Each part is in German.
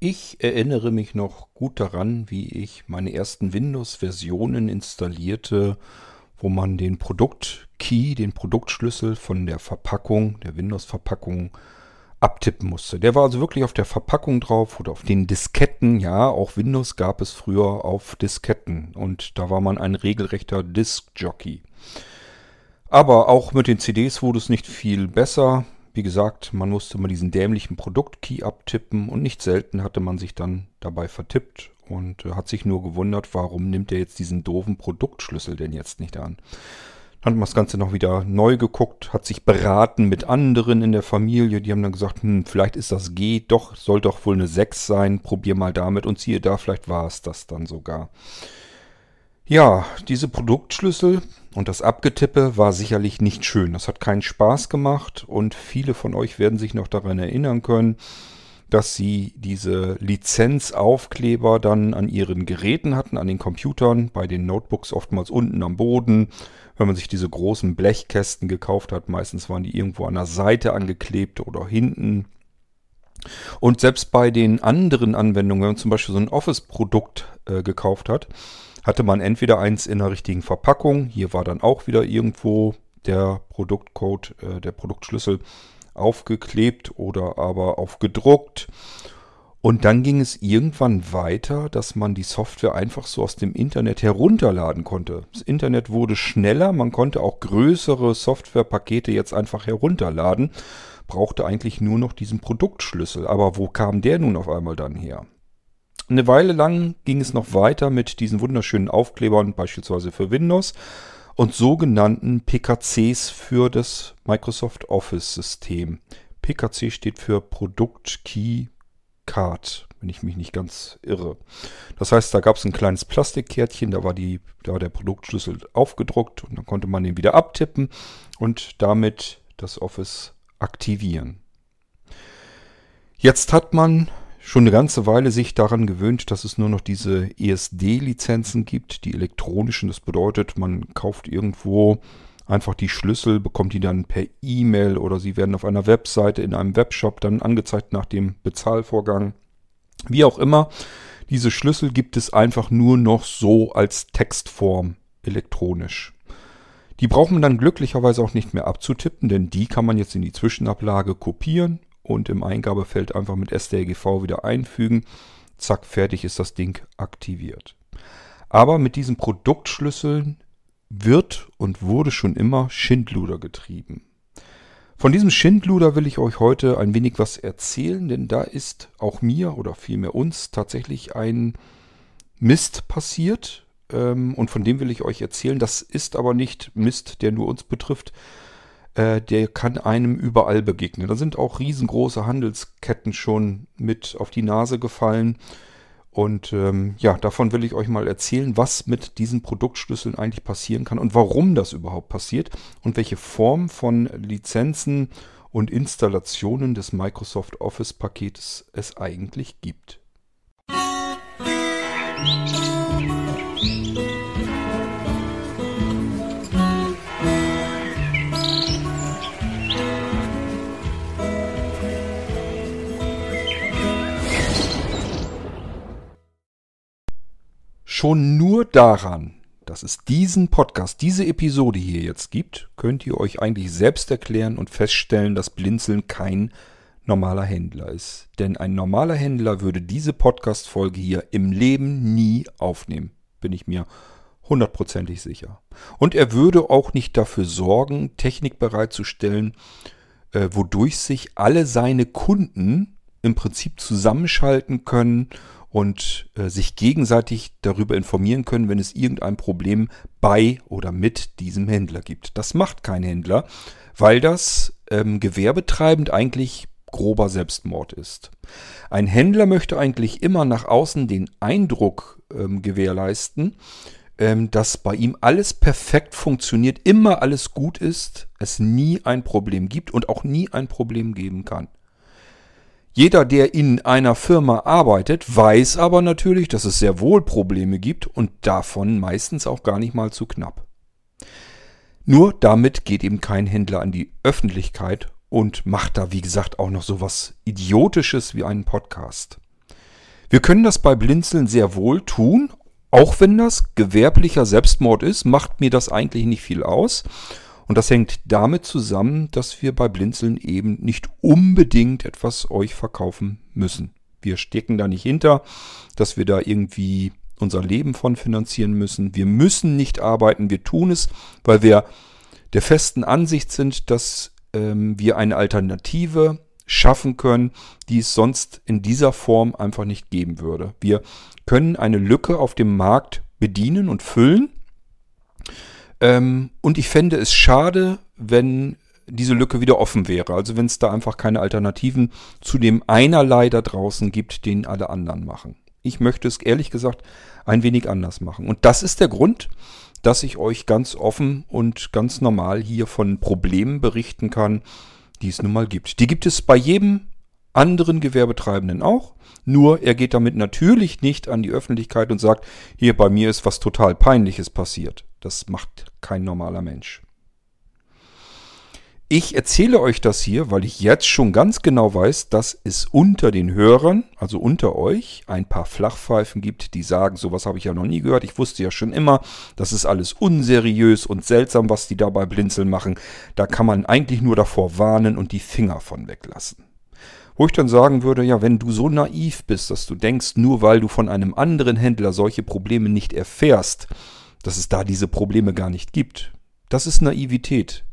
Ich erinnere mich noch gut daran, wie ich meine ersten Windows-Versionen installierte, wo man den Produktkey, den Produktschlüssel von der Verpackung, der Windows-Verpackung abtippen musste. Der war also wirklich auf der Verpackung drauf oder auf den Disketten. Ja, auch Windows gab es früher auf Disketten und da war man ein regelrechter Disk-Jockey. Aber auch mit den CDs wurde es nicht viel besser. Wie gesagt, man musste mal diesen dämlichen Produktkey abtippen und nicht selten hatte man sich dann dabei vertippt und äh, hat sich nur gewundert, warum nimmt er jetzt diesen doofen Produktschlüssel denn jetzt nicht an. Dann hat man das Ganze noch wieder neu geguckt, hat sich beraten mit anderen in der Familie, die haben dann gesagt, hm, vielleicht ist das G, doch, soll doch wohl eine 6 sein, probier mal damit und siehe da, vielleicht war es das dann sogar. Ja, diese Produktschlüssel und das Abgetippe war sicherlich nicht schön. Das hat keinen Spaß gemacht und viele von euch werden sich noch daran erinnern können, dass sie diese Lizenzaufkleber dann an ihren Geräten hatten, an den Computern, bei den Notebooks oftmals unten am Boden. Wenn man sich diese großen Blechkästen gekauft hat, meistens waren die irgendwo an der Seite angeklebt oder hinten. Und selbst bei den anderen Anwendungen, wenn man zum Beispiel so ein Office-Produkt äh, gekauft hat, hatte man entweder eins in der richtigen Verpackung, hier war dann auch wieder irgendwo der Produktcode, äh, der Produktschlüssel aufgeklebt oder aber aufgedruckt. Und dann ging es irgendwann weiter, dass man die Software einfach so aus dem Internet herunterladen konnte. Das Internet wurde schneller, man konnte auch größere Softwarepakete jetzt einfach herunterladen, brauchte eigentlich nur noch diesen Produktschlüssel. Aber wo kam der nun auf einmal dann her? Eine Weile lang ging es noch weiter mit diesen wunderschönen Aufklebern, beispielsweise für Windows und sogenannten PKCs für das Microsoft Office System. PKC steht für Produkt Key Card, wenn ich mich nicht ganz irre. Das heißt, da gab es ein kleines Plastikkärtchen, da war, die, da war der Produktschlüssel aufgedruckt und dann konnte man den wieder abtippen und damit das Office aktivieren. Jetzt hat man schon eine ganze Weile sich daran gewöhnt, dass es nur noch diese ESD-Lizenzen gibt, die elektronischen. Das bedeutet, man kauft irgendwo einfach die Schlüssel, bekommt die dann per E-Mail oder sie werden auf einer Webseite in einem Webshop dann angezeigt nach dem Bezahlvorgang. Wie auch immer, diese Schlüssel gibt es einfach nur noch so als Textform elektronisch. Die braucht man dann glücklicherweise auch nicht mehr abzutippen, denn die kann man jetzt in die Zwischenablage kopieren und im Eingabefeld einfach mit STRGV wieder einfügen. Zack, fertig ist das Ding aktiviert. Aber mit diesen Produktschlüsseln wird und wurde schon immer Schindluder getrieben. Von diesem Schindluder will ich euch heute ein wenig was erzählen, denn da ist auch mir oder vielmehr uns tatsächlich ein Mist passiert ähm, und von dem will ich euch erzählen. Das ist aber nicht Mist, der nur uns betrifft, äh, der kann einem überall begegnen. Da sind auch riesengroße Handelsketten schon mit auf die Nase gefallen. Und ähm, ja, davon will ich euch mal erzählen, was mit diesen Produktschlüsseln eigentlich passieren kann und warum das überhaupt passiert und welche Form von Lizenzen und Installationen des Microsoft Office Paketes es eigentlich gibt. Musik Schon nur daran, dass es diesen Podcast, diese Episode hier jetzt gibt, könnt ihr euch eigentlich selbst erklären und feststellen, dass Blinzeln kein normaler Händler ist. Denn ein normaler Händler würde diese Podcast-Folge hier im Leben nie aufnehmen. Bin ich mir hundertprozentig sicher. Und er würde auch nicht dafür sorgen, Technik bereitzustellen, äh, wodurch sich alle seine Kunden im Prinzip zusammenschalten können und äh, sich gegenseitig darüber informieren können, wenn es irgendein Problem bei oder mit diesem Händler gibt. Das macht kein Händler, weil das ähm, gewerbetreibend eigentlich grober Selbstmord ist. Ein Händler möchte eigentlich immer nach außen den Eindruck ähm, gewährleisten, ähm, dass bei ihm alles perfekt funktioniert, immer alles gut ist, es nie ein Problem gibt und auch nie ein Problem geben kann. Jeder, der in einer Firma arbeitet, weiß aber natürlich, dass es sehr wohl Probleme gibt und davon meistens auch gar nicht mal zu knapp. Nur damit geht eben kein Händler an die Öffentlichkeit und macht da, wie gesagt, auch noch so was Idiotisches wie einen Podcast. Wir können das bei Blinzeln sehr wohl tun, auch wenn das gewerblicher Selbstmord ist, macht mir das eigentlich nicht viel aus. Und das hängt damit zusammen, dass wir bei Blinzeln eben nicht unbedingt etwas euch verkaufen müssen. Wir stecken da nicht hinter, dass wir da irgendwie unser Leben von finanzieren müssen. Wir müssen nicht arbeiten, wir tun es, weil wir der festen Ansicht sind, dass ähm, wir eine Alternative schaffen können, die es sonst in dieser Form einfach nicht geben würde. Wir können eine Lücke auf dem Markt bedienen und füllen. Ähm, und ich fände es schade, wenn diese Lücke wieder offen wäre. Also wenn es da einfach keine Alternativen zu dem einerlei da draußen gibt, den alle anderen machen. Ich möchte es ehrlich gesagt ein wenig anders machen. Und das ist der Grund, dass ich euch ganz offen und ganz normal hier von Problemen berichten kann, die es nun mal gibt. Die gibt es bei jedem anderen Gewerbetreibenden auch. Nur er geht damit natürlich nicht an die Öffentlichkeit und sagt, hier bei mir ist was total peinliches passiert. Das macht kein normaler Mensch. Ich erzähle euch das hier, weil ich jetzt schon ganz genau weiß, dass es unter den Hörern, also unter euch, ein paar Flachpfeifen gibt, die sagen, sowas habe ich ja noch nie gehört. Ich wusste ja schon immer, das ist alles unseriös und seltsam, was die da bei Blinzeln machen. Da kann man eigentlich nur davor warnen und die Finger von weglassen. Wo ich dann sagen würde, ja, wenn du so naiv bist, dass du denkst, nur weil du von einem anderen Händler solche Probleme nicht erfährst, dass es da diese Probleme gar nicht gibt. Das ist Naivität.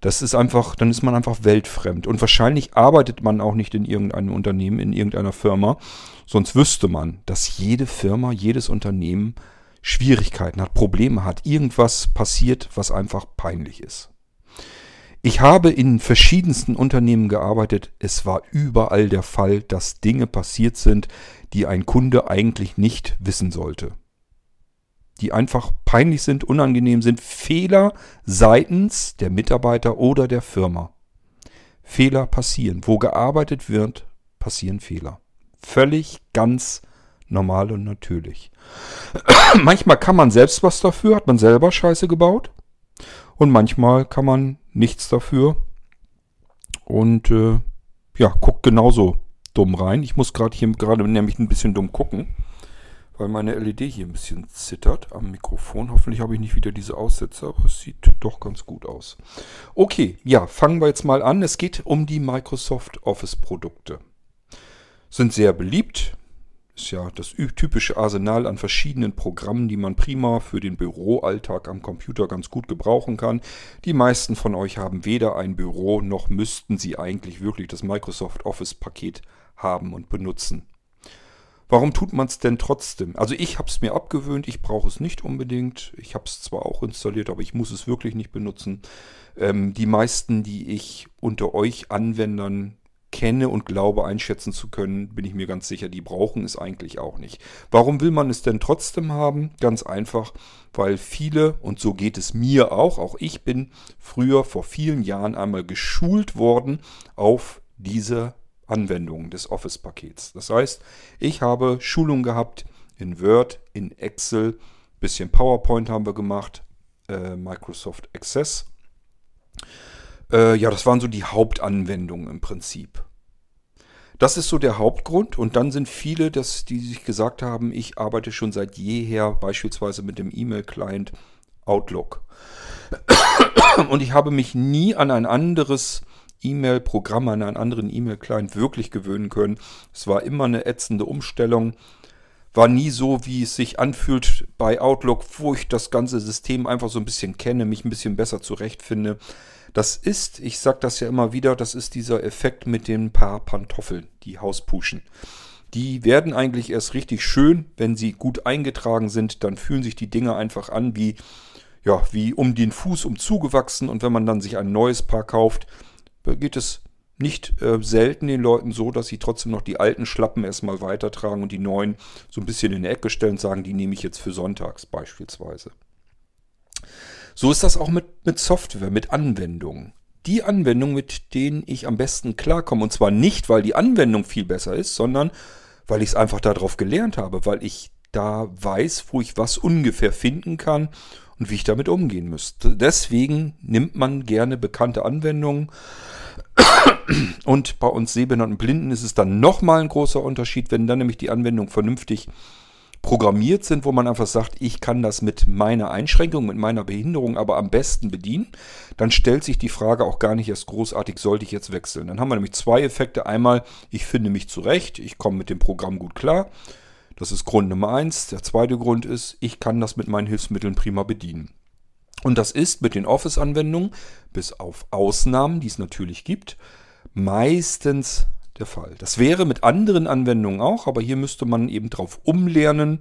Das ist einfach, dann ist man einfach weltfremd. Und wahrscheinlich arbeitet man auch nicht in irgendeinem Unternehmen, in irgendeiner Firma. Sonst wüsste man, dass jede Firma, jedes Unternehmen Schwierigkeiten hat, Probleme hat. Irgendwas passiert, was einfach peinlich ist. Ich habe in verschiedensten Unternehmen gearbeitet. Es war überall der Fall, dass Dinge passiert sind, die ein Kunde eigentlich nicht wissen sollte die einfach peinlich sind, unangenehm sind. Fehler seitens der Mitarbeiter oder der Firma. Fehler passieren. Wo gearbeitet wird, passieren Fehler. Völlig ganz normal und natürlich. manchmal kann man selbst was dafür, hat man selber Scheiße gebaut. Und manchmal kann man nichts dafür. Und äh, ja, guckt genauso dumm rein. Ich muss gerade hier gerade nämlich ein bisschen dumm gucken weil meine LED hier ein bisschen zittert am Mikrofon. Hoffentlich habe ich nicht wieder diese Aussetzer, aber es sieht doch ganz gut aus. Okay, ja, fangen wir jetzt mal an. Es geht um die Microsoft Office Produkte. Sind sehr beliebt. Ist ja das typische Arsenal an verschiedenen Programmen, die man prima für den Büroalltag am Computer ganz gut gebrauchen kann. Die meisten von euch haben weder ein Büro noch müssten sie eigentlich wirklich das Microsoft Office Paket haben und benutzen. Warum tut man es denn trotzdem? Also ich habe es mir abgewöhnt, ich brauche es nicht unbedingt. Ich habe es zwar auch installiert, aber ich muss es wirklich nicht benutzen. Ähm, die meisten, die ich unter euch Anwendern kenne und glaube einschätzen zu können, bin ich mir ganz sicher, die brauchen es eigentlich auch nicht. Warum will man es denn trotzdem haben? Ganz einfach, weil viele, und so geht es mir auch, auch ich bin früher vor vielen Jahren einmal geschult worden auf diese Anwendungen des Office-Pakets. Das heißt, ich habe Schulungen gehabt in Word, in Excel, bisschen PowerPoint haben wir gemacht, äh, Microsoft Access. Äh, ja, das waren so die Hauptanwendungen im Prinzip. Das ist so der Hauptgrund und dann sind viele, dass, die sich gesagt haben, ich arbeite schon seit jeher beispielsweise mit dem E-Mail-Client Outlook. Und ich habe mich nie an ein anderes E-Mail-Programm an einen anderen E-Mail-Client wirklich gewöhnen können. Es war immer eine ätzende Umstellung. War nie so, wie es sich anfühlt bei Outlook, wo ich das ganze System einfach so ein bisschen kenne, mich ein bisschen besser zurechtfinde. Das ist, ich sage das ja immer wieder, das ist dieser Effekt mit den paar Pantoffeln, die Hauspuschen. Die werden eigentlich erst richtig schön, wenn sie gut eingetragen sind. Dann fühlen sich die Dinge einfach an wie, ja, wie um den Fuß umzugewachsen. Und wenn man dann sich ein neues Paar kauft, geht es nicht äh, selten den Leuten so, dass sie trotzdem noch die alten Schlappen erstmal weitertragen und die neuen so ein bisschen in die Ecke stellen und sagen, die nehme ich jetzt für sonntags beispielsweise. So ist das auch mit, mit Software, mit Anwendungen. Die Anwendungen, mit denen ich am besten klarkomme, und zwar nicht, weil die Anwendung viel besser ist, sondern weil ich es einfach darauf gelernt habe, weil ich da weiß, wo ich was ungefähr finden kann und wie ich damit umgehen müsste. Deswegen nimmt man gerne bekannte Anwendungen Und bei uns Sehbehinderten und Blinden ist es dann nochmal ein großer Unterschied, wenn dann nämlich die Anwendungen vernünftig programmiert sind, wo man einfach sagt, ich kann das mit meiner Einschränkung, mit meiner Behinderung aber am besten bedienen, dann stellt sich die Frage auch gar nicht erst großartig, sollte ich jetzt wechseln. Dann haben wir nämlich zwei Effekte. Einmal, ich finde mich zurecht, ich komme mit dem Programm gut klar. Das ist Grund Nummer eins. Der zweite Grund ist, ich kann das mit meinen Hilfsmitteln prima bedienen. Und das ist mit den Office-Anwendungen, bis auf Ausnahmen, die es natürlich gibt, meistens der Fall. Das wäre mit anderen Anwendungen auch, aber hier müsste man eben drauf umlernen,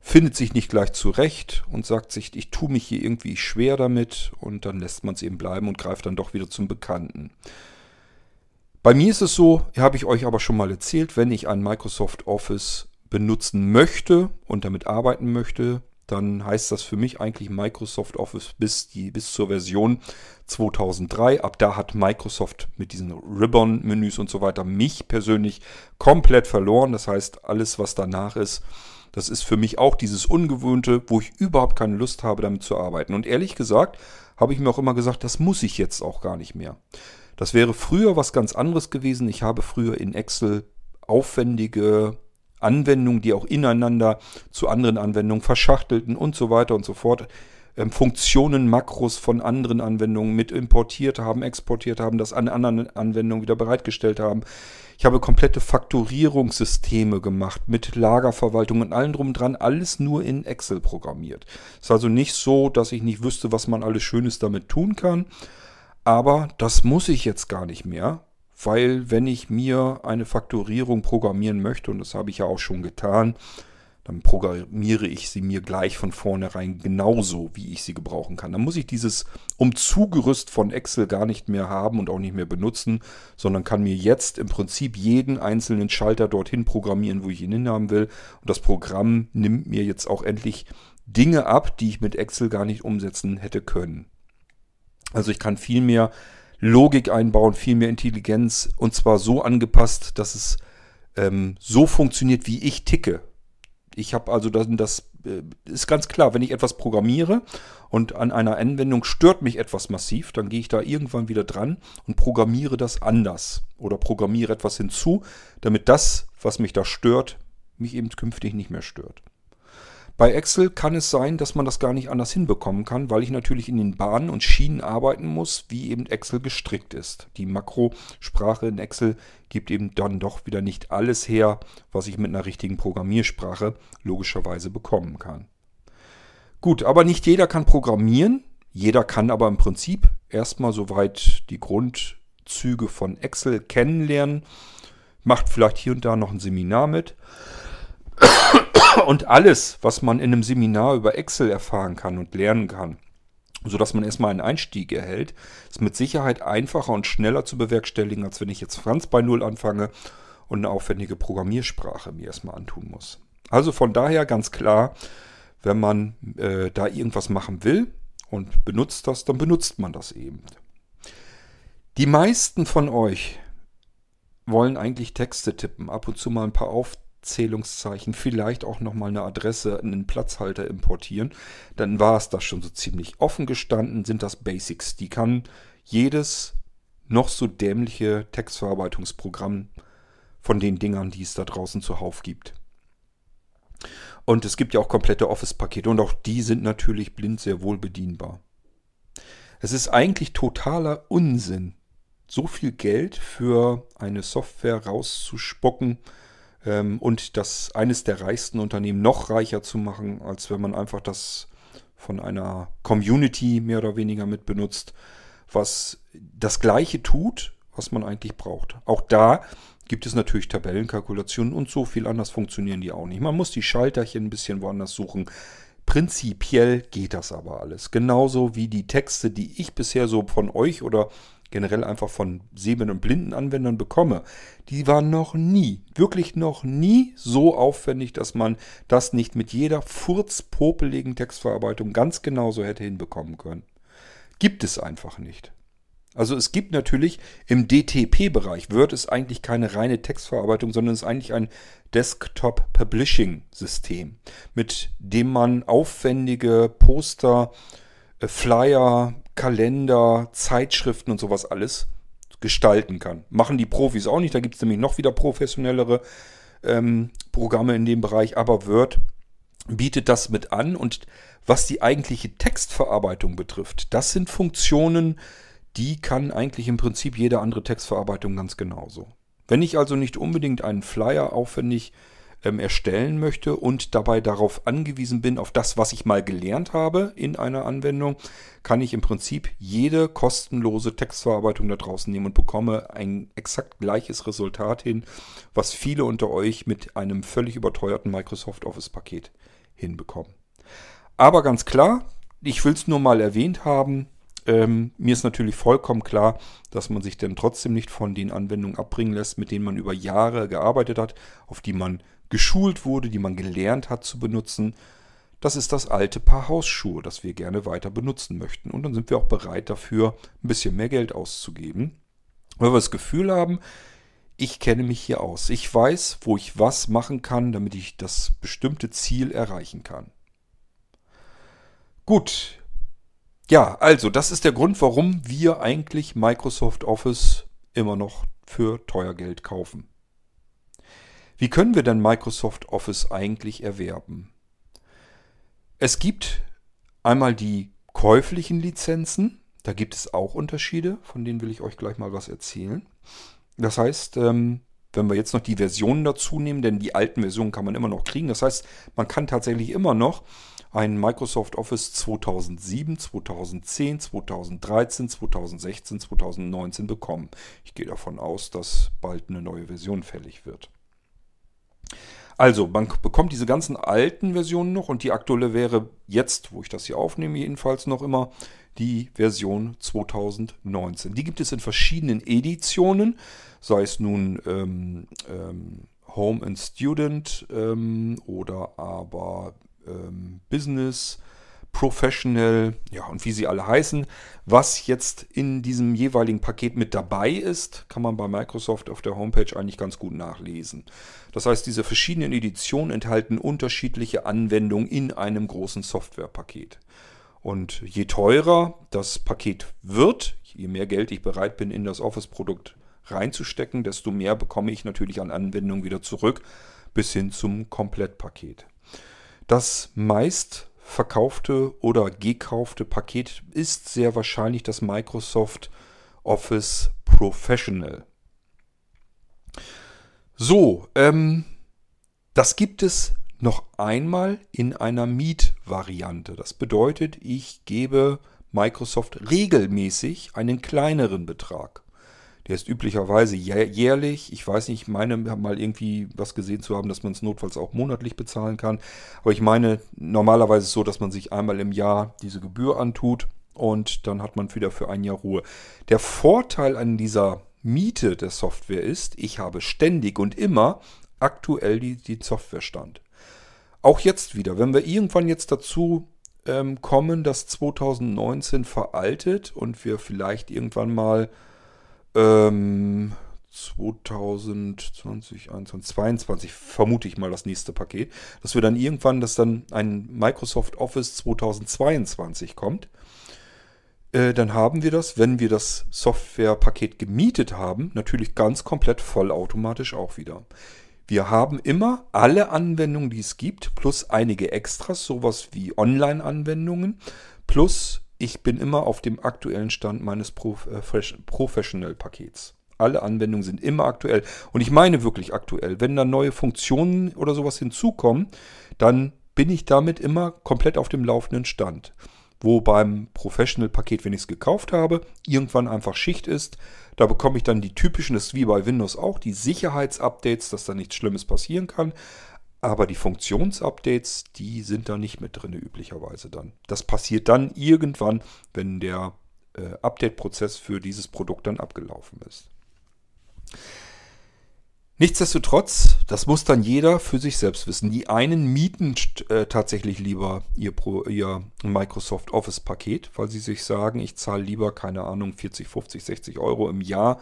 findet sich nicht gleich zurecht und sagt sich, ich tue mich hier irgendwie schwer damit und dann lässt man es eben bleiben und greift dann doch wieder zum Bekannten. Bei mir ist es so, habe ich euch aber schon mal erzählt, wenn ich ein Microsoft Office benutzen möchte und damit arbeiten möchte, dann heißt das für mich eigentlich Microsoft Office bis, die, bis zur Version 2003. Ab da hat Microsoft mit diesen Ribbon-Menüs und so weiter mich persönlich komplett verloren. Das heißt, alles, was danach ist, das ist für mich auch dieses Ungewöhnte, wo ich überhaupt keine Lust habe, damit zu arbeiten. Und ehrlich gesagt, habe ich mir auch immer gesagt, das muss ich jetzt auch gar nicht mehr. Das wäre früher was ganz anderes gewesen. Ich habe früher in Excel aufwendige Anwendungen, die auch ineinander zu anderen Anwendungen verschachtelten und so weiter und so fort. Ähm, Funktionen, Makros von anderen Anwendungen mit importiert haben, exportiert haben, das an anderen Anwendungen wieder bereitgestellt haben. Ich habe komplette Faktorierungssysteme gemacht mit Lagerverwaltung und allem drum dran, alles nur in Excel programmiert. Es ist also nicht so, dass ich nicht wüsste, was man alles Schönes damit tun kann. Aber das muss ich jetzt gar nicht mehr, weil wenn ich mir eine Faktorierung programmieren möchte, und das habe ich ja auch schon getan, dann programmiere ich sie mir gleich von vornherein genauso, wie ich sie gebrauchen kann. Dann muss ich dieses Umzugerüst von Excel gar nicht mehr haben und auch nicht mehr benutzen, sondern kann mir jetzt im Prinzip jeden einzelnen Schalter dorthin programmieren, wo ich ihn hinhaben will. Und das Programm nimmt mir jetzt auch endlich Dinge ab, die ich mit Excel gar nicht umsetzen hätte können. Also ich kann viel mehr Logik einbauen, viel mehr Intelligenz und zwar so angepasst, dass es ähm, so funktioniert, wie ich ticke. Ich habe also das, das äh, ist ganz klar, wenn ich etwas programmiere und an einer Anwendung stört mich etwas massiv, dann gehe ich da irgendwann wieder dran und programmiere das anders oder programmiere etwas hinzu, damit das, was mich da stört, mich eben künftig nicht mehr stört. Bei Excel kann es sein, dass man das gar nicht anders hinbekommen kann, weil ich natürlich in den Bahnen und Schienen arbeiten muss, wie eben Excel gestrickt ist. Die Makrosprache in Excel gibt eben dann doch wieder nicht alles her, was ich mit einer richtigen Programmiersprache logischerweise bekommen kann. Gut, aber nicht jeder kann programmieren. Jeder kann aber im Prinzip erstmal soweit die Grundzüge von Excel kennenlernen. Macht vielleicht hier und da noch ein Seminar mit. Und alles, was man in einem Seminar über Excel erfahren kann und lernen kann, sodass man erstmal einen Einstieg erhält, ist mit Sicherheit einfacher und schneller zu bewerkstelligen, als wenn ich jetzt Franz bei Null anfange und eine aufwendige Programmiersprache mir erstmal antun muss. Also von daher ganz klar, wenn man äh, da irgendwas machen will und benutzt das, dann benutzt man das eben. Die meisten von euch wollen eigentlich Texte tippen, ab und zu mal ein paar auf Zählungszeichen, vielleicht auch nochmal eine Adresse, einen Platzhalter importieren, dann war es das schon so ziemlich offen gestanden, sind das Basics. Die kann jedes noch so dämliche Textverarbeitungsprogramm von den Dingern, die es da draußen zuhauf gibt. Und es gibt ja auch komplette Office-Pakete und auch die sind natürlich blind sehr wohl bedienbar. Es ist eigentlich totaler Unsinn, so viel Geld für eine Software rauszuspucken, ähm, und das eines der reichsten Unternehmen noch reicher zu machen, als wenn man einfach das von einer Community mehr oder weniger mit benutzt, was das gleiche tut, was man eigentlich braucht. Auch da gibt es natürlich Tabellenkalkulationen und so viel anders funktionieren die auch nicht. Man muss die Schalterchen ein bisschen woanders suchen. Prinzipiell geht das aber alles. Genauso wie die Texte, die ich bisher so von euch oder generell einfach von sehenden und blinden Anwendern bekomme, die waren noch nie, wirklich noch nie so aufwendig, dass man das nicht mit jeder furzpopeligen Textverarbeitung ganz genauso hätte hinbekommen können. Gibt es einfach nicht. Also es gibt natürlich im DTP-Bereich wird es eigentlich keine reine Textverarbeitung, sondern ist eigentlich ein Desktop Publishing System, mit dem man aufwendige Poster, äh, Flyer, Kalender, Zeitschriften und sowas alles gestalten kann. Machen die Profis auch nicht, da gibt es nämlich noch wieder professionellere ähm, Programme in dem Bereich, aber Word bietet das mit an und was die eigentliche Textverarbeitung betrifft, das sind Funktionen, die kann eigentlich im Prinzip jede andere Textverarbeitung ganz genauso. Wenn ich also nicht unbedingt einen Flyer aufwendig ähm, erstellen möchte und dabei darauf angewiesen bin, auf das, was ich mal gelernt habe in einer Anwendung, kann ich im Prinzip jede kostenlose Textverarbeitung da draußen nehmen und bekomme ein exakt gleiches Resultat hin, was viele unter euch mit einem völlig überteuerten Microsoft Office-Paket hinbekommen. Aber ganz klar, ich will es nur mal erwähnt haben, ähm, mir ist natürlich vollkommen klar, dass man sich denn trotzdem nicht von den Anwendungen abbringen lässt, mit denen man über Jahre gearbeitet hat, auf die man geschult wurde, die man gelernt hat zu benutzen. Das ist das alte Paar Hausschuhe, das wir gerne weiter benutzen möchten. Und dann sind wir auch bereit dafür, ein bisschen mehr Geld auszugeben, weil wir das Gefühl haben, ich kenne mich hier aus. Ich weiß, wo ich was machen kann, damit ich das bestimmte Ziel erreichen kann. Gut. Ja, also das ist der Grund, warum wir eigentlich Microsoft Office immer noch für teuer Geld kaufen. Wie können wir denn Microsoft Office eigentlich erwerben? Es gibt einmal die käuflichen Lizenzen. Da gibt es auch Unterschiede, von denen will ich euch gleich mal was erzählen. Das heißt, ähm, wenn wir jetzt noch die Versionen dazu nehmen, denn die alten Versionen kann man immer noch kriegen. Das heißt, man kann tatsächlich immer noch ein Microsoft Office 2007, 2010, 2013, 2016, 2019 bekommen. Ich gehe davon aus, dass bald eine neue Version fällig wird. Also, man bekommt diese ganzen alten Versionen noch und die aktuelle wäre jetzt, wo ich das hier aufnehme, jedenfalls noch immer die Version 2019. Die gibt es in verschiedenen Editionen, sei es nun ähm, ähm, Home and Student ähm, oder aber ähm, Business Professional, ja, und wie sie alle heißen. Was jetzt in diesem jeweiligen Paket mit dabei ist, kann man bei Microsoft auf der Homepage eigentlich ganz gut nachlesen. Das heißt, diese verschiedenen Editionen enthalten unterschiedliche Anwendungen in einem großen Softwarepaket. Und je teurer das Paket wird, je mehr Geld ich bereit bin, in das Office-Produkt reinzustecken, desto mehr bekomme ich natürlich an Anwendungen wieder zurück, bis hin zum Komplettpaket. Das meist verkaufte oder gekaufte Paket ist sehr wahrscheinlich das Microsoft Office Professional. So, ähm, das gibt es noch einmal in einer Mietvariante. Das bedeutet, ich gebe Microsoft regelmäßig einen kleineren Betrag. Der ist üblicherweise jährlich. Ich weiß nicht, ich meine mal irgendwie was gesehen zu haben, dass man es notfalls auch monatlich bezahlen kann. Aber ich meine, normalerweise ist es so, dass man sich einmal im Jahr diese Gebühr antut und dann hat man wieder für ein Jahr Ruhe. Der Vorteil an dieser Miete der Software ist, ich habe ständig und immer aktuell die, die Softwarestand. Auch jetzt wieder, wenn wir irgendwann jetzt dazu ähm, kommen, dass 2019 veraltet und wir vielleicht irgendwann mal ähm, 2020, 2021, 2022 vermute ich mal das nächste Paket, dass wir dann irgendwann, dass dann ein Microsoft Office 2022 kommt. Äh, dann haben wir das, wenn wir das Softwarepaket gemietet haben, natürlich ganz komplett vollautomatisch auch wieder. Wir haben immer alle Anwendungen, die es gibt, plus einige Extras, sowas wie Online-Anwendungen, plus ich bin immer auf dem aktuellen Stand meines äh, Professional-Pakets. Alle Anwendungen sind immer aktuell. Und ich meine wirklich aktuell. Wenn da neue Funktionen oder sowas hinzukommen, dann bin ich damit immer komplett auf dem laufenden Stand. Wo beim Professional-Paket, wenn ich es gekauft habe, irgendwann einfach Schicht ist. Da bekomme ich dann die typischen, das ist wie bei Windows auch, die Sicherheitsupdates, dass da nichts Schlimmes passieren kann. Aber die Funktionsupdates, die sind da nicht mit drin üblicherweise dann. Das passiert dann irgendwann, wenn der äh, Update-Prozess für dieses Produkt dann abgelaufen ist. Nichtsdestotrotz, das muss dann jeder für sich selbst wissen. Die einen mieten äh, tatsächlich lieber ihr, Pro, ihr Microsoft Office-Paket, weil sie sich sagen, ich zahle lieber, keine Ahnung, 40, 50, 60 Euro im Jahr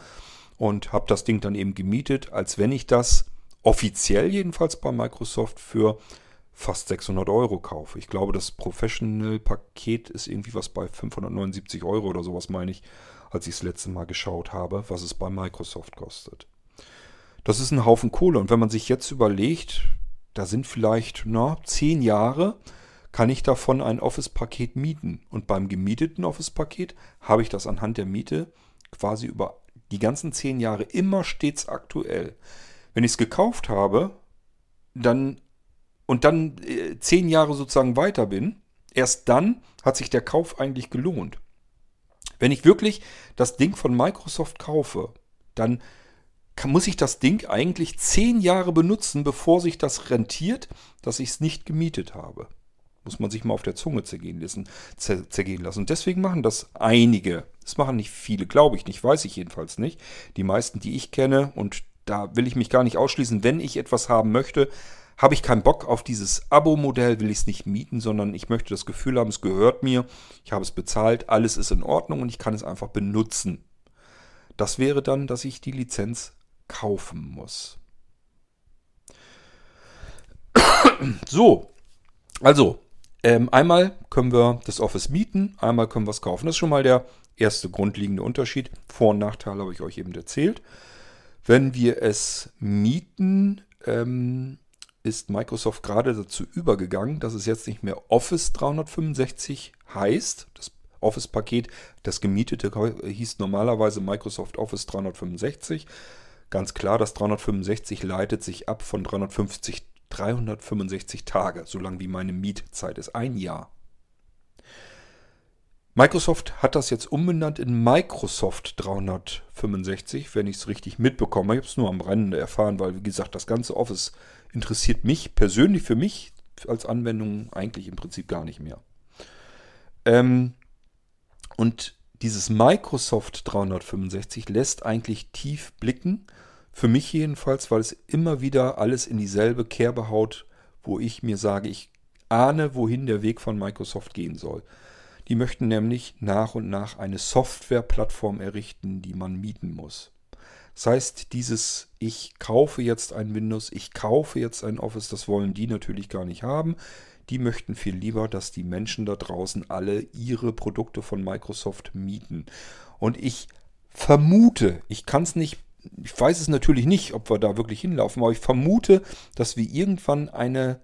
und habe das Ding dann eben gemietet, als wenn ich das offiziell jedenfalls bei Microsoft für fast 600 Euro kaufe. Ich glaube, das Professional-Paket ist irgendwie was bei 579 Euro oder sowas, meine ich. als ich das letzte Mal geschaut habe, was es bei Microsoft kostet. Das ist ein Haufen Kohle. Und wenn man sich jetzt überlegt, da sind vielleicht na, zehn Jahre, kann ich davon ein Office-Paket mieten. Und beim gemieteten Office-Paket habe ich das anhand der Miete quasi über die ganzen zehn Jahre immer stets aktuell. Wenn ich es gekauft habe, dann und dann äh, zehn Jahre sozusagen weiter bin, erst dann hat sich der Kauf eigentlich gelohnt. Wenn ich wirklich das Ding von Microsoft kaufe, dann kann, muss ich das Ding eigentlich zehn Jahre benutzen, bevor sich das rentiert, dass ich es nicht gemietet habe. Muss man sich mal auf der Zunge zergehen lassen. Zergehen lassen. Und deswegen machen das einige. Das machen nicht viele, glaube ich nicht, weiß ich jedenfalls nicht. Die meisten, die ich kenne, und da will ich mich gar nicht ausschließen, wenn ich etwas haben möchte, habe ich keinen Bock auf dieses Abo-Modell, will ich es nicht mieten, sondern ich möchte das Gefühl haben, es gehört mir, ich habe es bezahlt, alles ist in Ordnung und ich kann es einfach benutzen. Das wäre dann, dass ich die Lizenz kaufen muss. So, also ähm, einmal können wir das Office mieten, einmal können wir es kaufen. Das ist schon mal der erste grundlegende Unterschied. Vor- und Nachteile habe ich euch eben erzählt. Wenn wir es mieten, ähm, ist Microsoft gerade dazu übergegangen, dass es jetzt nicht mehr Office 365 heißt. Das Office-Paket, das gemietete hieß normalerweise Microsoft Office 365. Ganz klar, das 365 leitet sich ab von 350, 365 Tage, so lang wie meine Mietzeit ist, ein Jahr. Microsoft hat das jetzt umbenannt in Microsoft 365, wenn ich es richtig mitbekomme. Ich habe es nur am Rande erfahren, weil, wie gesagt, das ganze Office interessiert mich persönlich für mich als Anwendung eigentlich im Prinzip gar nicht mehr. Ähm, und dieses Microsoft 365 lässt eigentlich tief blicken, für mich jedenfalls, weil es immer wieder alles in dieselbe Kerbe haut, wo ich mir sage, ich ahne, wohin der Weg von Microsoft gehen soll. Die möchten nämlich nach und nach eine Softwareplattform errichten, die man mieten muss. Das heißt, dieses ich kaufe jetzt ein Windows, ich kaufe jetzt ein Office, das wollen die natürlich gar nicht haben. Die möchten viel lieber, dass die Menschen da draußen alle ihre Produkte von Microsoft mieten. Und ich vermute, ich kann es nicht, ich weiß es natürlich nicht, ob wir da wirklich hinlaufen, aber ich vermute, dass wir irgendwann eine,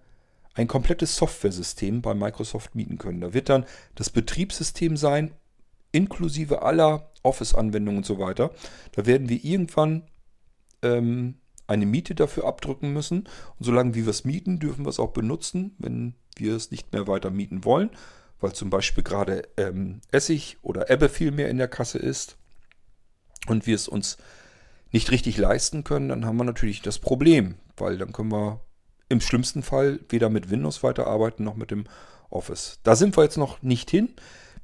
ein komplettes Softwaresystem bei Microsoft mieten können. Da wird dann das Betriebssystem sein, inklusive aller Office-Anwendungen und so weiter. Da werden wir irgendwann ähm, eine Miete dafür abdrücken müssen. Und solange wir es mieten, dürfen wir es auch benutzen, wenn wir es nicht mehr weiter mieten wollen, weil zum Beispiel gerade ähm, Essig oder Ebbe viel mehr in der Kasse ist und wir es uns nicht richtig leisten können, dann haben wir natürlich das Problem, weil dann können wir im schlimmsten Fall weder mit Windows weiterarbeiten noch mit dem Office. Da sind wir jetzt noch nicht hin.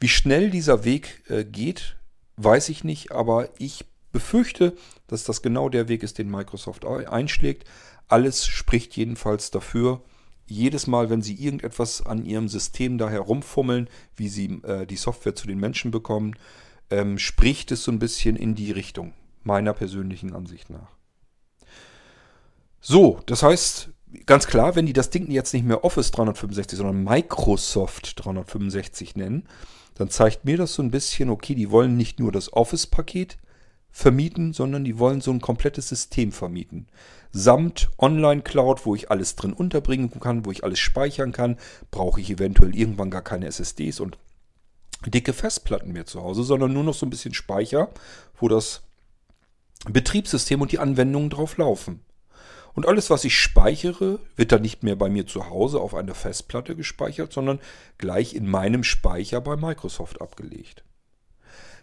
Wie schnell dieser Weg äh, geht, weiß ich nicht, aber ich befürchte, dass das genau der Weg ist, den Microsoft einschlägt. Alles spricht jedenfalls dafür. Jedes Mal, wenn Sie irgendetwas an Ihrem System da herumfummeln, wie Sie äh, die Software zu den Menschen bekommen, ähm, spricht es so ein bisschen in die Richtung, meiner persönlichen Ansicht nach. So, das heißt, ganz klar, wenn die das Ding jetzt nicht mehr Office 365, sondern Microsoft 365 nennen, dann zeigt mir das so ein bisschen, okay, die wollen nicht nur das Office-Paket vermieten, sondern die wollen so ein komplettes System vermieten. Samt Online-Cloud, wo ich alles drin unterbringen kann, wo ich alles speichern kann, brauche ich eventuell irgendwann gar keine SSDs und dicke Festplatten mehr zu Hause, sondern nur noch so ein bisschen Speicher, wo das Betriebssystem und die Anwendungen drauf laufen. Und alles, was ich speichere, wird dann nicht mehr bei mir zu Hause auf einer Festplatte gespeichert, sondern gleich in meinem Speicher bei Microsoft abgelegt.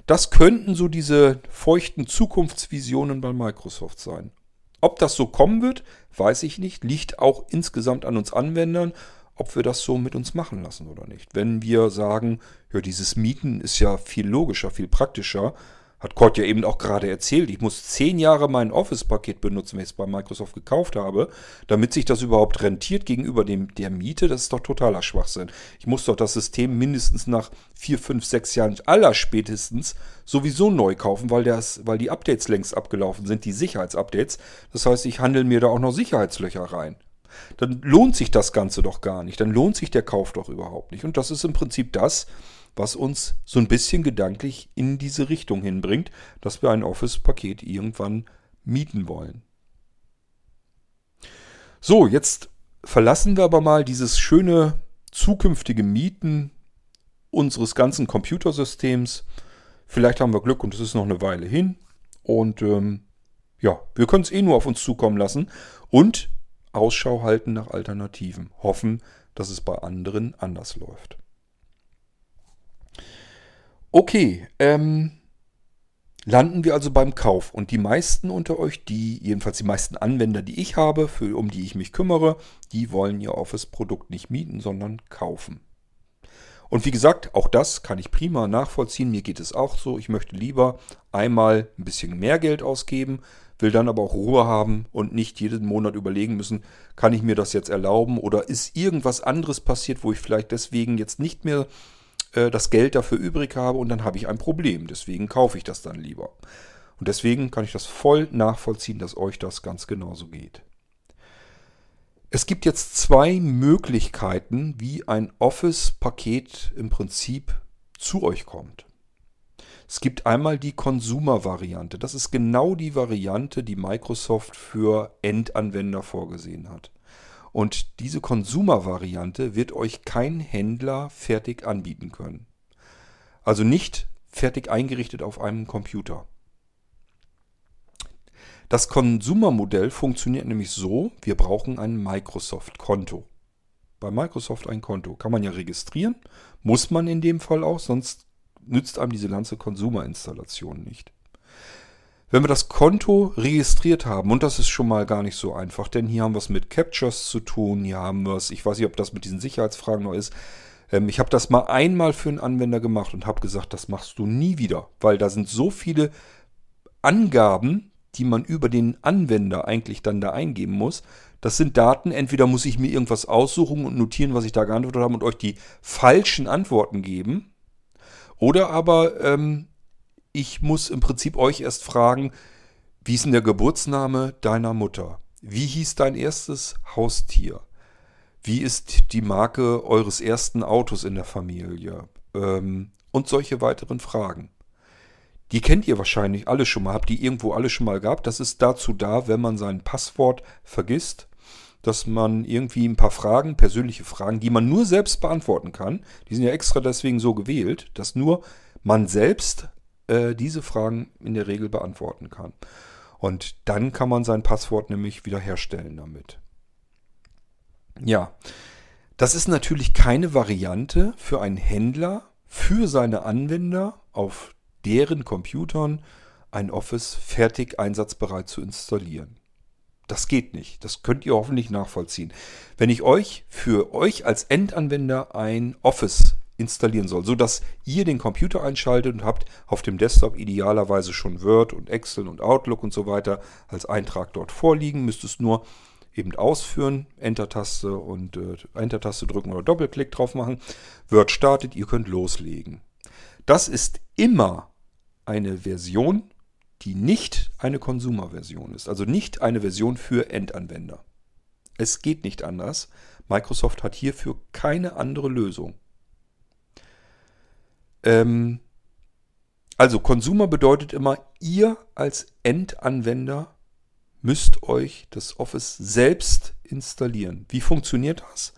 Das könnten so diese feuchten Zukunftsvisionen bei Microsoft sein. Ob das so kommen wird, weiß ich nicht. Liegt auch insgesamt an uns Anwendern, ob wir das so mit uns machen lassen oder nicht. Wenn wir sagen, ja, dieses Mieten ist ja viel logischer, viel praktischer, hat Kurt ja eben auch gerade erzählt, ich muss zehn Jahre mein Office-Paket benutzen, wenn ich es bei Microsoft gekauft habe, damit sich das überhaupt rentiert gegenüber dem, der Miete. Das ist doch totaler Schwachsinn. Ich muss doch das System mindestens nach vier, fünf, sechs Jahren aller spätestens sowieso neu kaufen, weil, das, weil die Updates längst abgelaufen sind, die Sicherheitsupdates. Das heißt, ich handle mir da auch noch Sicherheitslöcher rein. Dann lohnt sich das Ganze doch gar nicht. Dann lohnt sich der Kauf doch überhaupt nicht. Und das ist im Prinzip das, was uns so ein bisschen gedanklich in diese Richtung hinbringt, dass wir ein Office-Paket irgendwann mieten wollen. So, jetzt verlassen wir aber mal dieses schöne zukünftige Mieten unseres ganzen Computersystems. Vielleicht haben wir Glück und es ist noch eine Weile hin. Und ähm, ja, wir können es eh nur auf uns zukommen lassen und Ausschau halten nach Alternativen. Hoffen, dass es bei anderen anders läuft. Okay, ähm, landen wir also beim Kauf. Und die meisten unter euch, die, jedenfalls die meisten Anwender, die ich habe, für, um die ich mich kümmere, die wollen ihr Office-Produkt nicht mieten, sondern kaufen. Und wie gesagt, auch das kann ich prima nachvollziehen. Mir geht es auch so. Ich möchte lieber einmal ein bisschen mehr Geld ausgeben, will dann aber auch Ruhe haben und nicht jeden Monat überlegen müssen, kann ich mir das jetzt erlauben oder ist irgendwas anderes passiert, wo ich vielleicht deswegen jetzt nicht mehr äh, das Geld dafür übrig habe und dann habe ich ein Problem. Deswegen kaufe ich das dann lieber. Und deswegen kann ich das voll nachvollziehen, dass euch das ganz genauso geht. Es gibt jetzt zwei Möglichkeiten, wie ein Office-Paket im Prinzip zu euch kommt. Es gibt einmal die Consumer-Variante. Das ist genau die Variante, die Microsoft für Endanwender vorgesehen hat. Und diese Consumer-Variante wird euch kein Händler fertig anbieten können. Also nicht fertig eingerichtet auf einem Computer. Das Consumer-Modell funktioniert nämlich so, wir brauchen ein Microsoft-Konto. Bei Microsoft ein Konto kann man ja registrieren, muss man in dem Fall auch, sonst nützt einem diese ganze Consumer-Installation nicht. Wenn wir das Konto registriert haben, und das ist schon mal gar nicht so einfach, denn hier haben wir es mit Captures zu tun, hier haben wir es, ich weiß nicht, ob das mit diesen Sicherheitsfragen noch ist. Ähm, ich habe das mal einmal für einen Anwender gemacht und habe gesagt, das machst du nie wieder, weil da sind so viele Angaben, die man über den Anwender eigentlich dann da eingeben muss. Das sind Daten, entweder muss ich mir irgendwas aussuchen und notieren, was ich da geantwortet habe und euch die falschen Antworten geben. Oder aber ähm, ich muss im Prinzip euch erst fragen, wie ist denn der Geburtsname deiner Mutter? Wie hieß dein erstes Haustier? Wie ist die Marke eures ersten Autos in der Familie? Ähm, und solche weiteren Fragen. Die kennt ihr wahrscheinlich alle schon mal, habt die irgendwo alle schon mal gehabt. Das ist dazu da, wenn man sein Passwort vergisst, dass man irgendwie ein paar Fragen, persönliche Fragen, die man nur selbst beantworten kann, die sind ja extra deswegen so gewählt, dass nur man selbst äh, diese Fragen in der Regel beantworten kann. Und dann kann man sein Passwort nämlich wiederherstellen damit. Ja, das ist natürlich keine Variante für einen Händler, für seine Anwender auf deren Computern ein Office fertig einsatzbereit zu installieren. Das geht nicht. Das könnt ihr hoffentlich nachvollziehen. Wenn ich euch für euch als Endanwender ein Office installieren soll, sodass ihr den Computer einschaltet und habt auf dem Desktop idealerweise schon Word und Excel und Outlook und so weiter als Eintrag dort vorliegen, müsst es nur eben ausführen, Enter-Taste und äh, Enter-Taste drücken oder Doppelklick drauf machen. Word startet, ihr könnt loslegen. Das ist immer eine Version, die nicht eine Consumer-Version ist, also nicht eine Version für Endanwender. Es geht nicht anders. Microsoft hat hierfür keine andere Lösung. Ähm, also Consumer bedeutet immer, ihr als Endanwender müsst euch das Office selbst installieren. Wie funktioniert das?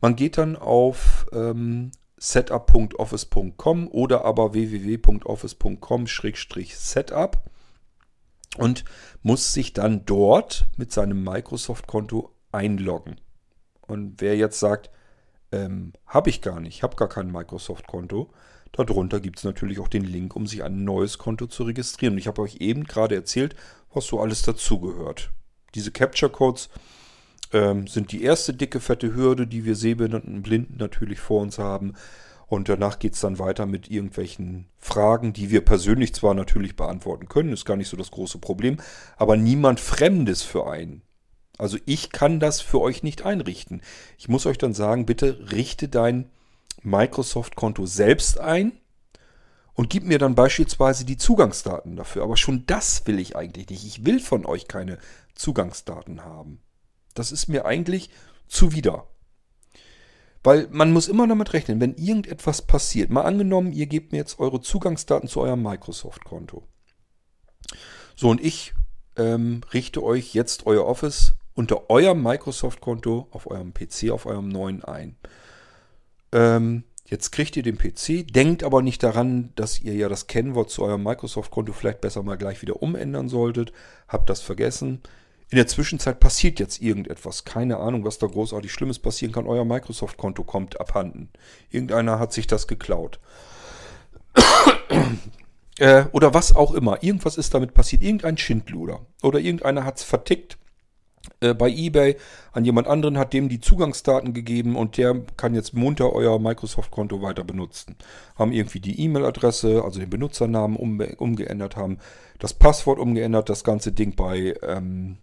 Man geht dann auf ähm, setup.office.com oder aber www.office.com-setup und muss sich dann dort mit seinem Microsoft-Konto einloggen. Und wer jetzt sagt, ähm, habe ich gar nicht, habe gar kein Microsoft-Konto, Darunter gibt es natürlich auch den Link, um sich ein neues Konto zu registrieren. Ich habe euch eben gerade erzählt, was so alles dazugehört. Diese Capture Codes ähm, sind die erste dicke, fette Hürde, die wir Sehbehinderten und Blinden natürlich vor uns haben. Und danach geht es dann weiter mit irgendwelchen Fragen, die wir persönlich zwar natürlich beantworten können, ist gar nicht so das große Problem, aber niemand Fremdes für einen. Also ich kann das für euch nicht einrichten. Ich muss euch dann sagen, bitte richte dein Microsoft-Konto selbst ein und gib mir dann beispielsweise die Zugangsdaten dafür. Aber schon das will ich eigentlich nicht. Ich will von euch keine Zugangsdaten haben. Das ist mir eigentlich zuwider. Weil man muss immer damit rechnen, wenn irgendetwas passiert. Mal angenommen, ihr gebt mir jetzt eure Zugangsdaten zu eurem Microsoft-Konto. So, und ich ähm, richte euch jetzt euer Office unter eurem Microsoft-Konto auf eurem PC, auf eurem neuen ein. Ähm, jetzt kriegt ihr den PC, denkt aber nicht daran, dass ihr ja das Kennwort zu eurem Microsoft-Konto vielleicht besser mal gleich wieder umändern solltet. Habt das vergessen. In der Zwischenzeit passiert jetzt irgendetwas. Keine Ahnung, was da großartig Schlimmes passieren kann. Euer Microsoft-Konto kommt abhanden. Irgendeiner hat sich das geklaut. äh, oder was auch immer. Irgendwas ist damit passiert. Irgendein Schindluder. Oder irgendeiner hat es vertickt äh, bei eBay an jemand anderen, hat dem die Zugangsdaten gegeben und der kann jetzt munter euer Microsoft-Konto weiter benutzen. Haben irgendwie die E-Mail-Adresse, also den Benutzernamen umge umgeändert, haben das Passwort umgeändert, das ganze Ding bei ähm,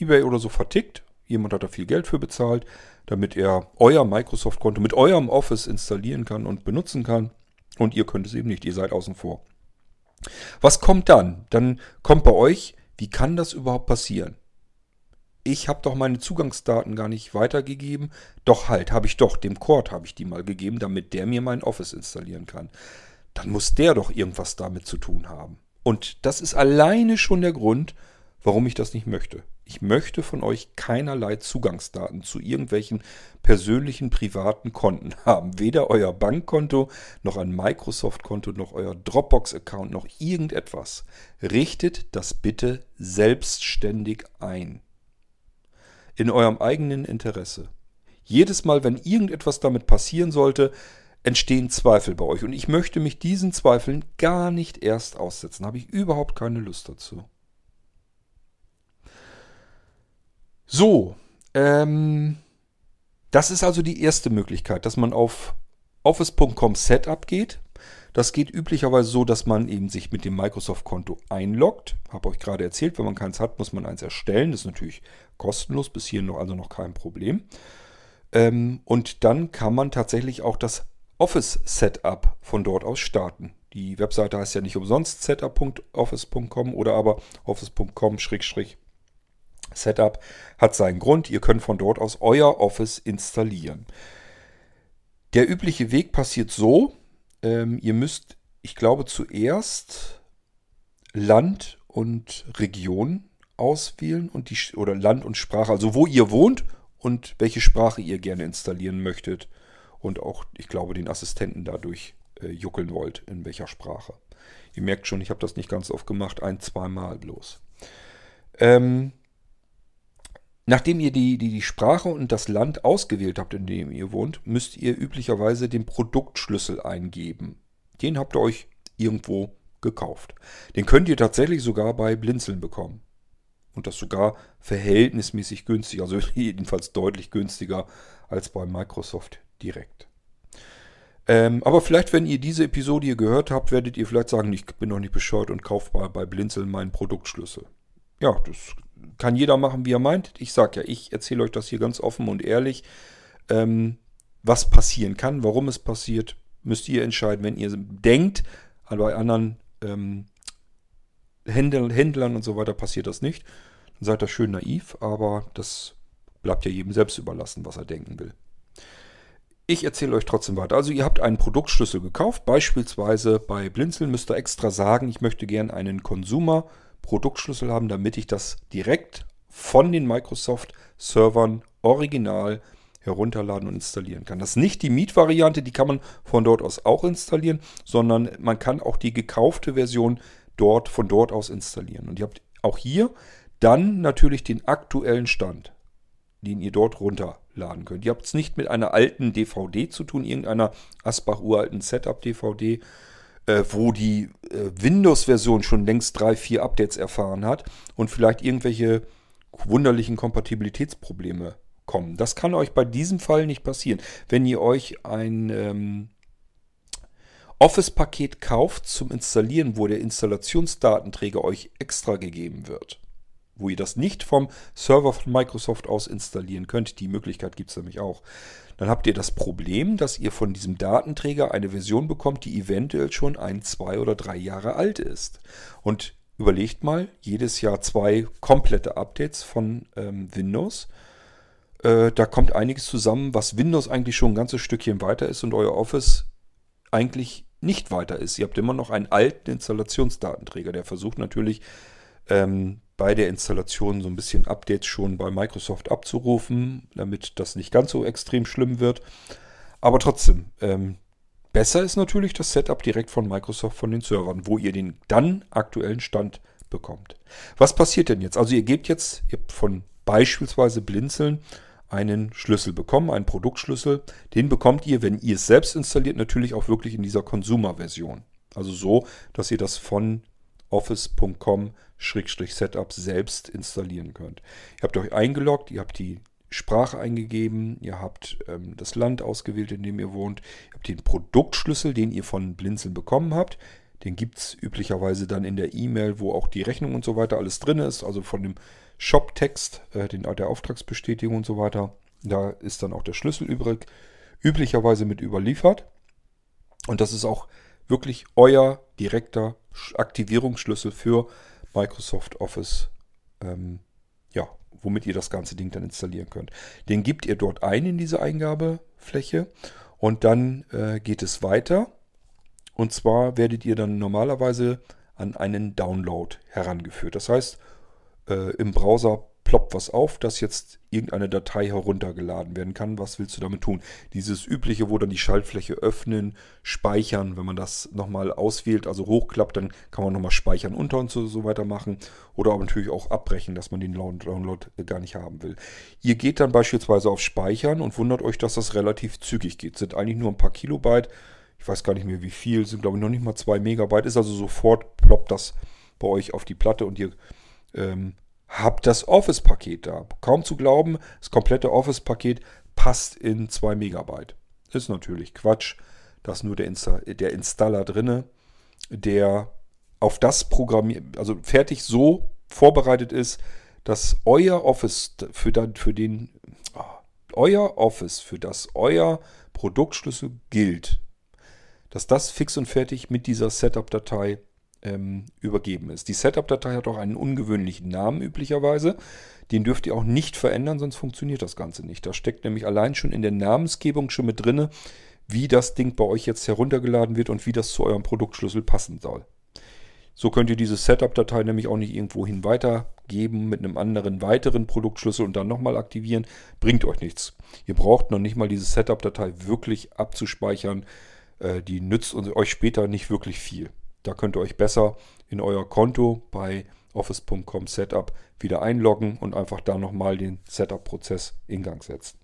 eBay oder so vertickt. Jemand hat da viel Geld für bezahlt, damit er euer Microsoft-Konto mit eurem Office installieren kann und benutzen kann. Und ihr könnt es eben nicht, ihr seid außen vor. Was kommt dann? Dann kommt bei euch, wie kann das überhaupt passieren? Ich habe doch meine Zugangsdaten gar nicht weitergegeben. Doch halt, habe ich doch. Dem Cord habe ich die mal gegeben, damit der mir mein Office installieren kann. Dann muss der doch irgendwas damit zu tun haben. Und das ist alleine schon der Grund, warum ich das nicht möchte. Ich möchte von euch keinerlei Zugangsdaten zu irgendwelchen persönlichen privaten Konten haben. Weder euer Bankkonto, noch ein Microsoft-Konto, noch euer Dropbox-Account, noch irgendetwas. Richtet das bitte selbstständig ein. In eurem eigenen Interesse. Jedes Mal, wenn irgendetwas damit passieren sollte, entstehen Zweifel bei euch. Und ich möchte mich diesen Zweifeln gar nicht erst aussetzen. Habe ich überhaupt keine Lust dazu. So, ähm, das ist also die erste Möglichkeit, dass man auf office.com Setup geht. Das geht üblicherweise so, dass man eben sich mit dem Microsoft-Konto einloggt. Habe euch gerade erzählt, wenn man keins hat, muss man eins erstellen. Das ist natürlich kostenlos, bis hierhin noch, also noch kein Problem. Ähm, und dann kann man tatsächlich auch das Office-Setup von dort aus starten. Die Webseite heißt ja nicht umsonst setup.office.com oder aber office.com Setup hat seinen Grund. Ihr könnt von dort aus euer Office installieren. Der übliche Weg passiert so, ähm, ihr müsst, ich glaube, zuerst Land und Region auswählen und die oder Land und Sprache, also wo ihr wohnt und welche Sprache ihr gerne installieren möchtet und auch, ich glaube, den Assistenten dadurch äh, juckeln wollt, in welcher Sprache. Ihr merkt schon, ich habe das nicht ganz oft gemacht, ein, zweimal bloß. Ähm, Nachdem ihr die, die, die Sprache und das Land ausgewählt habt, in dem ihr wohnt, müsst ihr üblicherweise den Produktschlüssel eingeben. Den habt ihr euch irgendwo gekauft. Den könnt ihr tatsächlich sogar bei Blinzeln bekommen. Und das sogar verhältnismäßig günstig, also jedenfalls deutlich günstiger als bei Microsoft direkt. Ähm, aber vielleicht, wenn ihr diese Episode hier gehört habt, werdet ihr vielleicht sagen, ich bin noch nicht bescheuert und kaufe bei Blinzeln meinen Produktschlüssel. Ja, das kann jeder machen, wie er meint. Ich sage ja, ich erzähle euch das hier ganz offen und ehrlich. Ähm, was passieren kann, warum es passiert, müsst ihr entscheiden. Wenn ihr denkt, bei anderen ähm, Händlern, und so weiter passiert das nicht, dann seid ihr schön naiv, aber das bleibt ja jedem selbst überlassen, was er denken will. Ich erzähle euch trotzdem weiter. Also ihr habt einen Produktschlüssel gekauft, beispielsweise bei Blinzeln müsst ihr extra sagen, ich möchte gerne einen Consumer Produktschlüssel haben, damit ich das direkt von den Microsoft-Servern original herunterladen und installieren kann. Das ist nicht die Mietvariante, die kann man von dort aus auch installieren, sondern man kann auch die gekaufte Version dort von dort aus installieren. Und ihr habt auch hier dann natürlich den aktuellen Stand, den ihr dort runterladen könnt. Ihr habt es nicht mit einer alten DVD zu tun, irgendeiner Asbach uralten Setup-DVD, äh, wo die äh, Windows-Version schon längst drei, vier Updates erfahren hat und vielleicht irgendwelche wunderlichen Kompatibilitätsprobleme kommen. Das kann euch bei diesem Fall nicht passieren. Wenn ihr euch ein ähm, Office-Paket kauft zum Installieren, wo der Installationsdatenträger euch extra gegeben wird, wo ihr das nicht vom Server von Microsoft aus installieren könnt, die Möglichkeit gibt es nämlich auch, dann habt ihr das Problem, dass ihr von diesem Datenträger eine Version bekommt, die eventuell schon ein, zwei oder drei Jahre alt ist. Und überlegt mal, jedes Jahr zwei komplette Updates von ähm, Windows. Äh, da kommt einiges zusammen, was Windows eigentlich schon ein ganzes Stückchen weiter ist und euer Office eigentlich nicht weiter ist. Ihr habt immer noch einen alten Installationsdatenträger, der versucht natürlich ähm, bei der Installation so ein bisschen Updates schon bei Microsoft abzurufen, damit das nicht ganz so extrem schlimm wird. Aber trotzdem, ähm, besser ist natürlich das Setup direkt von Microsoft von den Servern, wo ihr den dann aktuellen Stand bekommt. Was passiert denn jetzt? Also ihr gebt jetzt, ihr von beispielsweise Blinzeln einen Schlüssel bekommen, einen Produktschlüssel. Den bekommt ihr, wenn ihr es selbst installiert, natürlich auch wirklich in dieser Consumer-Version. Also so, dass ihr das von office.com-setup selbst installieren könnt. Ihr habt euch eingeloggt, ihr habt die Sprache eingegeben, ihr habt ähm, das Land ausgewählt, in dem ihr wohnt, ihr habt den Produktschlüssel, den ihr von Blinzeln bekommen habt. Den gibt es üblicherweise dann in der E-Mail, wo auch die Rechnung und so weiter alles drin ist, also von dem Shop-Text, äh, der Auftragsbestätigung und so weiter. Da ist dann auch der Schlüssel übrig, üblicherweise mit überliefert. Und das ist auch wirklich euer direkter Aktivierungsschlüssel für Microsoft Office, ähm, ja, womit ihr das ganze Ding dann installieren könnt. Den gebt ihr dort ein in diese Eingabefläche und dann äh, geht es weiter. Und zwar werdet ihr dann normalerweise an einen Download herangeführt. Das heißt, äh, im Browser ploppt was auf, dass jetzt irgendeine Datei heruntergeladen werden kann. Was willst du damit tun? Dieses übliche, wo dann die Schaltfläche öffnen, speichern, wenn man das nochmal auswählt, also hochklappt, dann kann man nochmal speichern unter und so, so weiter machen. Oder aber natürlich auch abbrechen, dass man den Download gar nicht haben will. Ihr geht dann beispielsweise auf Speichern und wundert euch, dass das relativ zügig geht. Sind eigentlich nur ein paar Kilobyte. Ich weiß gar nicht mehr wie viel, sind glaube ich noch nicht mal zwei Megabyte. Ist also sofort ploppt das bei euch auf die Platte und ihr ähm, habt das Office-Paket da. Kaum zu glauben, das komplette Office-Paket passt in 2 Megabyte. Ist natürlich Quatsch. Da ist nur der, Insta der Installer drinne, der auf das Programmieren, also fertig so vorbereitet ist, dass euer Office für, dann, für den, oh, euer Office, für das euer Produktschlüssel gilt, dass das fix und fertig mit dieser Setup-Datei ähm, übergeben ist. Die Setup-Datei hat auch einen ungewöhnlichen Namen üblicherweise. Den dürft ihr auch nicht verändern, sonst funktioniert das Ganze nicht. Da steckt nämlich allein schon in der Namensgebung schon mit drin, wie das Ding bei euch jetzt heruntergeladen wird und wie das zu eurem Produktschlüssel passen soll. So könnt ihr diese Setup-Datei nämlich auch nicht irgendwohin weitergeben mit einem anderen weiteren Produktschlüssel und dann nochmal aktivieren. Bringt euch nichts. Ihr braucht noch nicht mal diese Setup-Datei wirklich abzuspeichern. Äh, die nützt euch später nicht wirklich viel. Da könnt ihr euch besser in euer Konto bei office.com Setup wieder einloggen und einfach da nochmal den Setup-Prozess in Gang setzen.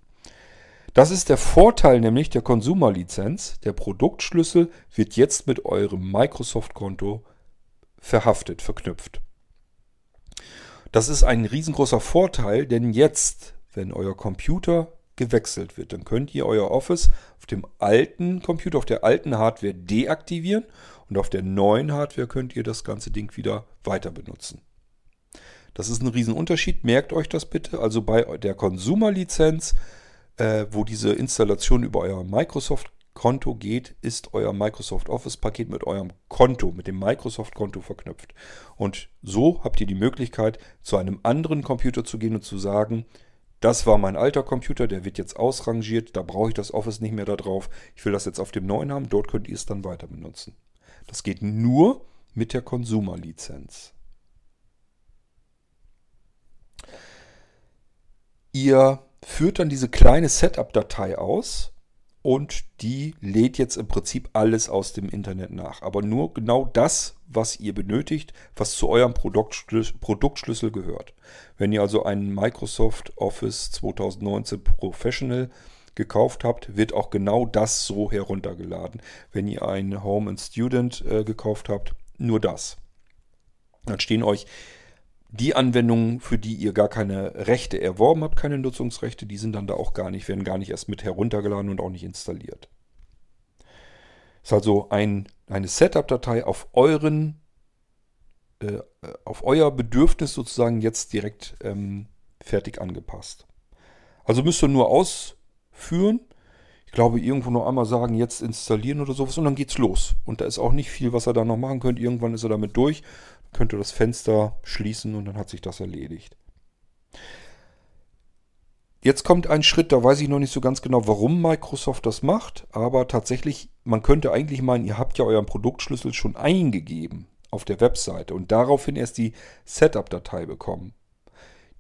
Das ist der Vorteil nämlich der Consumer-Lizenz. Der Produktschlüssel wird jetzt mit eurem Microsoft-Konto verhaftet, verknüpft. Das ist ein riesengroßer Vorteil, denn jetzt, wenn euer Computer gewechselt wird, dann könnt ihr euer Office auf dem alten Computer, auf der alten Hardware deaktivieren und auf der neuen Hardware könnt ihr das ganze Ding wieder weiter benutzen. Das ist ein Riesenunterschied, merkt euch das bitte. Also bei der Consumer-Lizenz, äh, wo diese Installation über euer Microsoft-Konto geht, ist euer Microsoft Office-Paket mit eurem Konto, mit dem Microsoft-Konto verknüpft. Und so habt ihr die Möglichkeit, zu einem anderen Computer zu gehen und zu sagen, das war mein alter Computer, der wird jetzt ausrangiert, da brauche ich das Office nicht mehr da drauf. Ich will das jetzt auf dem neuen haben, dort könnt ihr es dann weiter benutzen. Das geht nur mit der Consumer-Lizenz. Ihr führt dann diese kleine Setup-Datei aus und die lädt jetzt im Prinzip alles aus dem Internet nach. Aber nur genau das, was ihr benötigt, was zu eurem Produktschlüssel gehört. Wenn ihr also einen Microsoft Office 2019 Professional gekauft habt, wird auch genau das so heruntergeladen. Wenn ihr ein Home and Student äh, gekauft habt, nur das. Dann stehen euch die Anwendungen, für die ihr gar keine Rechte erworben habt, keine Nutzungsrechte, die sind dann da auch gar nicht, werden gar nicht erst mit heruntergeladen und auch nicht installiert. Ist also ein, eine Setup-Datei auf euren, äh, auf euer Bedürfnis sozusagen jetzt direkt ähm, fertig angepasst. Also müsst ihr nur aus, führen. Ich glaube, irgendwo noch einmal sagen, jetzt installieren oder sowas und dann geht's los. Und da ist auch nicht viel, was er da noch machen könnte. Irgendwann ist er damit durch, könnte das Fenster schließen und dann hat sich das erledigt. Jetzt kommt ein Schritt, da weiß ich noch nicht so ganz genau, warum Microsoft das macht, aber tatsächlich, man könnte eigentlich meinen, ihr habt ja euren Produktschlüssel schon eingegeben auf der Webseite und daraufhin erst die Setup-Datei bekommen.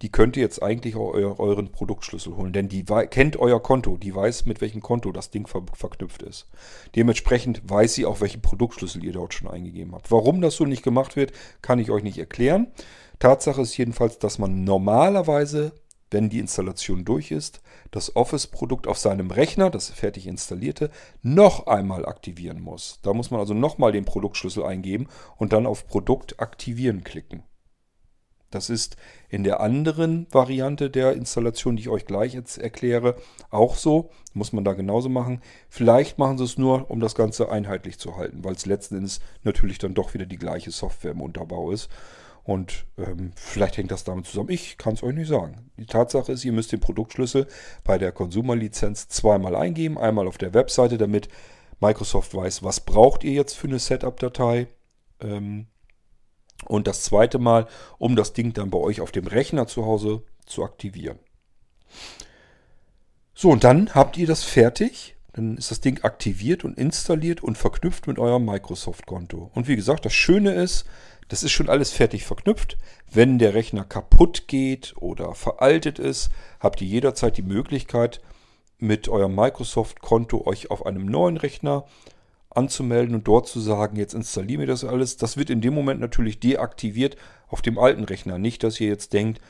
Die könnt ihr jetzt eigentlich auch euren Produktschlüssel holen, denn die kennt euer Konto, die weiß, mit welchem Konto das Ding ver verknüpft ist. Dementsprechend weiß sie auch, welchen Produktschlüssel ihr dort schon eingegeben habt. Warum das so nicht gemacht wird, kann ich euch nicht erklären. Tatsache ist jedenfalls, dass man normalerweise wenn die Installation durch ist, das Office-Produkt auf seinem Rechner, das fertig installierte, noch einmal aktivieren muss. Da muss man also nochmal den Produktschlüssel eingeben und dann auf Produkt aktivieren klicken. Das ist in der anderen Variante der Installation, die ich euch gleich jetzt erkläre, auch so. Muss man da genauso machen. Vielleicht machen sie es nur, um das Ganze einheitlich zu halten, weil es letzten Endes natürlich dann doch wieder die gleiche Software im Unterbau ist. Und ähm, vielleicht hängt das damit zusammen. Ich kann es euch nicht sagen. Die Tatsache ist, ihr müsst den Produktschlüssel bei der Konsumerlizenz zweimal eingeben. Einmal auf der Webseite, damit Microsoft weiß, was braucht ihr jetzt für eine Setup-Datei. Ähm, und das zweite Mal, um das Ding dann bei euch auf dem Rechner zu Hause zu aktivieren. So, und dann habt ihr das fertig. Dann ist das Ding aktiviert und installiert und verknüpft mit eurem Microsoft-Konto. Und wie gesagt, das Schöne ist, das ist schon alles fertig verknüpft. Wenn der Rechner kaputt geht oder veraltet ist, habt ihr jederzeit die Möglichkeit, mit eurem Microsoft-Konto euch auf einem neuen Rechner anzumelden und dort zu sagen, jetzt installiere mir das alles. Das wird in dem Moment natürlich deaktiviert auf dem alten Rechner. Nicht, dass ihr jetzt denkt,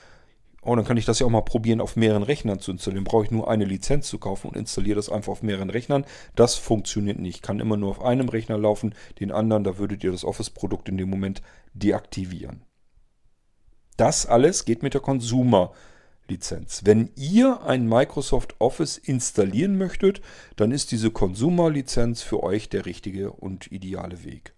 Oh, dann kann ich das ja auch mal probieren, auf mehreren Rechnern zu installieren. Brauche ich nur eine Lizenz zu kaufen und installiere das einfach auf mehreren Rechnern. Das funktioniert nicht. Kann immer nur auf einem Rechner laufen. Den anderen, da würdet ihr das Office-Produkt in dem Moment deaktivieren. Das alles geht mit der Consumer-Lizenz. Wenn ihr ein Microsoft Office installieren möchtet, dann ist diese Consumer-Lizenz für euch der richtige und ideale Weg.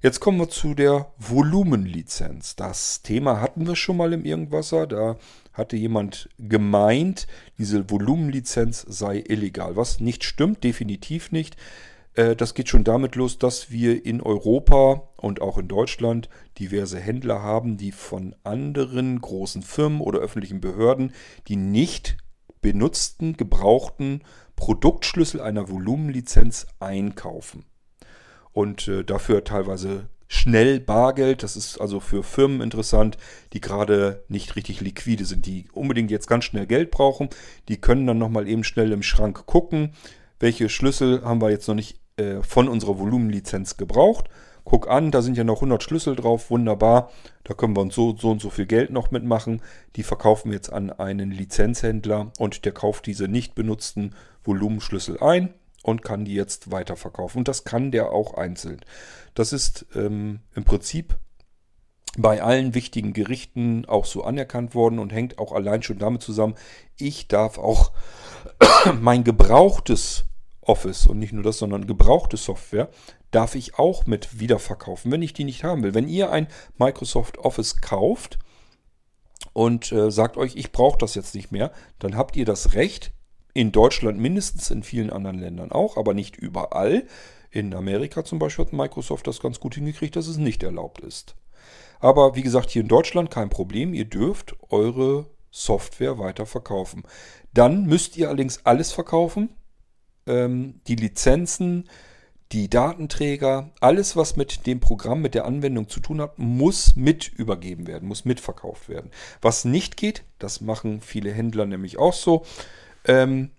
Jetzt kommen wir zu der Volumenlizenz. Das Thema hatten wir schon mal im Irgendwasser. Da hatte jemand gemeint, diese Volumenlizenz sei illegal. Was nicht stimmt, definitiv nicht. Äh, das geht schon damit los, dass wir in Europa und auch in Deutschland diverse Händler haben, die von anderen großen Firmen oder öffentlichen Behörden die nicht benutzten, gebrauchten Produktschlüssel einer Volumenlizenz einkaufen und äh, dafür teilweise schnell Bargeld. Das ist also für Firmen interessant, die gerade nicht richtig liquide sind, die unbedingt jetzt ganz schnell Geld brauchen. Die können dann nochmal eben schnell im Schrank gucken, welche Schlüssel haben wir jetzt noch nicht äh, von unserer Volumenlizenz gebraucht. Guck an, da sind ja noch 100 Schlüssel drauf, wunderbar. Da können wir uns so, so und so viel Geld noch mitmachen. Die verkaufen wir jetzt an einen Lizenzhändler und der kauft diese nicht benutzten Volumenschlüssel ein und kann die jetzt weiterverkaufen. Und das kann der auch einzeln. Das ist ähm, im Prinzip bei allen wichtigen Gerichten auch so anerkannt worden und hängt auch allein schon damit zusammen, ich darf auch mein gebrauchtes Office und nicht nur das, sondern gebrauchte Software darf ich auch mit wiederverkaufen, wenn ich die nicht haben will. Wenn ihr ein Microsoft Office kauft und äh, sagt euch, ich brauche das jetzt nicht mehr, dann habt ihr das Recht, in Deutschland mindestens, in vielen anderen Ländern auch, aber nicht überall. In Amerika zum Beispiel hat Microsoft das ganz gut hingekriegt, dass es nicht erlaubt ist. Aber wie gesagt, hier in Deutschland kein Problem. Ihr dürft eure Software weiter verkaufen. Dann müsst ihr allerdings alles verkaufen. Ähm, die Lizenzen, die Datenträger, alles, was mit dem Programm, mit der Anwendung zu tun hat, muss mit übergeben werden, muss mitverkauft werden. Was nicht geht, das machen viele Händler nämlich auch so, ähm,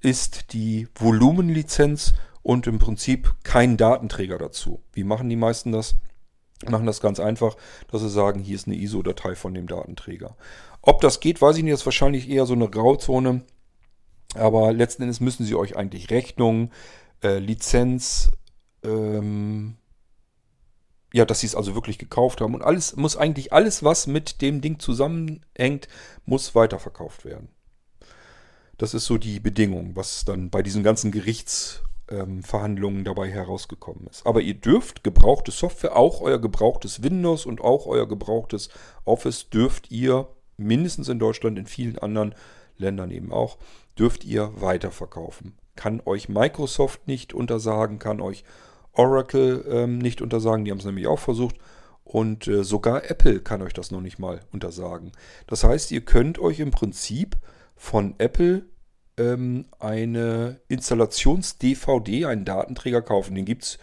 ist die Volumenlizenz und im Prinzip kein Datenträger dazu. Wie machen die meisten das? Machen das ganz einfach, dass sie sagen, hier ist eine ISO-Datei von dem Datenträger. Ob das geht, weiß ich nicht, das ist wahrscheinlich eher so eine Grauzone. Aber letzten Endes müssen sie euch eigentlich Rechnung, äh, Lizenz, ähm, ja, dass sie es also wirklich gekauft haben. Und alles muss eigentlich alles, was mit dem Ding zusammenhängt, muss weiterverkauft werden. Das ist so die Bedingung, was dann bei diesen ganzen Gerichtsverhandlungen ähm, dabei herausgekommen ist. Aber ihr dürft gebrauchte Software, auch euer gebrauchtes Windows und auch euer gebrauchtes Office dürft ihr mindestens in Deutschland, in vielen anderen Ländern eben auch, dürft ihr weiterverkaufen. Kann euch Microsoft nicht untersagen, kann euch Oracle ähm, nicht untersagen, die haben es nämlich auch versucht. Und äh, sogar Apple kann euch das noch nicht mal untersagen. Das heißt, ihr könnt euch im Prinzip von Apple ähm, eine Installations-DVD, einen Datenträger kaufen. Den gibt es,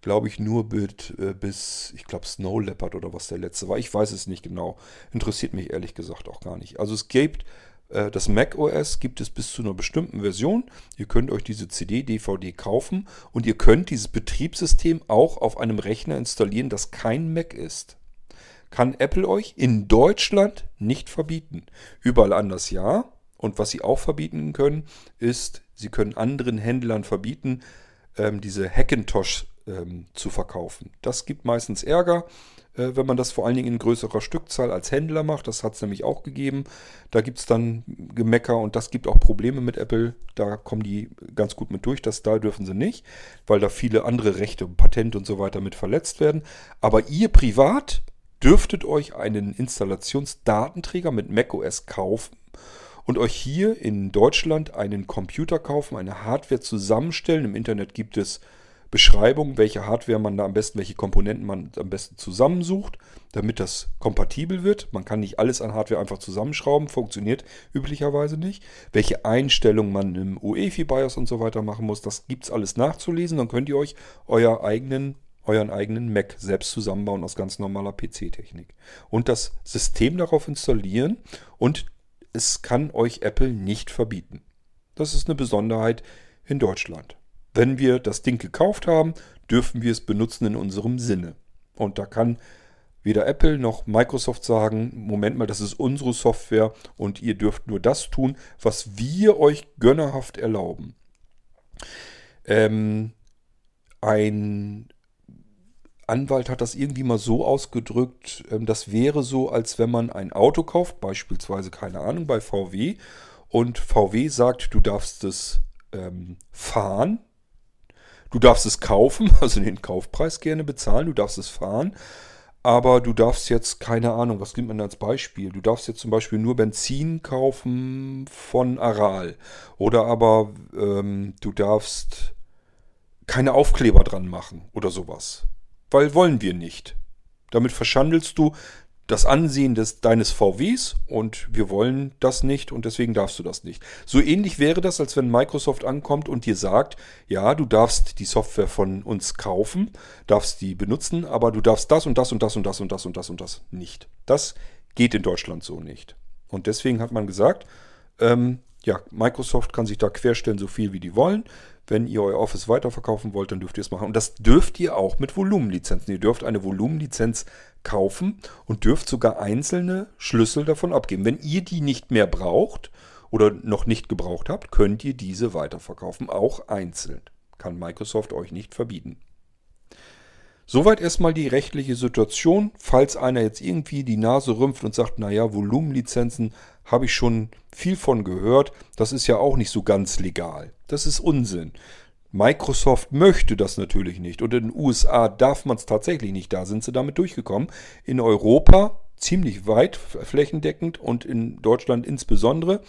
glaube ich, nur mit, äh, bis, ich glaube, Snow Leopard oder was der letzte war. Ich weiß es nicht genau. Interessiert mich ehrlich gesagt auch gar nicht. Also es gibt das Mac OS gibt es bis zu einer bestimmten Version. Ihr könnt euch diese CD, DVD kaufen und ihr könnt dieses Betriebssystem auch auf einem Rechner installieren, das kein Mac ist. Kann Apple euch in Deutschland nicht verbieten. Überall anders ja. Und was sie auch verbieten können, ist, sie können anderen Händlern verbieten, ähm, diese Hackintosh ähm, zu verkaufen. Das gibt meistens Ärger, äh, wenn man das vor allen Dingen in größerer Stückzahl als Händler macht. Das hat es nämlich auch gegeben. Da gibt es dann Gemecker und das gibt auch Probleme mit Apple. Da kommen die ganz gut mit durch. Das da dürfen sie nicht, weil da viele andere Rechte, Patente und so weiter mit verletzt werden. Aber ihr privat dürftet euch einen Installationsdatenträger mit macOS kaufen und euch hier in Deutschland einen Computer kaufen, eine Hardware zusammenstellen. Im Internet gibt es Beschreibungen, welche Hardware man da am besten, welche Komponenten man am besten zusammensucht, damit das kompatibel wird. Man kann nicht alles an Hardware einfach zusammenschrauben, funktioniert üblicherweise nicht. Welche Einstellungen man im UEFI-BIOS und so weiter machen muss, das gibt es alles nachzulesen. Dann könnt ihr euch euer eigenen euren eigenen Mac selbst zusammenbauen aus ganz normaler PC-Technik. Und das System darauf installieren und es kann euch Apple nicht verbieten. Das ist eine Besonderheit in Deutschland. Wenn wir das Ding gekauft haben, dürfen wir es benutzen in unserem Sinne. Und da kann weder Apple noch Microsoft sagen, Moment mal, das ist unsere Software und ihr dürft nur das tun, was wir euch gönnerhaft erlauben. Ähm, ein Anwalt hat das irgendwie mal so ausgedrückt, ähm, das wäre so, als wenn man ein Auto kauft, beispielsweise, keine Ahnung, bei VW, und VW sagt, du darfst es ähm, fahren, du darfst es kaufen, also den Kaufpreis gerne bezahlen, du darfst es fahren, aber du darfst jetzt, keine Ahnung, was nimmt man als Beispiel? Du darfst jetzt zum Beispiel nur Benzin kaufen von Aral. Oder aber ähm, du darfst keine Aufkleber dran machen oder sowas weil wollen wir nicht. Damit verschandelst du das Ansehen des, deines VWs und wir wollen das nicht und deswegen darfst du das nicht. So ähnlich wäre das, als wenn Microsoft ankommt und dir sagt, ja, du darfst die Software von uns kaufen, darfst die benutzen, aber du darfst das und das und das und das und das und das und das nicht. Das geht in Deutschland so nicht. Und deswegen hat man gesagt, ähm, ja, Microsoft kann sich da querstellen, so viel wie die wollen. Wenn ihr euer Office weiterverkaufen wollt, dann dürft ihr es machen. Und das dürft ihr auch mit Volumenlizenzen. Ihr dürft eine Volumenlizenz kaufen und dürft sogar einzelne Schlüssel davon abgeben. Wenn ihr die nicht mehr braucht oder noch nicht gebraucht habt, könnt ihr diese weiterverkaufen, auch einzeln. Kann Microsoft euch nicht verbieten. Soweit erstmal die rechtliche Situation. Falls einer jetzt irgendwie die Nase rümpft und sagt, naja, Volumenlizenzen habe ich schon viel von gehört, das ist ja auch nicht so ganz legal. Das ist Unsinn. Microsoft möchte das natürlich nicht. Und in den USA darf man es tatsächlich nicht. Da sind sie damit durchgekommen. In Europa ziemlich weit flächendeckend und in Deutschland insbesondere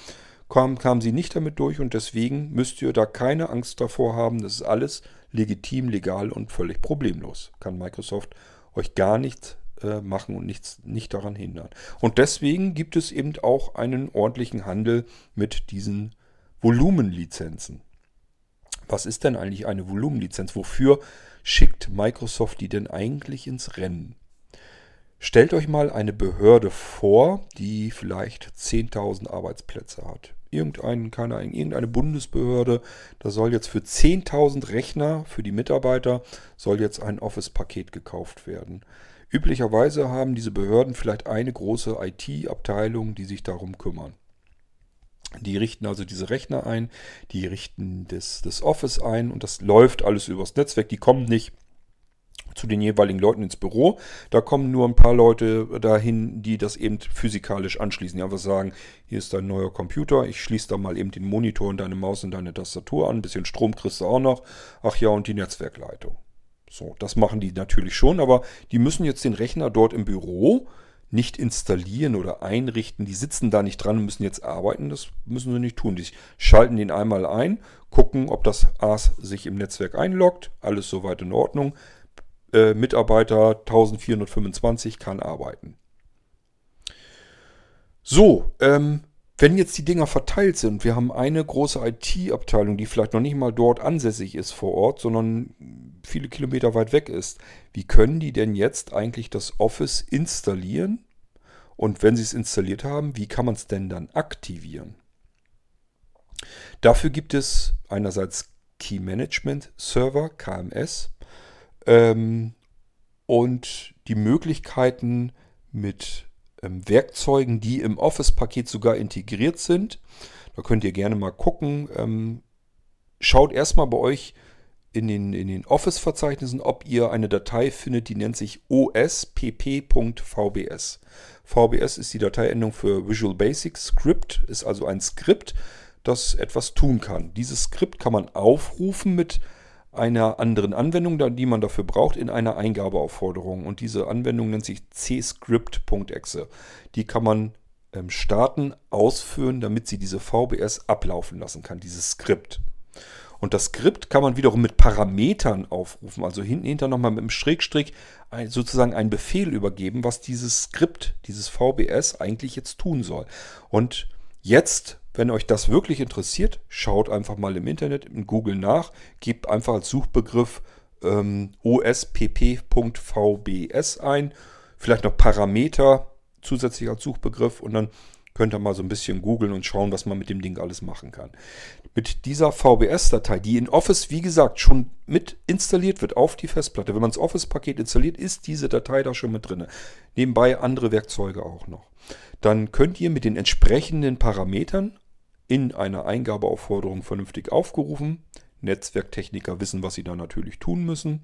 kamen kam sie nicht damit durch und deswegen müsst ihr da keine Angst davor haben. Das ist alles legitim, legal und völlig problemlos. Kann Microsoft euch gar nichts äh, machen und nichts, nicht daran hindern. Und deswegen gibt es eben auch einen ordentlichen Handel mit diesen Volumenlizenzen. Was ist denn eigentlich eine Volumenlizenz? Wofür schickt Microsoft die denn eigentlich ins Rennen? Stellt euch mal eine Behörde vor, die vielleicht 10.000 Arbeitsplätze hat irgendein, keine irgendeine Bundesbehörde, da soll jetzt für 10.000 Rechner für die Mitarbeiter soll jetzt ein Office-Paket gekauft werden. Üblicherweise haben diese Behörden vielleicht eine große IT-Abteilung, die sich darum kümmern. Die richten also diese Rechner ein, die richten das, das Office ein und das läuft alles übers Netzwerk. Die kommen nicht zu den jeweiligen Leuten ins Büro. Da kommen nur ein paar Leute dahin, die das eben physikalisch anschließen. Die einfach sagen, hier ist dein neuer Computer, ich schließe da mal eben den Monitor und deine Maus und deine Tastatur an, ein bisschen Strom kriegst du auch noch. Ach ja, und die Netzwerkleitung. So, das machen die natürlich schon, aber die müssen jetzt den Rechner dort im Büro nicht installieren oder einrichten. Die sitzen da nicht dran und müssen jetzt arbeiten. Das müssen sie nicht tun. Die schalten den einmal ein, gucken, ob das AS sich im Netzwerk einloggt. Alles soweit in Ordnung äh, Mitarbeiter 1425 kann arbeiten. So, ähm, wenn jetzt die Dinger verteilt sind, wir haben eine große IT-Abteilung, die vielleicht noch nicht mal dort ansässig ist vor Ort, sondern viele Kilometer weit weg ist, wie können die denn jetzt eigentlich das Office installieren? Und wenn sie es installiert haben, wie kann man es denn dann aktivieren? Dafür gibt es einerseits Key Management Server, KMS, ähm, und die Möglichkeiten mit ähm, Werkzeugen, die im Office-Paket sogar integriert sind. Da könnt ihr gerne mal gucken. Ähm, schaut erstmal bei euch in den, in den Office-Verzeichnissen, ob ihr eine Datei findet, die nennt sich ospp.vbs. VBS ist die Dateiendung für Visual Basic Script, ist also ein Skript, das etwas tun kann. Dieses Skript kann man aufrufen mit einer anderen Anwendung, die man dafür braucht, in einer Eingabeaufforderung. Und diese Anwendung nennt sich cscript.exe. Die kann man ähm, starten, ausführen, damit sie diese VBS ablaufen lassen kann, dieses Skript. Und das Skript kann man wiederum mit Parametern aufrufen, also hinten hinter nochmal mit einem Schrägstrich sozusagen einen Befehl übergeben, was dieses Skript, dieses VBS eigentlich jetzt tun soll. Und jetzt wenn euch das wirklich interessiert, schaut einfach mal im Internet, in Google nach, gebt einfach als Suchbegriff ähm, ospp.vbs ein, vielleicht noch Parameter zusätzlich als Suchbegriff und dann könnt ihr mal so ein bisschen googeln und schauen, was man mit dem Ding alles machen kann. Mit dieser VBS-Datei, die in Office, wie gesagt, schon mit installiert wird auf die Festplatte. Wenn man das Office-Paket installiert, ist diese Datei da schon mit drin. Nebenbei andere Werkzeuge auch noch. Dann könnt ihr mit den entsprechenden Parametern in einer Eingabeaufforderung vernünftig aufgerufen. Netzwerktechniker wissen, was sie da natürlich tun müssen.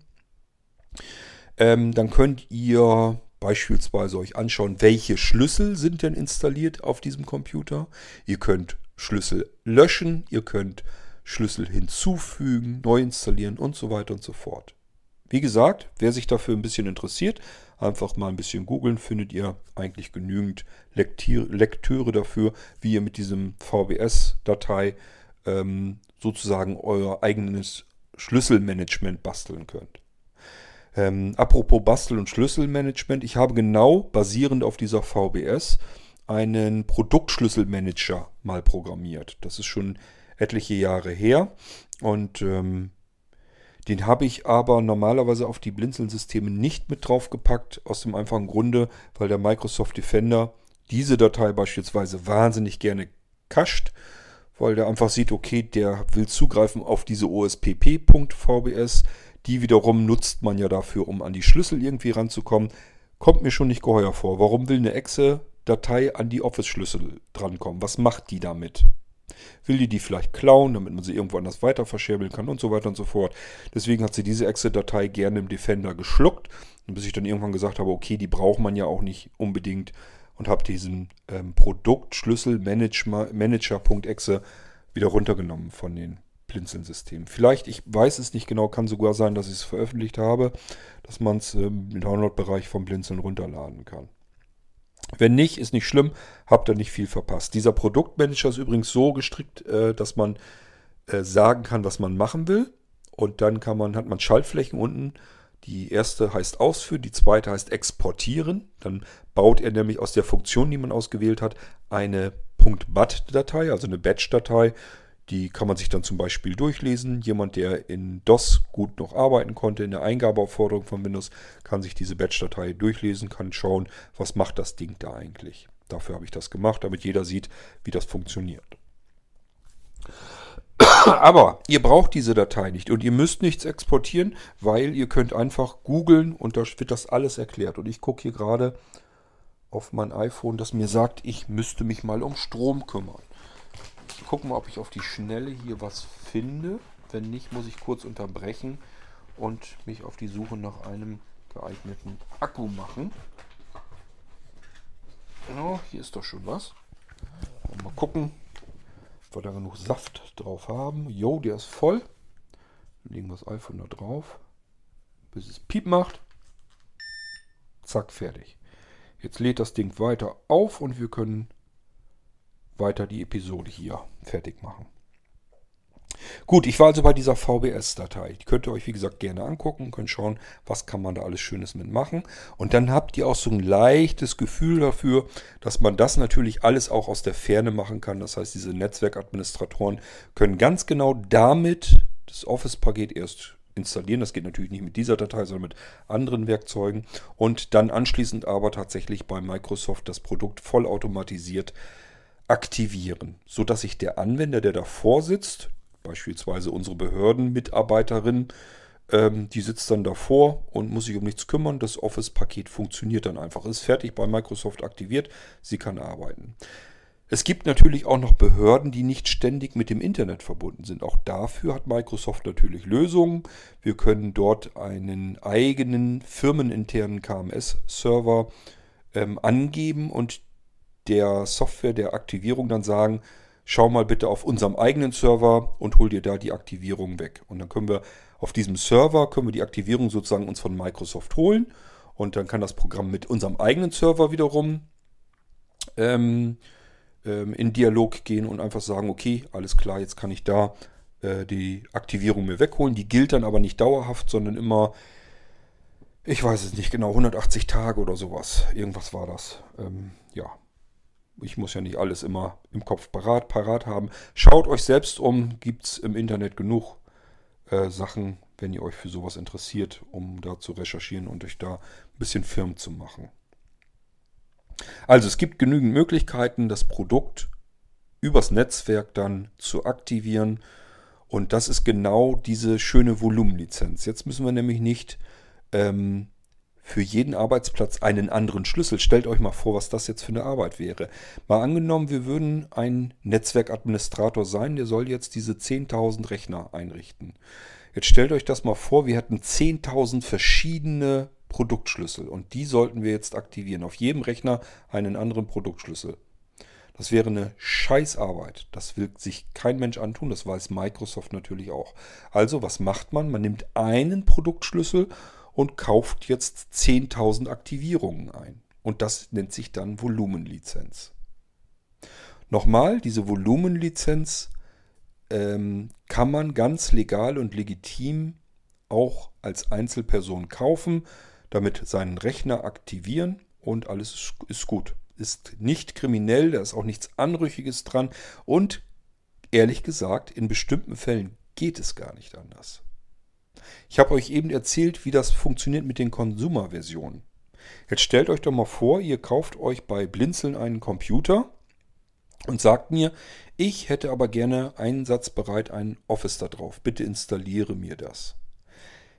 Ähm, dann könnt ihr beispielsweise euch anschauen, welche Schlüssel sind denn installiert auf diesem Computer. Ihr könnt Schlüssel löschen, ihr könnt Schlüssel hinzufügen, neu installieren und so weiter und so fort. Wie gesagt, wer sich dafür ein bisschen interessiert, Einfach mal ein bisschen googeln, findet ihr eigentlich genügend Lektüre dafür, wie ihr mit diesem VBS-Datei ähm, sozusagen euer eigenes Schlüsselmanagement basteln könnt. Ähm, apropos Bastel- und Schlüsselmanagement, ich habe genau basierend auf dieser VBS einen Produktschlüsselmanager mal programmiert. Das ist schon etliche Jahre her und ähm, den habe ich aber normalerweise auf die Blinzeln-Systeme nicht mit draufgepackt, aus dem einfachen Grunde, weil der Microsoft Defender diese Datei beispielsweise wahnsinnig gerne cached, weil der einfach sieht, okay, der will zugreifen auf diese OSPP.vbs. Die wiederum nutzt man ja dafür, um an die Schlüssel irgendwie ranzukommen. Kommt mir schon nicht geheuer vor. Warum will eine Exe-Datei an die Office-Schlüssel drankommen? Was macht die damit? Will die die vielleicht klauen, damit man sie irgendwo anders weiter verscherbeln kann und so weiter und so fort. Deswegen hat sie diese Exit-Datei gerne im Defender geschluckt. bis ich dann irgendwann gesagt habe, okay, die braucht man ja auch nicht unbedingt und habe diesen ähm, Produktschlüssel Manager.exe wieder runtergenommen von den Blinzeln-Systemen. Vielleicht, ich weiß es nicht genau, kann sogar sein, dass ich es veröffentlicht habe, dass man es ähm, im Download-Bereich vom Blinzeln runterladen kann. Wenn nicht, ist nicht schlimm, habt ihr nicht viel verpasst. Dieser Produktmanager ist übrigens so gestrickt, äh, dass man äh, sagen kann, was man machen will. Und dann kann man, hat man Schaltflächen unten. Die erste heißt Ausführen, die zweite heißt Exportieren. Dann baut er nämlich aus der Funktion, die man ausgewählt hat, eine .bat-Datei, also eine Batch-Datei die kann man sich dann zum Beispiel durchlesen. Jemand, der in DOS gut noch arbeiten konnte, in der Eingabeaufforderung von Windows, kann sich diese Batch-Datei durchlesen, kann schauen, was macht das Ding da eigentlich. Dafür habe ich das gemacht, damit jeder sieht, wie das funktioniert. Aber ihr braucht diese Datei nicht und ihr müsst nichts exportieren, weil ihr könnt einfach googeln und da wird das alles erklärt. Und ich gucke hier gerade auf mein iPhone, das mir sagt, ich müsste mich mal um Strom kümmern. Ich gucke mal, ob ich auf die Schnelle hier was finde. Wenn nicht, muss ich kurz unterbrechen und mich auf die Suche nach einem geeigneten Akku machen. Oh, hier ist doch schon was. Mal gucken, ob wir da genug Saft drauf haben. Jo, der ist voll. legen wir das iPhone da drauf, bis es Piep macht. Zack, fertig. Jetzt lädt das Ding weiter auf und wir können weiter die Episode hier fertig machen. Gut, ich war also bei dieser VBS-Datei. Die könnt ihr euch, wie gesagt, gerne angucken, könnt schauen, was kann man da alles Schönes mitmachen. Und dann habt ihr auch so ein leichtes Gefühl dafür, dass man das natürlich alles auch aus der Ferne machen kann. Das heißt, diese Netzwerkadministratoren können ganz genau damit das Office-Paket erst installieren. Das geht natürlich nicht mit dieser Datei, sondern mit anderen Werkzeugen. Und dann anschließend aber tatsächlich bei Microsoft das Produkt vollautomatisiert aktivieren, sodass sich der Anwender, der davor sitzt, beispielsweise unsere Behördenmitarbeiterin, ähm, die sitzt dann davor und muss sich um nichts kümmern. Das Office-Paket funktioniert dann einfach. Ist fertig bei Microsoft aktiviert. Sie kann arbeiten. Es gibt natürlich auch noch Behörden, die nicht ständig mit dem Internet verbunden sind. Auch dafür hat Microsoft natürlich Lösungen. Wir können dort einen eigenen firmeninternen KMS-Server ähm, angeben und der Software der Aktivierung dann sagen, schau mal bitte auf unserem eigenen Server und hol dir da die Aktivierung weg. Und dann können wir auf diesem Server können wir die Aktivierung sozusagen uns von Microsoft holen und dann kann das Programm mit unserem eigenen Server wiederum ähm, ähm, in Dialog gehen und einfach sagen, okay, alles klar, jetzt kann ich da äh, die Aktivierung mir wegholen. Die gilt dann aber nicht dauerhaft, sondern immer, ich weiß es nicht genau, 180 Tage oder sowas. Irgendwas war das. Ähm, ja, ich muss ja nicht alles immer im Kopf parat, parat haben. Schaut euch selbst um, gibt es im Internet genug äh, Sachen, wenn ihr euch für sowas interessiert, um da zu recherchieren und euch da ein bisschen firm zu machen. Also es gibt genügend Möglichkeiten, das Produkt übers Netzwerk dann zu aktivieren. Und das ist genau diese schöne Volumenlizenz. Jetzt müssen wir nämlich nicht ähm, für jeden Arbeitsplatz einen anderen Schlüssel. Stellt euch mal vor, was das jetzt für eine Arbeit wäre. Mal angenommen, wir würden ein Netzwerkadministrator sein, der soll jetzt diese 10.000 Rechner einrichten. Jetzt stellt euch das mal vor, wir hätten 10.000 verschiedene Produktschlüssel und die sollten wir jetzt aktivieren. Auf jedem Rechner einen anderen Produktschlüssel. Das wäre eine Scheißarbeit. Das will sich kein Mensch antun. Das weiß Microsoft natürlich auch. Also, was macht man? Man nimmt einen Produktschlüssel und kauft jetzt 10.000 Aktivierungen ein. Und das nennt sich dann Volumenlizenz. Nochmal, diese Volumenlizenz ähm, kann man ganz legal und legitim auch als Einzelperson kaufen, damit seinen Rechner aktivieren und alles ist, ist gut. Ist nicht kriminell, da ist auch nichts Anrüchiges dran und ehrlich gesagt, in bestimmten Fällen geht es gar nicht anders. Ich habe euch eben erzählt, wie das funktioniert mit den Consumer-Versionen. Jetzt stellt euch doch mal vor, ihr kauft euch bei Blinzeln einen Computer und sagt mir, ich hätte aber gerne einsatzbereit ein Office da drauf. Bitte installiere mir das.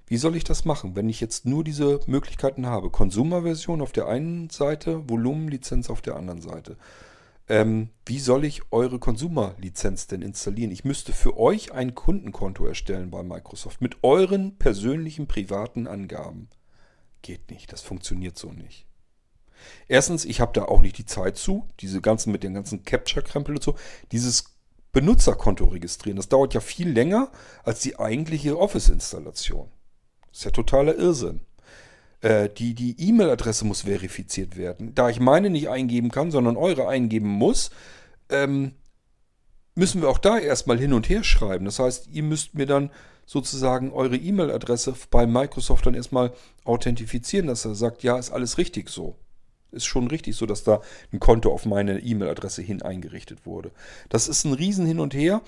Wie soll ich das machen, wenn ich jetzt nur diese Möglichkeiten habe? Consumer-Version auf der einen Seite, Volumenlizenz auf der anderen Seite. Ähm, wie soll ich eure Consumer-Lizenz denn installieren? Ich müsste für euch ein Kundenkonto erstellen bei Microsoft mit euren persönlichen privaten Angaben. Geht nicht, das funktioniert so nicht. Erstens, ich habe da auch nicht die Zeit zu, diese ganzen mit den ganzen Capture-Krempel und so, dieses Benutzerkonto registrieren. Das dauert ja viel länger als die eigentliche Office-Installation. Ist ja totaler Irrsinn. Äh, die die E-Mail-Adresse muss verifiziert werden. Da ich meine nicht eingeben kann, sondern eure eingeben muss, ähm, müssen wir auch da erstmal hin und her schreiben. Das heißt, ihr müsst mir dann sozusagen eure E-Mail-Adresse bei Microsoft dann erstmal authentifizieren, dass er sagt, ja, ist alles richtig so. Ist schon richtig so, dass da ein Konto auf meine E-Mail-Adresse hin eingerichtet wurde. Das ist ein Riesen hin und her.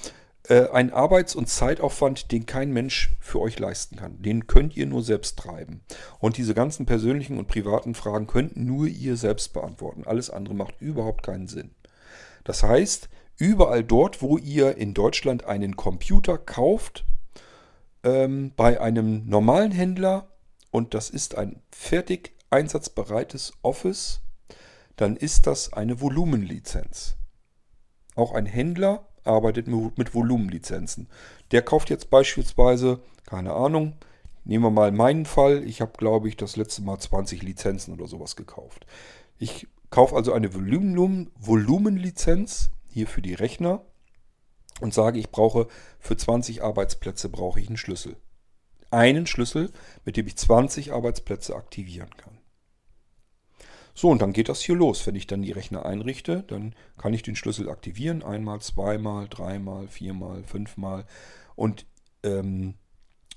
Äh, ein Arbeits- und Zeitaufwand, den kein Mensch für euch leisten kann. Den könnt ihr nur selbst treiben. Und diese ganzen persönlichen und privaten Fragen könnt nur ihr selbst beantworten. Alles andere macht überhaupt keinen Sinn. Das heißt, überall dort, wo ihr in Deutschland einen Computer kauft, ähm, bei einem normalen Händler, und das ist ein fertig einsatzbereites Office, dann ist das eine Volumenlizenz. Auch ein Händler arbeitet mit Volumenlizenzen. Der kauft jetzt beispielsweise, keine Ahnung, nehmen wir mal meinen Fall, ich habe, glaube ich, das letzte Mal 20 Lizenzen oder sowas gekauft. Ich kaufe also eine Volumen, Volumenlizenz hier für die Rechner und sage, ich brauche für 20 Arbeitsplätze brauche ich einen Schlüssel. Einen Schlüssel, mit dem ich 20 Arbeitsplätze aktivieren kann. So, und dann geht das hier los. Wenn ich dann die Rechner einrichte, dann kann ich den Schlüssel aktivieren. Einmal, zweimal, dreimal, viermal, fünfmal. Und ähm,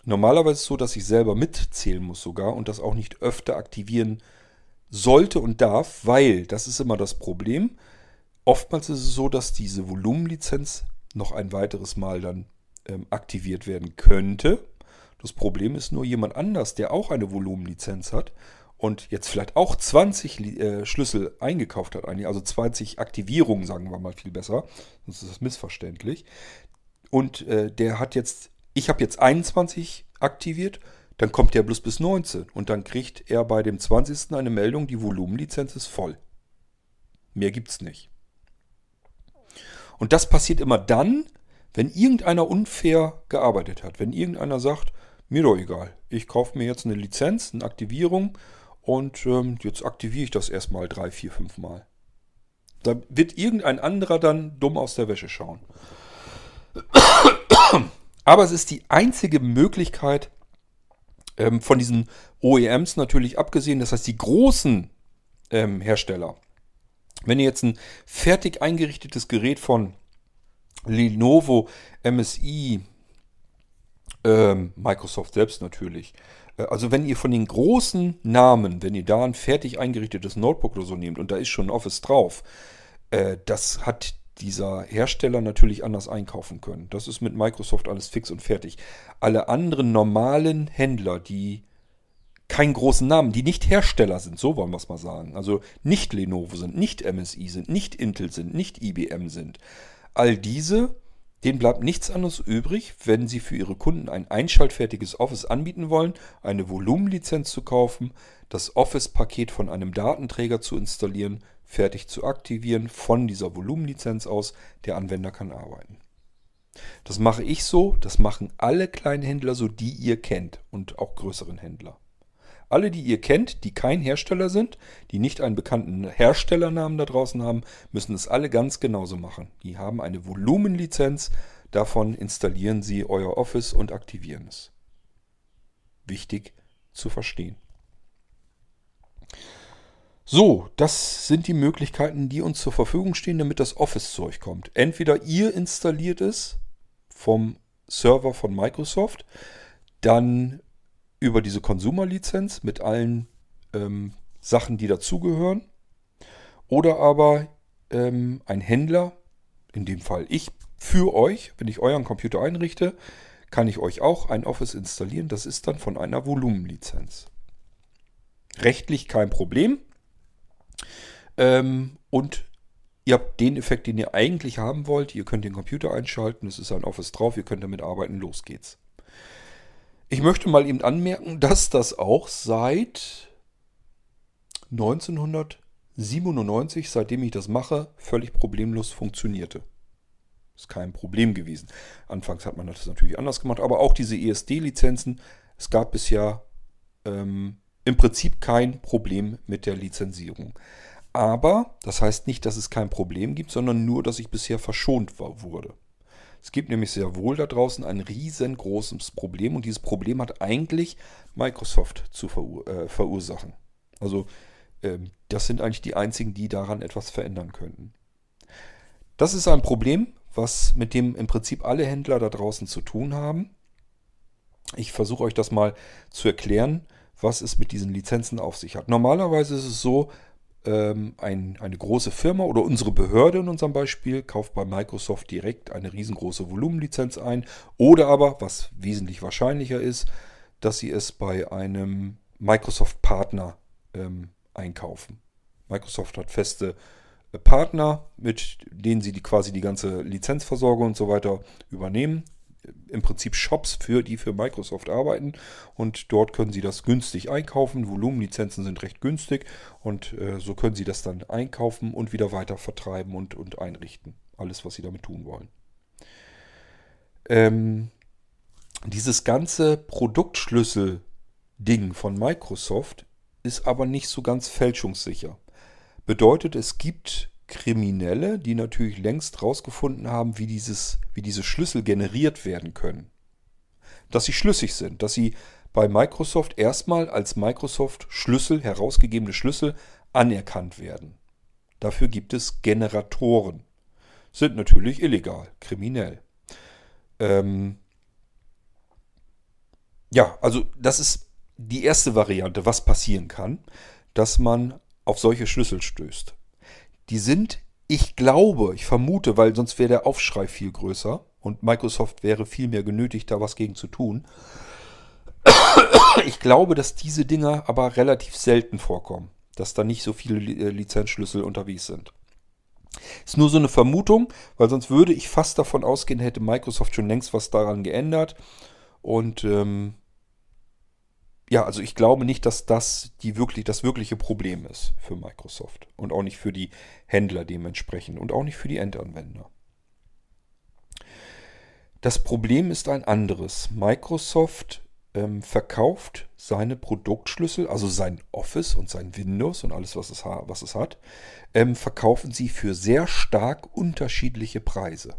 normalerweise ist es so, dass ich selber mitzählen muss sogar und das auch nicht öfter aktivieren sollte und darf, weil, das ist immer das Problem, oftmals ist es so, dass diese Volumenlizenz noch ein weiteres Mal dann ähm, aktiviert werden könnte. Das Problem ist nur jemand anders, der auch eine Volumenlizenz hat und jetzt vielleicht auch 20 äh, Schlüssel eingekauft hat, also 20 Aktivierungen, sagen wir mal viel besser, sonst ist das missverständlich. Und äh, der hat jetzt, ich habe jetzt 21 aktiviert, dann kommt der bloß bis 19 und dann kriegt er bei dem 20. eine Meldung, die Volumenlizenz ist voll. Mehr gibt es nicht. Und das passiert immer dann, wenn irgendeiner unfair gearbeitet hat. Wenn irgendeiner sagt, mir doch egal, ich kaufe mir jetzt eine Lizenz, eine Aktivierung und ähm, jetzt aktiviere ich das erstmal drei, vier, fünf Mal. Da wird irgendein anderer dann dumm aus der Wäsche schauen. Aber es ist die einzige Möglichkeit, ähm, von diesen OEMs natürlich abgesehen, das heißt die großen ähm, Hersteller. Wenn ihr jetzt ein fertig eingerichtetes Gerät von Lenovo, MSI, ähm, Microsoft selbst natürlich, also wenn ihr von den großen Namen, wenn ihr da ein fertig eingerichtetes Notebook oder so nehmt und da ist schon Office drauf, äh, das hat dieser Hersteller natürlich anders einkaufen können. Das ist mit Microsoft alles fix und fertig. Alle anderen normalen Händler, die keinen großen Namen, die nicht Hersteller sind, so wollen wir es mal sagen, also nicht Lenovo sind, nicht MSI sind, nicht Intel sind, nicht IBM sind, all diese Denen bleibt nichts anderes übrig, wenn Sie für Ihre Kunden ein einschaltfertiges Office anbieten wollen, eine Volumenlizenz zu kaufen, das Office-Paket von einem Datenträger zu installieren, fertig zu aktivieren, von dieser Volumenlizenz aus, der Anwender kann arbeiten. Das mache ich so, das machen alle kleinen Händler so, die ihr kennt und auch größeren Händler. Alle, die ihr kennt, die kein Hersteller sind, die nicht einen bekannten Herstellernamen da draußen haben, müssen es alle ganz genauso machen. Die haben eine Volumenlizenz, davon installieren sie euer Office und aktivieren es. Wichtig zu verstehen. So, das sind die Möglichkeiten, die uns zur Verfügung stehen, damit das Office zu euch kommt. Entweder ihr installiert es vom Server von Microsoft, dann über diese Konsumerlizenz mit allen ähm, Sachen, die dazugehören. Oder aber ähm, ein Händler, in dem Fall ich, für euch, wenn ich euren Computer einrichte, kann ich euch auch ein Office installieren. Das ist dann von einer Volumenlizenz. Rechtlich kein Problem. Ähm, und ihr habt den Effekt, den ihr eigentlich haben wollt. Ihr könnt den Computer einschalten, es ist ein Office drauf, ihr könnt damit arbeiten, los geht's. Ich möchte mal eben anmerken, dass das auch seit 1997, seitdem ich das mache, völlig problemlos funktionierte. Ist kein Problem gewesen. Anfangs hat man das natürlich anders gemacht, aber auch diese ESD-Lizenzen, es gab bisher ähm, im Prinzip kein Problem mit der Lizenzierung. Aber das heißt nicht, dass es kein Problem gibt, sondern nur, dass ich bisher verschont war, wurde. Es gibt nämlich sehr wohl da draußen ein riesengroßes Problem und dieses Problem hat eigentlich Microsoft zu verur äh, verursachen. Also ähm, das sind eigentlich die einzigen, die daran etwas verändern könnten. Das ist ein Problem, was mit dem im Prinzip alle Händler da draußen zu tun haben. Ich versuche euch das mal zu erklären, was es mit diesen Lizenzen auf sich hat. Normalerweise ist es so, ähm, ein, eine große Firma oder unsere Behörde in unserem Beispiel kauft bei Microsoft direkt eine riesengroße Volumenlizenz ein. Oder aber, was wesentlich wahrscheinlicher ist, dass sie es bei einem Microsoft-Partner ähm, einkaufen. Microsoft hat feste äh, Partner, mit denen sie die, quasi die ganze Lizenzversorgung und so weiter übernehmen im Prinzip Shops für die für Microsoft arbeiten und dort können Sie das günstig einkaufen. Volumenlizenzen sind recht günstig und äh, so können Sie das dann einkaufen und wieder weiter vertreiben und, und einrichten. Alles, was Sie damit tun wollen. Ähm, dieses ganze Produktschlüssel-Ding von Microsoft ist aber nicht so ganz fälschungssicher. Bedeutet, es gibt Kriminelle, die natürlich längst herausgefunden haben, wie, dieses, wie diese Schlüssel generiert werden können. Dass sie schlüssig sind, dass sie bei Microsoft erstmal als Microsoft Schlüssel, herausgegebene Schlüssel, anerkannt werden. Dafür gibt es Generatoren. Sind natürlich illegal, kriminell. Ähm ja, also das ist die erste Variante, was passieren kann, dass man auf solche Schlüssel stößt. Die sind, ich glaube, ich vermute, weil sonst wäre der Aufschrei viel größer und Microsoft wäre viel mehr genötigt, da was gegen zu tun. Ich glaube, dass diese Dinger aber relativ selten vorkommen, dass da nicht so viele äh, Lizenzschlüssel unterwegs sind. Ist nur so eine Vermutung, weil sonst würde ich fast davon ausgehen, hätte Microsoft schon längst was daran geändert. Und ähm, ja, also ich glaube nicht, dass das die wirklich, das wirkliche Problem ist für Microsoft. Und auch nicht für die Händler dementsprechend. Und auch nicht für die Endanwender. Das Problem ist ein anderes. Microsoft ähm, verkauft seine Produktschlüssel, also sein Office und sein Windows und alles, was es, was es hat, ähm, verkaufen sie für sehr stark unterschiedliche Preise.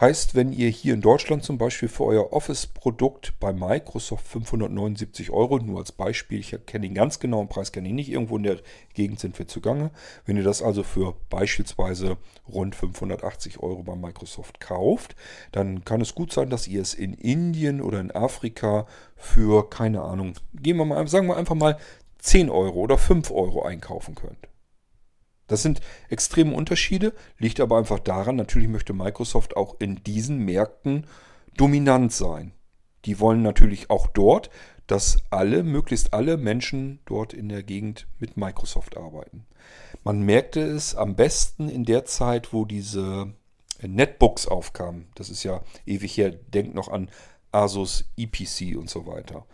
Heißt, wenn ihr hier in Deutschland zum Beispiel für euer Office-Produkt bei Microsoft 579 Euro, nur als Beispiel, ich kenne den ganz genauen Preis, kenne ich nicht, irgendwo in der Gegend sind wir zugange. Wenn ihr das also für beispielsweise rund 580 Euro bei Microsoft kauft, dann kann es gut sein, dass ihr es in Indien oder in Afrika für, keine Ahnung, gehen wir mal, sagen wir einfach mal 10 Euro oder 5 Euro einkaufen könnt. Das sind extreme Unterschiede, liegt aber einfach daran, natürlich möchte Microsoft auch in diesen Märkten dominant sein. Die wollen natürlich auch dort, dass alle, möglichst alle Menschen dort in der Gegend mit Microsoft arbeiten. Man merkte es am besten in der Zeit, wo diese Netbooks aufkamen. Das ist ja ewig her, denkt noch an Asus EPC und so weiter.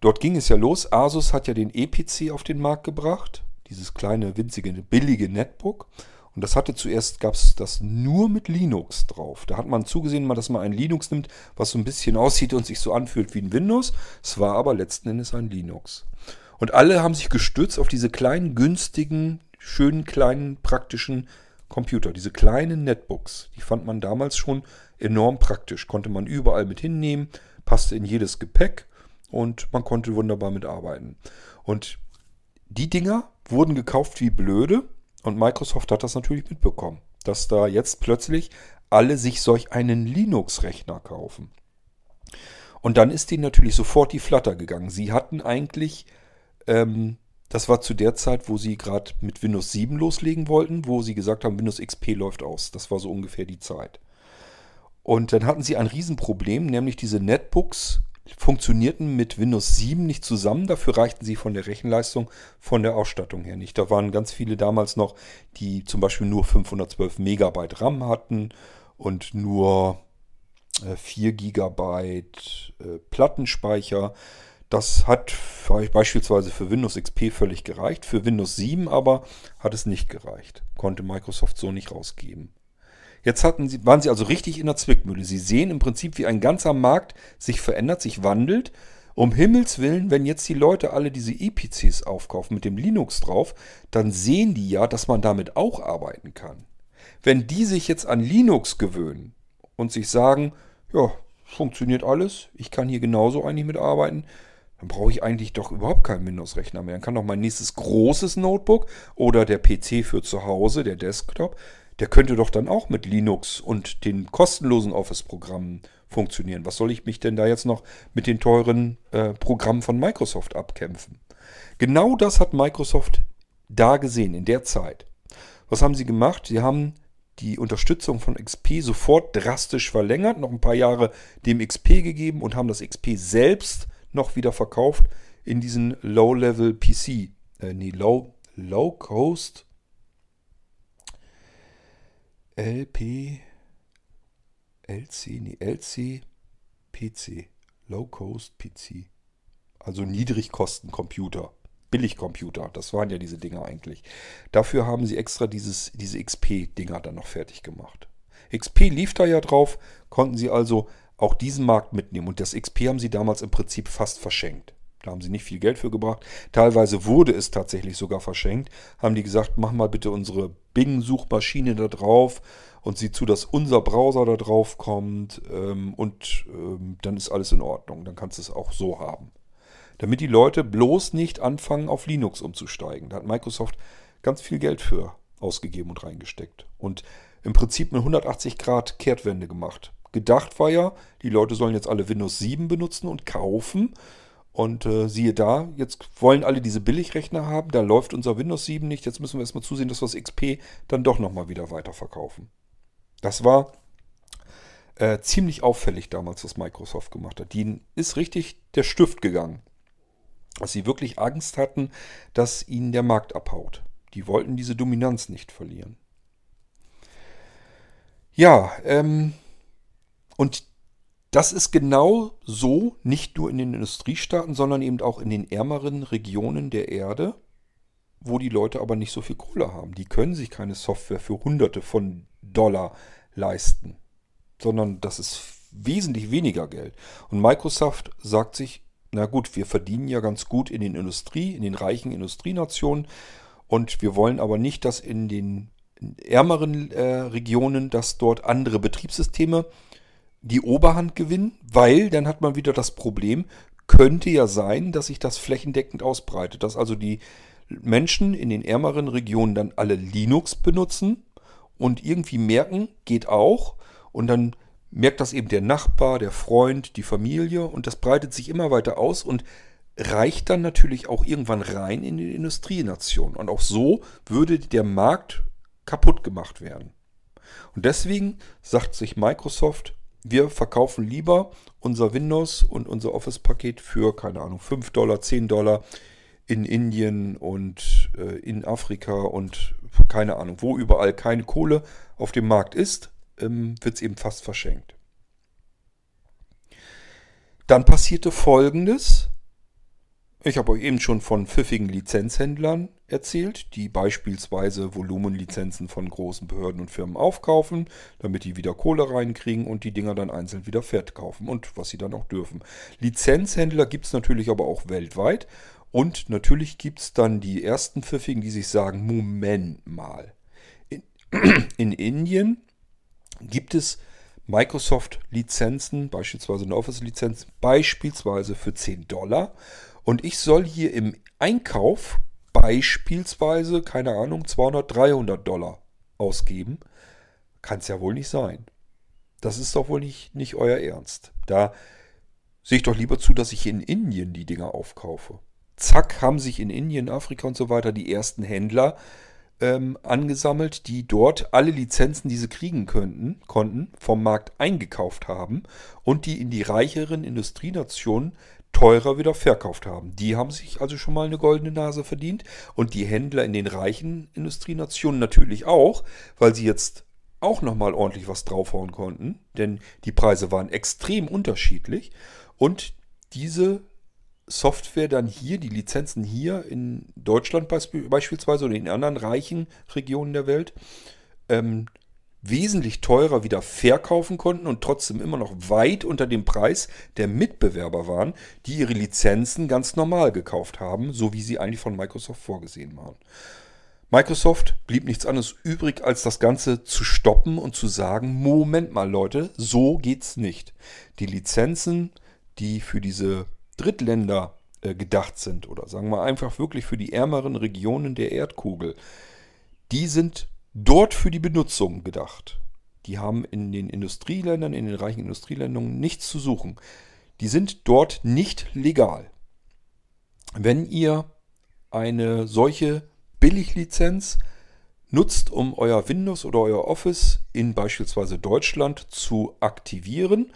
Dort ging es ja los. Asus hat ja den EPC auf den Markt gebracht dieses kleine, winzige, billige Netbook. Und das hatte zuerst, gab es das nur mit Linux drauf. Da hat man zugesehen, dass man ein Linux nimmt, was so ein bisschen aussieht und sich so anfühlt wie ein Windows. Es war aber letzten Endes ein Linux. Und alle haben sich gestützt auf diese kleinen, günstigen, schönen, kleinen, praktischen Computer. Diese kleinen Netbooks. Die fand man damals schon enorm praktisch. Konnte man überall mit hinnehmen, passte in jedes Gepäck und man konnte wunderbar mitarbeiten. Und die Dinger wurden gekauft wie blöde und Microsoft hat das natürlich mitbekommen, dass da jetzt plötzlich alle sich solch einen Linux-Rechner kaufen. Und dann ist ihnen natürlich sofort die Flatter gegangen. Sie hatten eigentlich, ähm, das war zu der Zeit, wo sie gerade mit Windows 7 loslegen wollten, wo sie gesagt haben, Windows XP läuft aus. Das war so ungefähr die Zeit. Und dann hatten sie ein Riesenproblem, nämlich diese Netbooks funktionierten mit Windows 7 nicht zusammen. Dafür reichten sie von der Rechenleistung, von der Ausstattung her nicht. Da waren ganz viele damals noch, die zum Beispiel nur 512 Megabyte RAM hatten und nur 4 äh, Gigabyte äh, Plattenspeicher. Das hat beispielsweise für Windows XP völlig gereicht. Für Windows 7 aber hat es nicht gereicht. Konnte Microsoft so nicht rausgeben. Jetzt hatten sie, waren sie also richtig in der Zwickmühle. Sie sehen im Prinzip, wie ein ganzer Markt sich verändert, sich wandelt. Um Himmels Willen, wenn jetzt die Leute alle diese EPCs aufkaufen mit dem Linux drauf, dann sehen die ja, dass man damit auch arbeiten kann. Wenn die sich jetzt an Linux gewöhnen und sich sagen, ja, funktioniert alles, ich kann hier genauso eigentlich mitarbeiten, dann brauche ich eigentlich doch überhaupt keinen Windows-Rechner mehr. Dann kann doch mein nächstes großes Notebook oder der PC für zu Hause, der Desktop, der könnte doch dann auch mit Linux und den kostenlosen Office-Programmen funktionieren. Was soll ich mich denn da jetzt noch mit den teuren äh, Programmen von Microsoft abkämpfen? Genau das hat Microsoft da gesehen in der Zeit. Was haben sie gemacht? Sie haben die Unterstützung von XP sofort drastisch verlängert, noch ein paar Jahre dem XP gegeben und haben das XP selbst noch wieder verkauft in diesen Low-Level PC, äh, nee, Low, Low Cost LP, LC, nee, LC, PC, Low Cost PC. Also Niedrigkostencomputer, Billigcomputer, das waren ja diese Dinger eigentlich. Dafür haben sie extra dieses, diese XP-Dinger dann noch fertig gemacht. XP lief da ja drauf, konnten sie also auch diesen Markt mitnehmen. Und das XP haben sie damals im Prinzip fast verschenkt. Da haben sie nicht viel Geld für gebracht. Teilweise wurde es tatsächlich sogar verschenkt. Haben die gesagt, mach mal bitte unsere Bing-Suchmaschine da drauf und sieh zu, dass unser Browser da drauf kommt ähm, und ähm, dann ist alles in Ordnung. Dann kannst du es auch so haben. damit die Leute bloß nicht anfangen, auf Linux umzusteigen. Da hat Microsoft ganz viel Geld für ausgegeben und reingesteckt. Und im Prinzip eine 180 Grad Kehrtwende gemacht. Gedacht war ja, die Leute sollen jetzt alle Windows 7 benutzen und kaufen. Und äh, siehe da, jetzt wollen alle diese Billigrechner haben, da läuft unser Windows 7 nicht. Jetzt müssen wir erstmal zusehen, dass wir das XP dann doch nochmal wieder weiterverkaufen. Das war äh, ziemlich auffällig damals, was Microsoft gemacht hat. Ihnen ist richtig der Stift gegangen. Dass sie wirklich Angst hatten, dass ihnen der Markt abhaut. Die wollten diese Dominanz nicht verlieren. Ja, ähm, und das ist genau so, nicht nur in den Industriestaaten, sondern eben auch in den ärmeren Regionen der Erde, wo die Leute aber nicht so viel Kohle haben. Die können sich keine Software für Hunderte von Dollar leisten, sondern das ist wesentlich weniger Geld. Und Microsoft sagt sich, na gut, wir verdienen ja ganz gut in den Industrie, in den reichen Industrienationen und wir wollen aber nicht, dass in den ärmeren äh, Regionen, dass dort andere Betriebssysteme die Oberhand gewinnen, weil dann hat man wieder das Problem, könnte ja sein, dass sich das flächendeckend ausbreitet, dass also die Menschen in den ärmeren Regionen dann alle Linux benutzen und irgendwie merken, geht auch und dann merkt das eben der Nachbar, der Freund, die Familie und das breitet sich immer weiter aus und reicht dann natürlich auch irgendwann rein in die Industrienation. Und auch so würde der Markt kaputt gemacht werden. Und deswegen sagt sich Microsoft, wir verkaufen lieber unser Windows und unser Office-Paket für, keine Ahnung, 5 Dollar, 10 Dollar in Indien und äh, in Afrika und keine Ahnung, wo überall keine Kohle auf dem Markt ist, ähm, wird es eben fast verschenkt. Dann passierte Folgendes. Ich habe euch eben schon von pfiffigen Lizenzhändlern erzählt, die beispielsweise Volumenlizenzen von großen Behörden und Firmen aufkaufen, damit die wieder Kohle reinkriegen und die Dinger dann einzeln wieder verkaufen und was sie dann auch dürfen. Lizenzhändler gibt es natürlich aber auch weltweit und natürlich gibt es dann die ersten Pfiffigen, die sich sagen, Moment mal. In, in Indien gibt es Microsoft-Lizenzen, beispielsweise eine Office-Lizenz, beispielsweise für 10 Dollar und ich soll hier im Einkauf beispielsweise, keine Ahnung, 200, 300 Dollar ausgeben. Kann es ja wohl nicht sein. Das ist doch wohl nicht, nicht euer Ernst. Da sehe ich doch lieber zu, dass ich in Indien die Dinger aufkaufe. Zack, haben sich in Indien, Afrika und so weiter die ersten Händler ähm, angesammelt, die dort alle Lizenzen, die sie kriegen könnten, konnten, vom Markt eingekauft haben und die in die reicheren Industrienationen teurer wieder verkauft haben. Die haben sich also schon mal eine goldene Nase verdient. Und die Händler in den reichen Industrienationen natürlich auch, weil sie jetzt auch nochmal ordentlich was draufhauen konnten, denn die Preise waren extrem unterschiedlich. Und diese Software dann hier, die Lizenzen hier in Deutschland beispielsweise oder in anderen reichen Regionen der Welt, ähm, wesentlich teurer wieder verkaufen konnten und trotzdem immer noch weit unter dem Preis der Mitbewerber waren, die ihre Lizenzen ganz normal gekauft haben, so wie sie eigentlich von Microsoft vorgesehen waren. Microsoft blieb nichts anderes übrig, als das Ganze zu stoppen und zu sagen, Moment mal Leute, so geht's nicht. Die Lizenzen, die für diese Drittländer äh, gedacht sind, oder sagen wir einfach wirklich für die ärmeren Regionen der Erdkugel, die sind dort für die Benutzung gedacht. Die haben in den Industrieländern, in den reichen Industrieländern nichts zu suchen. Die sind dort nicht legal. Wenn ihr eine solche Billiglizenz nutzt, um euer Windows oder euer Office in beispielsweise Deutschland zu aktivieren,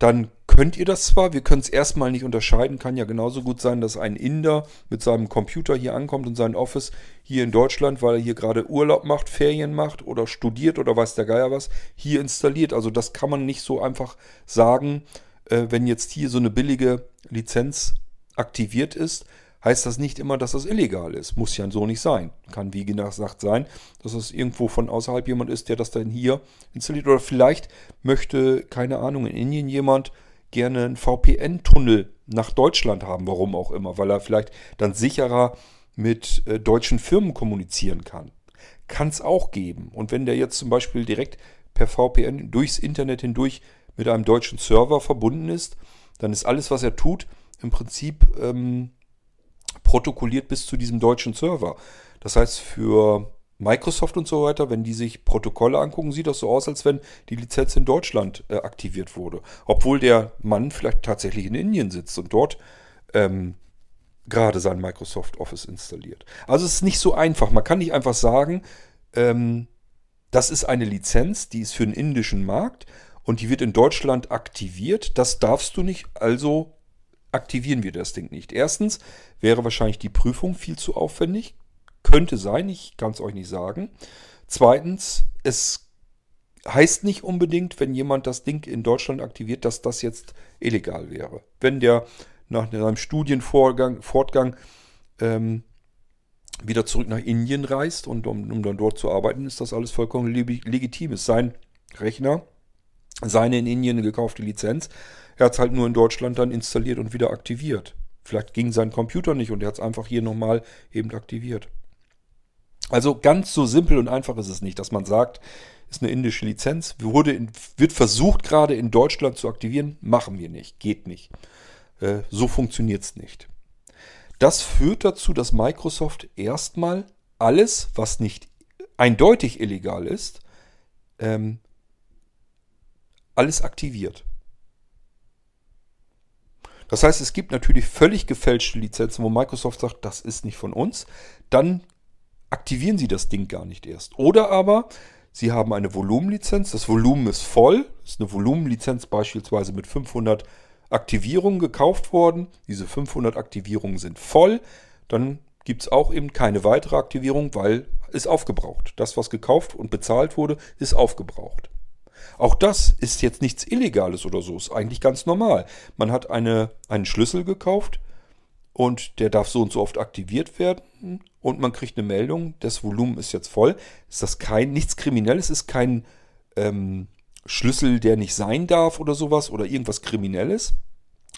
dann könnt ihr das zwar, wir können es erstmal nicht unterscheiden, kann ja genauso gut sein, dass ein Inder mit seinem Computer hier ankommt und sein Office hier in Deutschland, weil er hier gerade Urlaub macht, Ferien macht oder studiert oder weiß der Geier was, hier installiert. Also das kann man nicht so einfach sagen, äh, wenn jetzt hier so eine billige Lizenz aktiviert ist, heißt das nicht immer, dass das illegal ist. Muss ja so nicht sein. Kann wie gesagt sein, dass es irgendwo von außerhalb jemand ist, der das dann hier installiert. Oder vielleicht möchte, keine Ahnung, in Indien jemand gerne einen VPN-Tunnel nach Deutschland haben, warum auch immer, weil er vielleicht dann sicherer mit äh, deutschen Firmen kommunizieren kann. Kann es auch geben. Und wenn der jetzt zum Beispiel direkt per VPN durchs Internet hindurch mit einem deutschen Server verbunden ist, dann ist alles, was er tut, im Prinzip ähm, protokolliert bis zu diesem deutschen Server. Das heißt, für Microsoft und so weiter, wenn die sich Protokolle angucken, sieht das so aus, als wenn die Lizenz in Deutschland äh, aktiviert wurde. Obwohl der Mann vielleicht tatsächlich in Indien sitzt und dort ähm, gerade sein Microsoft Office installiert. Also es ist nicht so einfach. Man kann nicht einfach sagen, ähm, das ist eine Lizenz, die ist für den indischen Markt und die wird in Deutschland aktiviert. Das darfst du nicht, also aktivieren wir das Ding nicht. Erstens wäre wahrscheinlich die Prüfung viel zu aufwendig. Könnte sein, ich kann es euch nicht sagen. Zweitens, es heißt nicht unbedingt, wenn jemand das Ding in Deutschland aktiviert, dass das jetzt illegal wäre. Wenn der nach seinem Studienvorgang Fortgang, ähm, wieder zurück nach Indien reist und um, um, dann dort zu arbeiten, ist das alles vollkommen legitim. Ist sein Rechner, seine in Indien gekaufte Lizenz. Er hat es halt nur in Deutschland dann installiert und wieder aktiviert. Vielleicht ging sein Computer nicht und er hat es einfach hier nochmal eben aktiviert. Also ganz so simpel und einfach ist es nicht, dass man sagt, ist eine indische Lizenz, wurde in, wird versucht gerade in Deutschland zu aktivieren, machen wir nicht, geht nicht. Äh, so funktioniert es nicht. Das führt dazu, dass Microsoft erstmal alles, was nicht eindeutig illegal ist, ähm, alles aktiviert. Das heißt, es gibt natürlich völlig gefälschte Lizenzen, wo Microsoft sagt, das ist nicht von uns. Dann aktivieren sie das Ding gar nicht erst. Oder aber sie haben eine Volumenlizenz, das Volumen ist voll, ist eine Volumenlizenz beispielsweise mit 500 Aktivierungen gekauft worden, diese 500 Aktivierungen sind voll, dann gibt es auch eben keine weitere Aktivierung, weil es aufgebraucht. Das, was gekauft und bezahlt wurde, ist aufgebraucht. Auch das ist jetzt nichts Illegales oder so, ist eigentlich ganz normal. Man hat eine, einen Schlüssel gekauft, und der darf so und so oft aktiviert werden und man kriegt eine Meldung, das Volumen ist jetzt voll. Ist das kein, nichts Kriminelles, ist kein ähm, Schlüssel, der nicht sein darf oder sowas oder irgendwas Kriminelles.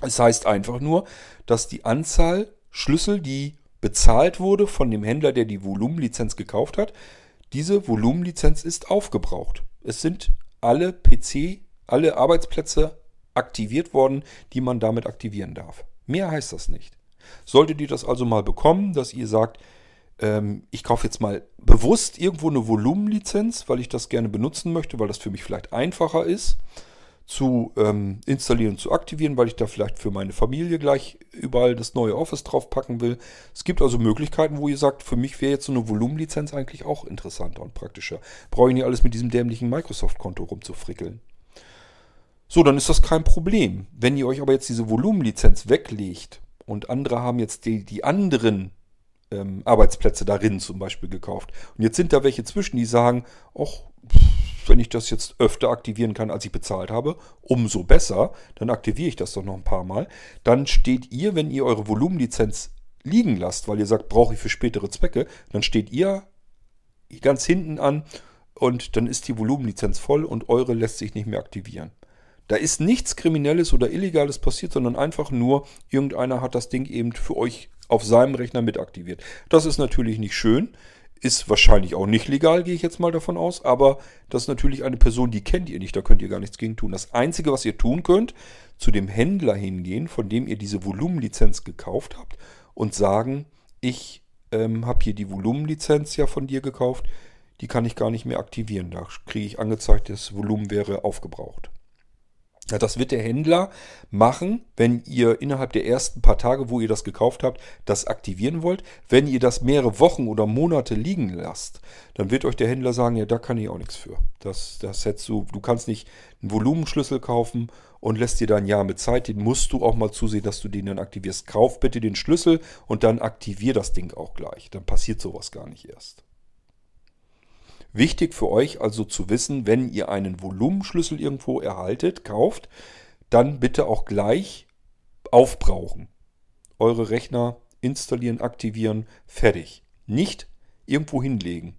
Es heißt einfach nur, dass die Anzahl Schlüssel, die bezahlt wurde von dem Händler, der die Volumenlizenz gekauft hat, diese Volumenlizenz ist aufgebraucht. Es sind alle PC, alle Arbeitsplätze aktiviert worden, die man damit aktivieren darf. Mehr heißt das nicht. Solltet ihr das also mal bekommen, dass ihr sagt, ähm, ich kaufe jetzt mal bewusst irgendwo eine Volumenlizenz, weil ich das gerne benutzen möchte, weil das für mich vielleicht einfacher ist zu ähm, installieren und zu aktivieren, weil ich da vielleicht für meine Familie gleich überall das neue Office draufpacken will. Es gibt also Möglichkeiten, wo ihr sagt, für mich wäre jetzt so eine Volumenlizenz eigentlich auch interessanter und praktischer. Brauche ich nicht alles mit diesem dämlichen Microsoft-Konto rumzufrickeln. So, dann ist das kein Problem. Wenn ihr euch aber jetzt diese Volumenlizenz weglegt und andere haben jetzt die, die anderen ähm, Arbeitsplätze darin zum Beispiel gekauft. Und jetzt sind da welche zwischen, die sagen, ach, wenn ich das jetzt öfter aktivieren kann, als ich bezahlt habe, umso besser. Dann aktiviere ich das doch noch ein paar Mal. Dann steht ihr, wenn ihr eure Volumenlizenz liegen lasst, weil ihr sagt, brauche ich für spätere Zwecke, dann steht ihr ganz hinten an und dann ist die Volumenlizenz voll und eure lässt sich nicht mehr aktivieren. Da ist nichts Kriminelles oder Illegales passiert, sondern einfach nur, irgendeiner hat das Ding eben für euch auf seinem Rechner mit aktiviert. Das ist natürlich nicht schön, ist wahrscheinlich auch nicht legal, gehe ich jetzt mal davon aus, aber das ist natürlich eine Person, die kennt ihr nicht, da könnt ihr gar nichts gegen tun. Das Einzige, was ihr tun könnt, zu dem Händler hingehen, von dem ihr diese Volumenlizenz gekauft habt und sagen, ich ähm, habe hier die Volumenlizenz ja von dir gekauft, die kann ich gar nicht mehr aktivieren. Da kriege ich angezeigt, das Volumen wäre aufgebraucht. Ja, das wird der Händler machen, wenn ihr innerhalb der ersten paar Tage, wo ihr das gekauft habt, das aktivieren wollt. Wenn ihr das mehrere Wochen oder Monate liegen lasst, dann wird euch der Händler sagen, ja, da kann ich auch nichts für. Das, das hättest du, du kannst nicht einen Volumenschlüssel kaufen und lässt dir da ein Jahr mit Zeit. Den musst du auch mal zusehen, dass du den dann aktivierst. Kauf bitte den Schlüssel und dann aktivier das Ding auch gleich. Dann passiert sowas gar nicht erst. Wichtig für euch also zu wissen, wenn ihr einen Volumenschlüssel irgendwo erhaltet, kauft, dann bitte auch gleich aufbrauchen. Eure Rechner installieren, aktivieren, fertig. Nicht irgendwo hinlegen.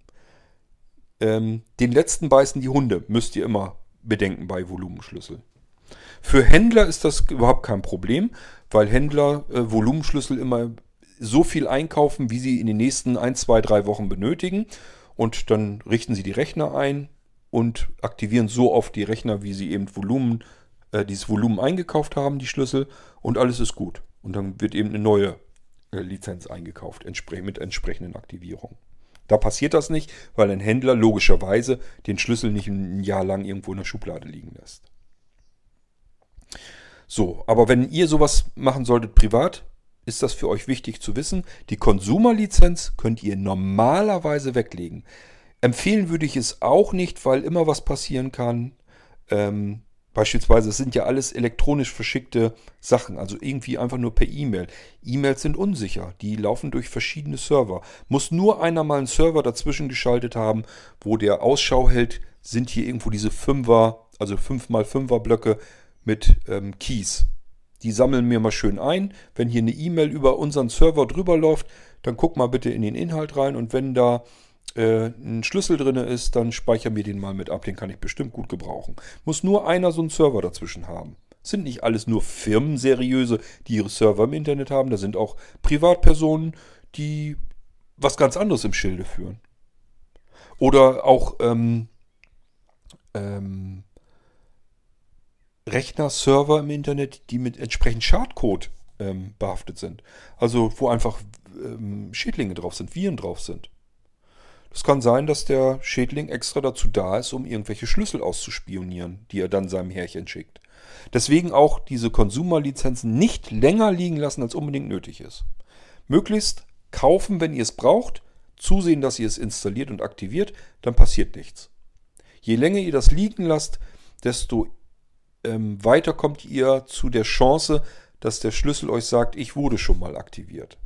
Ähm, den letzten beißen die Hunde, müsst ihr immer bedenken bei Volumenschlüssel. Für Händler ist das überhaupt kein Problem, weil Händler äh, Volumenschlüssel immer so viel einkaufen, wie sie in den nächsten 1, 2, 3 Wochen benötigen und dann richten Sie die Rechner ein und aktivieren so oft die Rechner, wie Sie eben Volumen, äh, dieses Volumen eingekauft haben, die Schlüssel und alles ist gut. Und dann wird eben eine neue äh, Lizenz eingekauft mit entsprechenden Aktivierungen. Da passiert das nicht, weil ein Händler logischerweise den Schlüssel nicht ein Jahr lang irgendwo in der Schublade liegen lässt. So, aber wenn ihr sowas machen solltet privat, ist das für euch wichtig zu wissen. Die Konsumerlizenz könnt ihr normalerweise weglegen. Empfehlen würde ich es auch nicht, weil immer was passieren kann. Ähm, beispielsweise, es sind ja alles elektronisch verschickte Sachen, also irgendwie einfach nur per E-Mail. E-Mails sind unsicher, die laufen durch verschiedene Server. Muss nur einer mal einen Server dazwischen geschaltet haben, wo der Ausschau hält, sind hier irgendwo diese Fünfer, also 5x5er Blöcke mit ähm, Keys. Die sammeln mir mal schön ein. Wenn hier eine E-Mail über unseren Server drüber läuft, dann guck mal bitte in den Inhalt rein und wenn da äh, ein Schlüssel drin ist, dann speichere mir den mal mit ab. Den kann ich bestimmt gut gebrauchen. Muss nur einer so einen Server dazwischen haben. Sind nicht alles nur Firmen seriöse, die ihre Server im Internet haben. Da sind auch Privatpersonen, die was ganz anderes im Schilde führen. Oder auch ähm, ähm, Rechner, Server im Internet, die mit entsprechend Schadcode ähm, behaftet sind. Also wo einfach ähm, Schädlinge drauf sind, Viren drauf sind. Es kann sein, dass der Schädling extra dazu da ist, um irgendwelche Schlüssel auszuspionieren, die er dann seinem Härchen schickt. Deswegen auch diese Konsumerlizenzen nicht länger liegen lassen, als unbedingt nötig ist. Möglichst kaufen, wenn ihr es braucht, zusehen, dass ihr es installiert und aktiviert, dann passiert nichts. Je länger ihr das liegen lasst, desto ähm, weiter kommt ihr zu der Chance, dass der Schlüssel euch sagt, ich wurde schon mal aktiviert.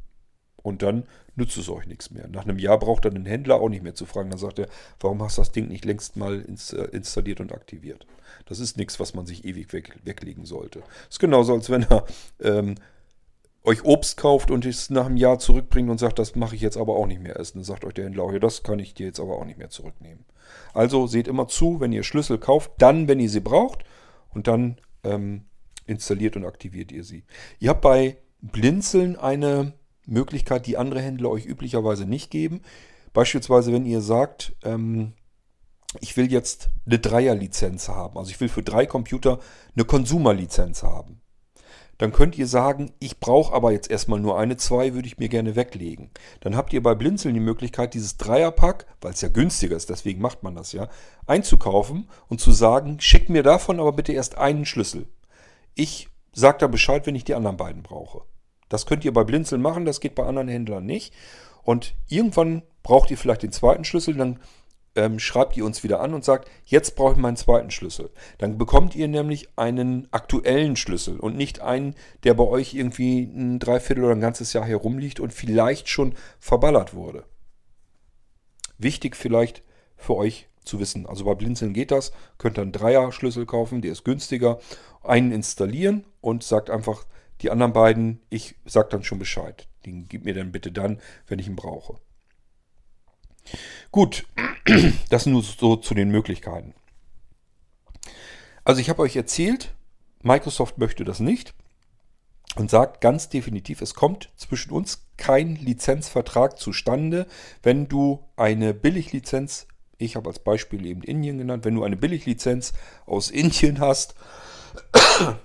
Und dann nützt es euch nichts mehr. Nach einem Jahr braucht dann den Händler auch nicht mehr zu fragen. Dann sagt er, warum hast du das Ding nicht längst mal äh, installiert und aktiviert? Das ist nichts, was man sich ewig weg, weglegen sollte. Ist genauso, als wenn er ähm, euch Obst kauft und es nach einem Jahr zurückbringt und sagt, das mache ich jetzt aber auch nicht mehr essen. Dann sagt euch der Händler, ja, das kann ich dir jetzt aber auch nicht mehr zurücknehmen. Also seht immer zu, wenn ihr Schlüssel kauft, dann, wenn ihr sie braucht und dann ähm, installiert und aktiviert ihr sie. Ihr habt bei Blinzeln eine Möglichkeit, die andere Händler euch üblicherweise nicht geben. Beispielsweise, wenn ihr sagt, ähm, ich will jetzt eine Dreierlizenz haben, also ich will für drei Computer eine Konsumerlizenz haben. Dann könnt ihr sagen, ich brauche aber jetzt erstmal nur eine, zwei würde ich mir gerne weglegen. Dann habt ihr bei Blinzeln die Möglichkeit, dieses Dreierpack, weil es ja günstiger ist, deswegen macht man das ja, einzukaufen und zu sagen, schickt mir davon aber bitte erst einen Schlüssel. Ich sage da Bescheid, wenn ich die anderen beiden brauche. Das könnt ihr bei Blinzeln machen, das geht bei anderen Händlern nicht. Und irgendwann braucht ihr vielleicht den zweiten Schlüssel, dann ähm, schreibt ihr uns wieder an und sagt, jetzt brauche ich meinen zweiten Schlüssel. Dann bekommt ihr nämlich einen aktuellen Schlüssel und nicht einen, der bei euch irgendwie ein Dreiviertel oder ein ganzes Jahr herumliegt und vielleicht schon verballert wurde. Wichtig vielleicht für euch zu wissen. Also bei Blinzeln geht das. Könnt ihr einen Dreier-Schlüssel kaufen, der ist günstiger. Einen installieren und sagt einfach, die anderen beiden, ich sag dann schon Bescheid. Den gib mir dann bitte dann, wenn ich ihn brauche. Gut, das nur so zu den Möglichkeiten. Also ich habe euch erzählt, Microsoft möchte das nicht und sagt ganz definitiv, es kommt zwischen uns kein Lizenzvertrag zustande, wenn du eine Billiglizenz, ich habe als Beispiel eben Indien genannt, wenn du eine Billiglizenz aus Indien hast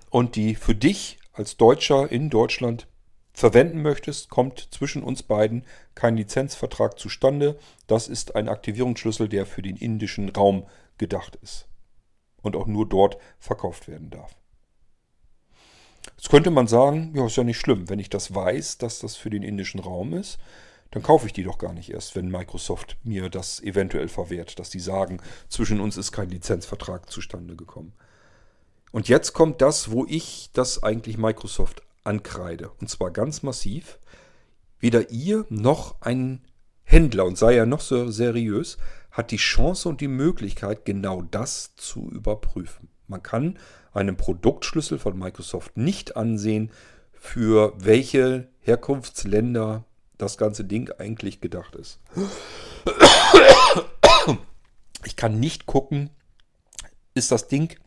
und die für dich als Deutscher in Deutschland verwenden möchtest, kommt zwischen uns beiden kein Lizenzvertrag zustande. Das ist ein Aktivierungsschlüssel, der für den indischen Raum gedacht ist und auch nur dort verkauft werden darf. Jetzt könnte man sagen, ja, ist ja nicht schlimm, wenn ich das weiß, dass das für den indischen Raum ist, dann kaufe ich die doch gar nicht erst, wenn Microsoft mir das eventuell verwehrt, dass die sagen, zwischen uns ist kein Lizenzvertrag zustande gekommen. Und jetzt kommt das, wo ich das eigentlich Microsoft ankreide. Und zwar ganz massiv. Weder ihr noch ein Händler, und sei er noch so seriös, hat die Chance und die Möglichkeit, genau das zu überprüfen. Man kann einen Produktschlüssel von Microsoft nicht ansehen, für welche Herkunftsländer das ganze Ding eigentlich gedacht ist. Ich kann nicht gucken, ist das Ding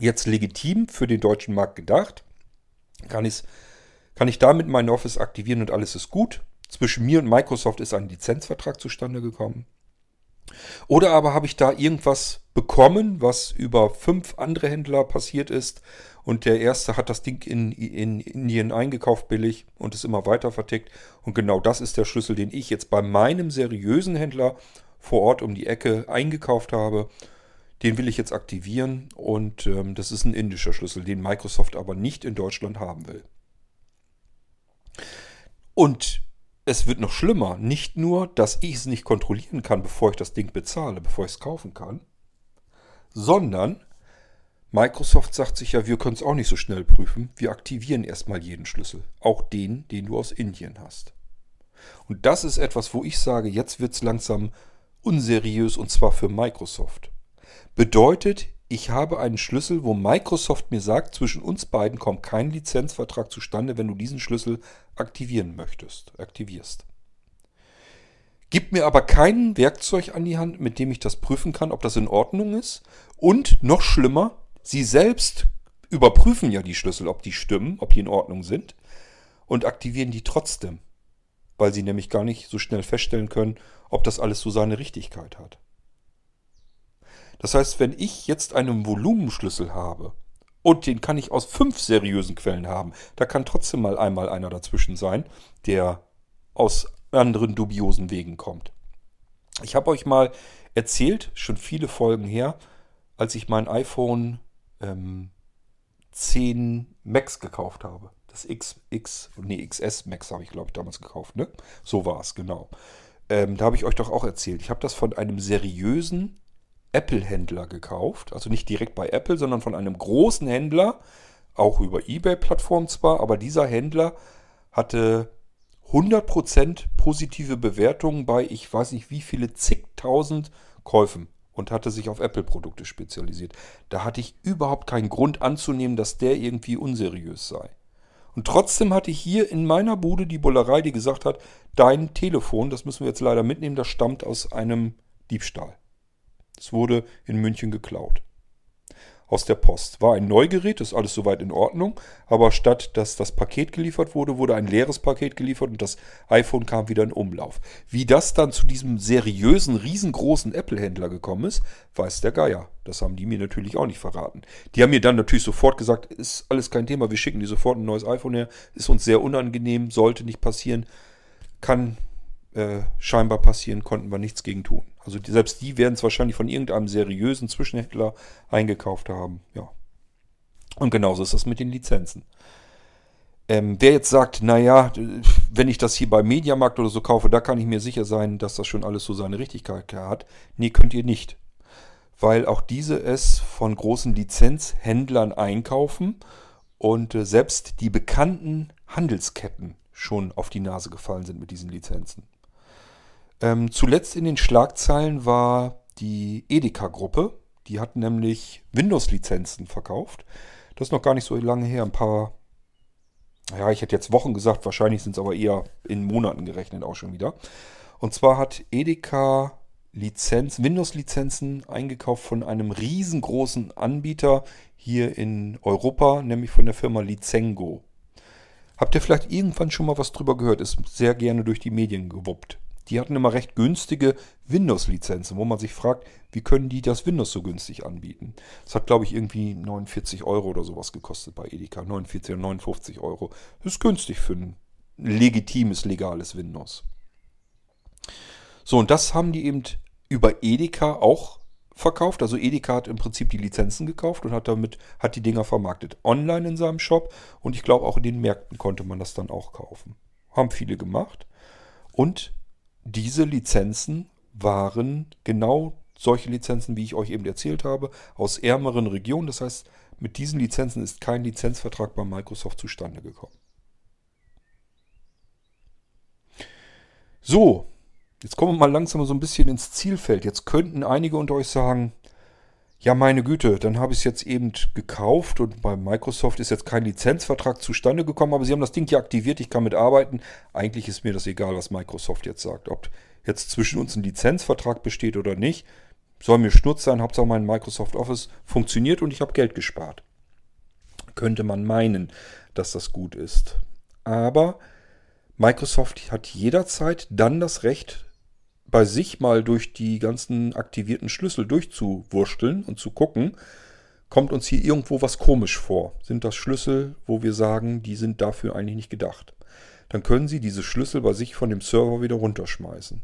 jetzt legitim für den deutschen Markt gedacht. Kann, kann ich damit mein Office aktivieren und alles ist gut. Zwischen mir und Microsoft ist ein Lizenzvertrag zustande gekommen. Oder aber habe ich da irgendwas bekommen, was über fünf andere Händler passiert ist. Und der erste hat das Ding in, in Indien eingekauft billig und ist immer weiter vertickt. Und genau das ist der Schlüssel, den ich jetzt bei meinem seriösen Händler vor Ort um die Ecke eingekauft habe. Den will ich jetzt aktivieren und ähm, das ist ein indischer Schlüssel, den Microsoft aber nicht in Deutschland haben will. Und es wird noch schlimmer. Nicht nur, dass ich es nicht kontrollieren kann, bevor ich das Ding bezahle, bevor ich es kaufen kann, sondern Microsoft sagt sich ja, wir können es auch nicht so schnell prüfen. Wir aktivieren erstmal jeden Schlüssel, auch den, den du aus Indien hast. Und das ist etwas, wo ich sage, jetzt wird es langsam unseriös und zwar für Microsoft. Bedeutet, ich habe einen Schlüssel, wo Microsoft mir sagt, zwischen uns beiden kommt kein Lizenzvertrag zustande, wenn du diesen Schlüssel aktivieren möchtest, aktivierst. Gib mir aber kein Werkzeug an die Hand, mit dem ich das prüfen kann, ob das in Ordnung ist. Und noch schlimmer, sie selbst überprüfen ja die Schlüssel, ob die stimmen, ob die in Ordnung sind und aktivieren die trotzdem, weil sie nämlich gar nicht so schnell feststellen können, ob das alles so seine Richtigkeit hat. Das heißt, wenn ich jetzt einen Volumenschlüssel habe und den kann ich aus fünf seriösen Quellen haben, da kann trotzdem mal einmal einer dazwischen sein, der aus anderen dubiosen Wegen kommt. Ich habe euch mal erzählt, schon viele Folgen her, als ich mein iPhone ähm, 10 Max gekauft habe. Das XX, nee, XS Max habe ich, glaube ich, damals gekauft, ne? So war es, genau. Ähm, da habe ich euch doch auch erzählt. Ich habe das von einem seriösen Apple-Händler gekauft. Also nicht direkt bei Apple, sondern von einem großen Händler, auch über eBay-Plattform zwar, aber dieser Händler hatte 100% positive Bewertungen bei, ich weiß nicht wie viele zigtausend Käufen und hatte sich auf Apple-Produkte spezialisiert. Da hatte ich überhaupt keinen Grund anzunehmen, dass der irgendwie unseriös sei. Und trotzdem hatte ich hier in meiner Bude die Bullerei, die gesagt hat, dein Telefon, das müssen wir jetzt leider mitnehmen, das stammt aus einem Diebstahl. Es wurde in München geklaut. Aus der Post. War ein Neugerät, ist alles soweit in Ordnung, aber statt dass das Paket geliefert wurde, wurde ein leeres Paket geliefert und das iPhone kam wieder in Umlauf. Wie das dann zu diesem seriösen, riesengroßen Apple-Händler gekommen ist, weiß der Geier. Das haben die mir natürlich auch nicht verraten. Die haben mir dann natürlich sofort gesagt, ist alles kein Thema, wir schicken dir sofort ein neues iPhone her, ist uns sehr unangenehm, sollte nicht passieren, kann äh, scheinbar passieren, konnten wir nichts gegen tun. Also die, selbst die werden es wahrscheinlich von irgendeinem seriösen Zwischenhändler eingekauft haben. Ja. Und genauso ist das mit den Lizenzen. Ähm, wer jetzt sagt, naja, wenn ich das hier bei Mediamarkt oder so kaufe, da kann ich mir sicher sein, dass das schon alles so seine Richtigkeit hat. Nee, könnt ihr nicht. Weil auch diese es von großen Lizenzhändlern einkaufen und äh, selbst die bekannten Handelsketten schon auf die Nase gefallen sind mit diesen Lizenzen. Ähm, zuletzt in den Schlagzeilen war die Edeka-Gruppe. Die hat nämlich Windows-Lizenzen verkauft. Das ist noch gar nicht so lange her. Ein paar, ja, ich hätte jetzt Wochen gesagt, wahrscheinlich sind es aber eher in Monaten gerechnet auch schon wieder. Und zwar hat Edeka Lizenz, Windows-Lizenzen eingekauft von einem riesengroßen Anbieter hier in Europa, nämlich von der Firma Lizengo. Habt ihr vielleicht irgendwann schon mal was drüber gehört? Ist sehr gerne durch die Medien gewuppt. Die hatten immer recht günstige Windows-Lizenzen, wo man sich fragt, wie können die das Windows so günstig anbieten? Das hat, glaube ich, irgendwie 49 Euro oder sowas gekostet bei Edeka. 49 oder 59 Euro. Das ist günstig für ein legitimes, legales Windows. So, und das haben die eben über Edeka auch verkauft. Also Edeka hat im Prinzip die Lizenzen gekauft und hat damit hat die Dinger vermarktet. Online in seinem Shop und ich glaube auch in den Märkten konnte man das dann auch kaufen. Haben viele gemacht. Und diese Lizenzen waren genau solche Lizenzen, wie ich euch eben erzählt habe, aus ärmeren Regionen. Das heißt, mit diesen Lizenzen ist kein Lizenzvertrag bei Microsoft zustande gekommen. So, jetzt kommen wir mal langsam so ein bisschen ins Zielfeld. Jetzt könnten einige unter euch sagen, ja meine Güte, dann habe ich es jetzt eben gekauft und bei Microsoft ist jetzt kein Lizenzvertrag zustande gekommen, aber sie haben das Ding ja aktiviert, ich kann mitarbeiten. Eigentlich ist mir das egal, was Microsoft jetzt sagt. Ob jetzt zwischen uns ein Lizenzvertrag besteht oder nicht, soll mir Schnurz sein, Hauptsache mein Microsoft Office funktioniert und ich habe Geld gespart. Könnte man meinen, dass das gut ist. Aber Microsoft hat jederzeit dann das Recht, bei sich mal durch die ganzen aktivierten Schlüssel durchzuwursteln und zu gucken, kommt uns hier irgendwo was komisch vor. Sind das Schlüssel, wo wir sagen, die sind dafür eigentlich nicht gedacht? Dann können Sie diese Schlüssel bei sich von dem Server wieder runterschmeißen.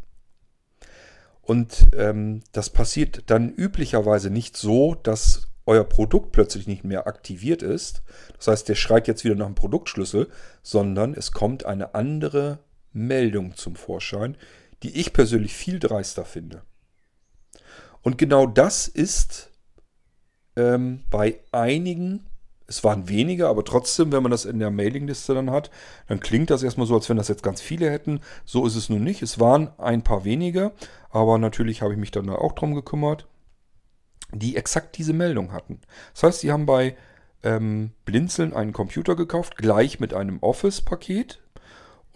Und ähm, das passiert dann üblicherweise nicht so, dass euer Produkt plötzlich nicht mehr aktiviert ist. Das heißt, der schreit jetzt wieder nach einem Produktschlüssel, sondern es kommt eine andere Meldung zum Vorschein, die ich persönlich viel dreister finde. Und genau das ist ähm, bei einigen, es waren weniger, aber trotzdem, wenn man das in der Mailingliste dann hat, dann klingt das erstmal so, als wenn das jetzt ganz viele hätten. So ist es nun nicht. Es waren ein paar wenige, aber natürlich habe ich mich dann da auch drum gekümmert, die exakt diese Meldung hatten. Das heißt, sie haben bei ähm, Blinzeln einen Computer gekauft, gleich mit einem Office-Paket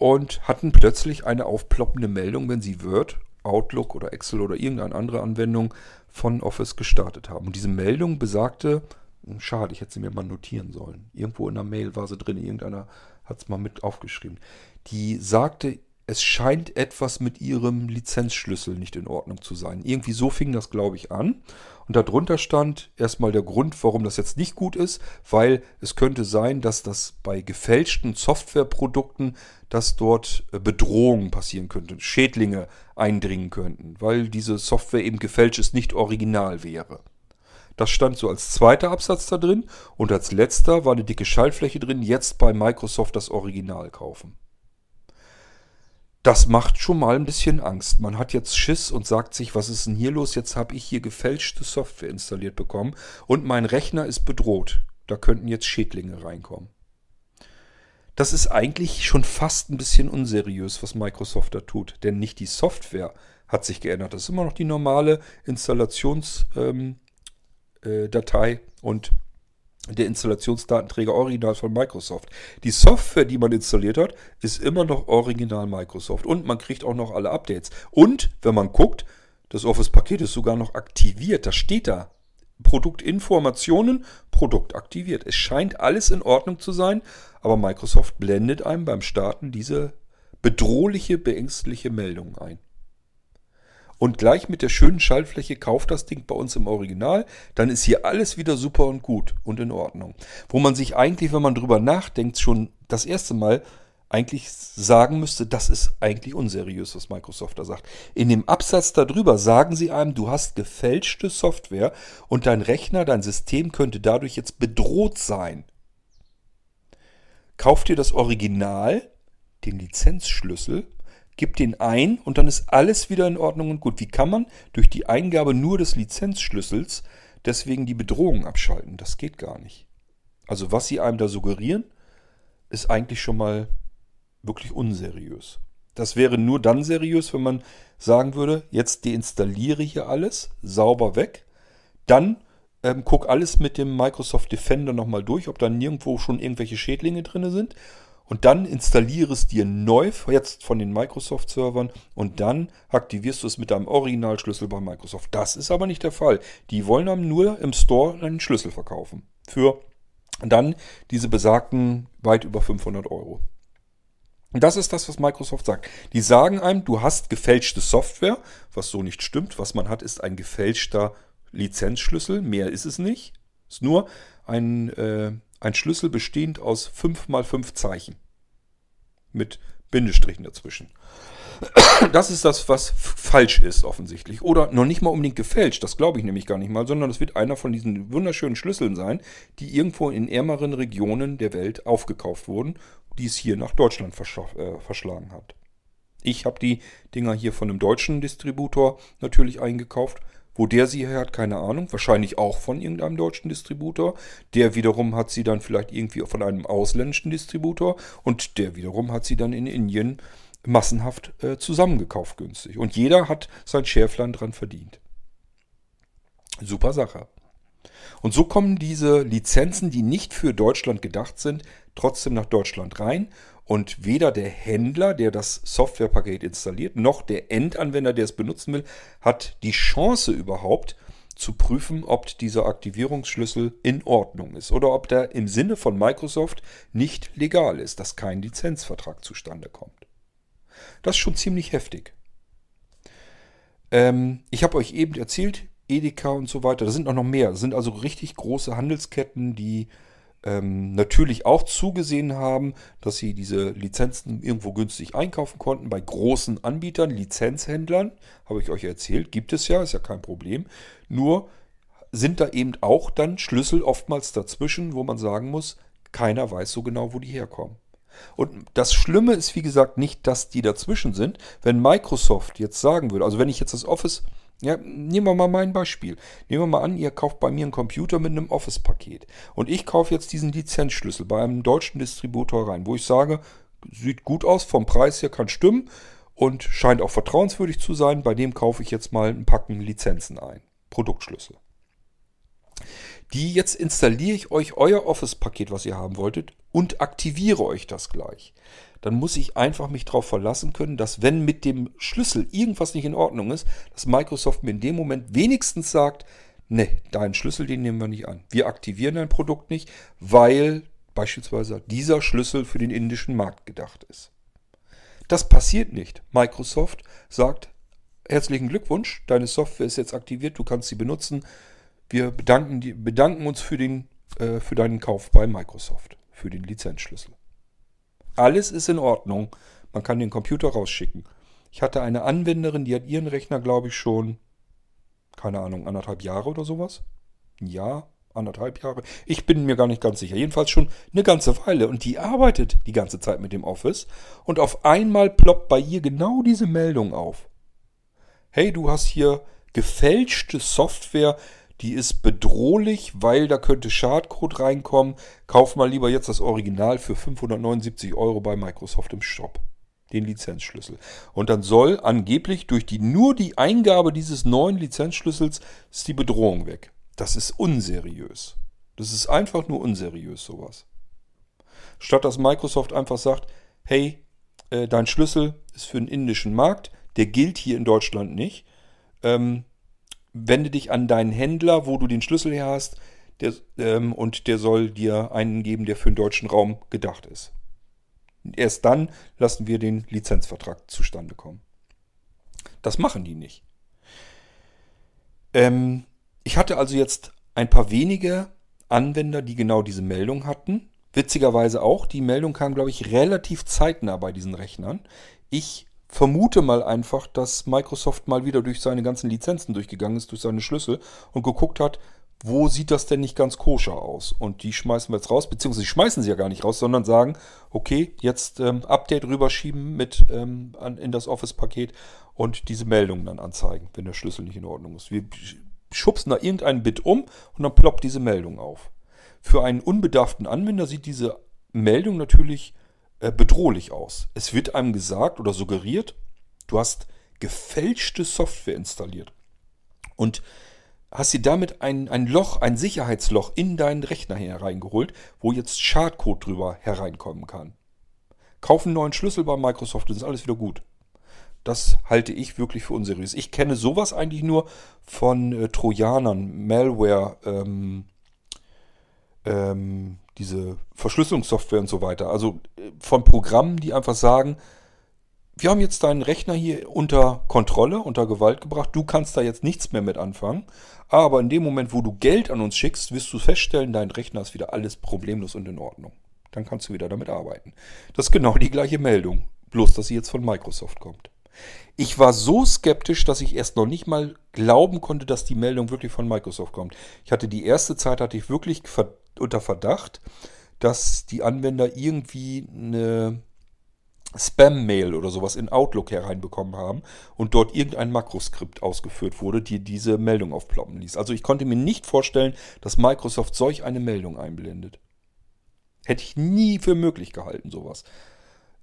und hatten plötzlich eine aufploppende Meldung, wenn sie Word, Outlook oder Excel oder irgendeine andere Anwendung von Office gestartet haben. Und diese Meldung besagte, hm, schade, ich hätte sie mir mal notieren sollen. Irgendwo in der Mail war sie drin, irgendeiner hat es mal mit aufgeschrieben. Die sagte, es scheint etwas mit ihrem Lizenzschlüssel nicht in Ordnung zu sein. Irgendwie so fing das, glaube ich, an. Und darunter stand erstmal der Grund, warum das jetzt nicht gut ist, weil es könnte sein, dass das bei gefälschten Softwareprodukten, dass dort äh, Bedrohungen passieren könnten, Schädlinge eindringen könnten, weil diese Software eben gefälscht ist, nicht original wäre. Das stand so als zweiter Absatz da drin und als letzter war eine dicke Schaltfläche drin, jetzt bei Microsoft das Original kaufen. Das macht schon mal ein bisschen Angst. Man hat jetzt Schiss und sagt sich, was ist denn hier los? Jetzt habe ich hier gefälschte Software installiert bekommen und mein Rechner ist bedroht. Da könnten jetzt Schädlinge reinkommen. Das ist eigentlich schon fast ein bisschen unseriös, was Microsoft da tut. Denn nicht die Software hat sich geändert. Das ist immer noch die normale Installationsdatei ähm, äh, und der Installationsdatenträger original von Microsoft. Die Software, die man installiert hat, ist immer noch original Microsoft. Und man kriegt auch noch alle Updates. Und wenn man guckt, das Office-Paket ist sogar noch aktiviert. Das steht da. Produktinformationen, Produkt aktiviert. Es scheint alles in Ordnung zu sein, aber Microsoft blendet einem beim Starten diese bedrohliche, beängstliche Meldung ein und gleich mit der schönen Schaltfläche kauft das Ding bei uns im Original, dann ist hier alles wieder super und gut und in Ordnung. Wo man sich eigentlich, wenn man drüber nachdenkt, schon das erste Mal eigentlich sagen müsste, das ist eigentlich unseriös, was Microsoft da sagt. In dem Absatz darüber sagen sie einem, du hast gefälschte Software und dein Rechner, dein System könnte dadurch jetzt bedroht sein. Kauf dir das Original, den Lizenzschlüssel gibt den ein und dann ist alles wieder in Ordnung und gut. Wie kann man durch die Eingabe nur des Lizenzschlüssels deswegen die Bedrohung abschalten? Das geht gar nicht. Also was sie einem da suggerieren, ist eigentlich schon mal wirklich unseriös. Das wäre nur dann seriös, wenn man sagen würde, jetzt deinstalliere hier alles, sauber weg, dann ähm, guck alles mit dem Microsoft Defender nochmal durch, ob da nirgendwo schon irgendwelche Schädlinge drin sind und dann installiere es dir neu, jetzt von den Microsoft-Servern, und dann aktivierst du es mit deinem Originalschlüssel bei Microsoft. Das ist aber nicht der Fall. Die wollen dann nur im Store einen Schlüssel verkaufen. Für dann diese besagten weit über 500 Euro. Und das ist das, was Microsoft sagt. Die sagen einem, du hast gefälschte Software, was so nicht stimmt. Was man hat, ist ein gefälschter Lizenzschlüssel. Mehr ist es nicht. Ist nur ein äh, ein Schlüssel bestehend aus 5 mal 5 Zeichen. Mit Bindestrichen dazwischen. Das ist das, was falsch ist offensichtlich. Oder noch nicht mal unbedingt gefälscht, das glaube ich nämlich gar nicht mal, sondern es wird einer von diesen wunderschönen Schlüsseln sein, die irgendwo in ärmeren Regionen der Welt aufgekauft wurden, die es hier nach Deutschland äh, verschlagen hat. Ich habe die Dinger hier von einem deutschen Distributor natürlich eingekauft wo der sie her hat, keine Ahnung. Wahrscheinlich auch von irgendeinem deutschen Distributor. Der wiederum hat sie dann vielleicht irgendwie von einem ausländischen Distributor. Und der wiederum hat sie dann in Indien massenhaft äh, zusammengekauft günstig. Und jeder hat sein Schärflein dran verdient. Super Sache. Und so kommen diese Lizenzen, die nicht für Deutschland gedacht sind, trotzdem nach Deutschland rein und weder der Händler, der das Softwarepaket installiert, noch der Endanwender, der es benutzen will, hat die Chance überhaupt zu prüfen, ob dieser Aktivierungsschlüssel in Ordnung ist oder ob der im Sinne von Microsoft nicht legal ist, dass kein Lizenzvertrag zustande kommt. Das ist schon ziemlich heftig. Ähm, ich habe euch eben erzählt, Edeka und so weiter, da sind auch noch mehr. Das sind also richtig große Handelsketten, die ähm, natürlich auch zugesehen haben, dass sie diese Lizenzen irgendwo günstig einkaufen konnten bei großen Anbietern, Lizenzhändlern, habe ich euch erzählt, gibt es ja, ist ja kein Problem. Nur sind da eben auch dann Schlüssel oftmals dazwischen, wo man sagen muss, keiner weiß so genau, wo die herkommen. Und das Schlimme ist, wie gesagt, nicht, dass die dazwischen sind. Wenn Microsoft jetzt sagen würde, also wenn ich jetzt das Office ja, nehmen wir mal mein Beispiel. Nehmen wir mal an, ihr kauft bei mir einen Computer mit einem Office-Paket. Und ich kaufe jetzt diesen Lizenzschlüssel bei einem deutschen Distributor rein, wo ich sage, sieht gut aus, vom Preis her kann stimmen und scheint auch vertrauenswürdig zu sein. Bei dem kaufe ich jetzt mal ein Packen Lizenzen ein. Produktschlüssel. Die jetzt installiere ich euch euer Office-Paket, was ihr haben wolltet, und aktiviere euch das gleich dann muss ich einfach mich darauf verlassen können, dass wenn mit dem Schlüssel irgendwas nicht in Ordnung ist, dass Microsoft mir in dem Moment wenigstens sagt, ne, deinen Schlüssel, den nehmen wir nicht an. Wir aktivieren dein Produkt nicht, weil beispielsweise dieser Schlüssel für den indischen Markt gedacht ist. Das passiert nicht. Microsoft sagt, herzlichen Glückwunsch, deine Software ist jetzt aktiviert, du kannst sie benutzen. Wir bedanken, bedanken uns für, den, äh, für deinen Kauf bei Microsoft, für den Lizenzschlüssel. Alles ist in Ordnung. Man kann den Computer rausschicken. Ich hatte eine Anwenderin, die hat ihren Rechner, glaube ich, schon, keine Ahnung, anderthalb Jahre oder sowas. Jahr, anderthalb Jahre. Ich bin mir gar nicht ganz sicher. Jedenfalls schon eine ganze Weile. Und die arbeitet die ganze Zeit mit dem Office. Und auf einmal ploppt bei ihr genau diese Meldung auf. Hey, du hast hier gefälschte Software die ist bedrohlich, weil da könnte Schadcode reinkommen. Kauf mal lieber jetzt das Original für 579 Euro bei Microsoft im Shop. Den Lizenzschlüssel. Und dann soll angeblich durch die, nur die Eingabe dieses neuen Lizenzschlüssels ist die Bedrohung weg. Das ist unseriös. Das ist einfach nur unseriös, sowas. Statt dass Microsoft einfach sagt, hey, äh, dein Schlüssel ist für den indischen Markt, der gilt hier in Deutschland nicht. Ähm, wende dich an deinen Händler, wo du den Schlüssel her hast, der, ähm, und der soll dir einen geben, der für den deutschen Raum gedacht ist. Erst dann lassen wir den Lizenzvertrag zustande kommen. Das machen die nicht. Ähm, ich hatte also jetzt ein paar wenige Anwender, die genau diese Meldung hatten. Witzigerweise auch, die Meldung kam, glaube ich, relativ zeitnah bei diesen Rechnern. Ich vermute mal einfach, dass Microsoft mal wieder durch seine ganzen Lizenzen durchgegangen ist, durch seine Schlüssel und geguckt hat, wo sieht das denn nicht ganz koscher aus? Und die schmeißen wir jetzt raus, beziehungsweise schmeißen sie ja gar nicht raus, sondern sagen, okay, jetzt ähm, Update rüberschieben mit ähm, an, in das Office-Paket und diese Meldungen dann anzeigen, wenn der Schlüssel nicht in Ordnung ist. Wir schubsen da irgendeinen Bit um und dann ploppt diese Meldung auf. Für einen unbedarften Anwender sieht diese Meldung natürlich bedrohlich aus. Es wird einem gesagt oder suggeriert, du hast gefälschte Software installiert und hast dir damit ein, ein Loch, ein Sicherheitsloch in deinen Rechner hereingeholt, wo jetzt Schadcode drüber hereinkommen kann. Kauf einen neuen Schlüssel bei Microsoft, dann ist alles wieder gut. Das halte ich wirklich für unseriös. Ich kenne sowas eigentlich nur von äh, Trojanern, Malware, ähm, ähm, diese Verschlüsselungssoftware und so weiter. Also äh, von Programmen, die einfach sagen, wir haben jetzt deinen Rechner hier unter Kontrolle, unter Gewalt gebracht. Du kannst da jetzt nichts mehr mit anfangen. Aber in dem Moment, wo du Geld an uns schickst, wirst du feststellen, dein Rechner ist wieder alles problemlos und in Ordnung. Dann kannst du wieder damit arbeiten. Das ist genau die gleiche Meldung. Bloß, dass sie jetzt von Microsoft kommt. Ich war so skeptisch, dass ich erst noch nicht mal glauben konnte, dass die Meldung wirklich von Microsoft kommt. Ich hatte die erste Zeit, hatte ich wirklich unter Verdacht, dass die Anwender irgendwie eine Spam-Mail oder sowas in Outlook hereinbekommen haben und dort irgendein Makroskript ausgeführt wurde, die diese Meldung aufploppen ließ. Also ich konnte mir nicht vorstellen, dass Microsoft solch eine Meldung einblendet. Hätte ich nie für möglich gehalten, sowas.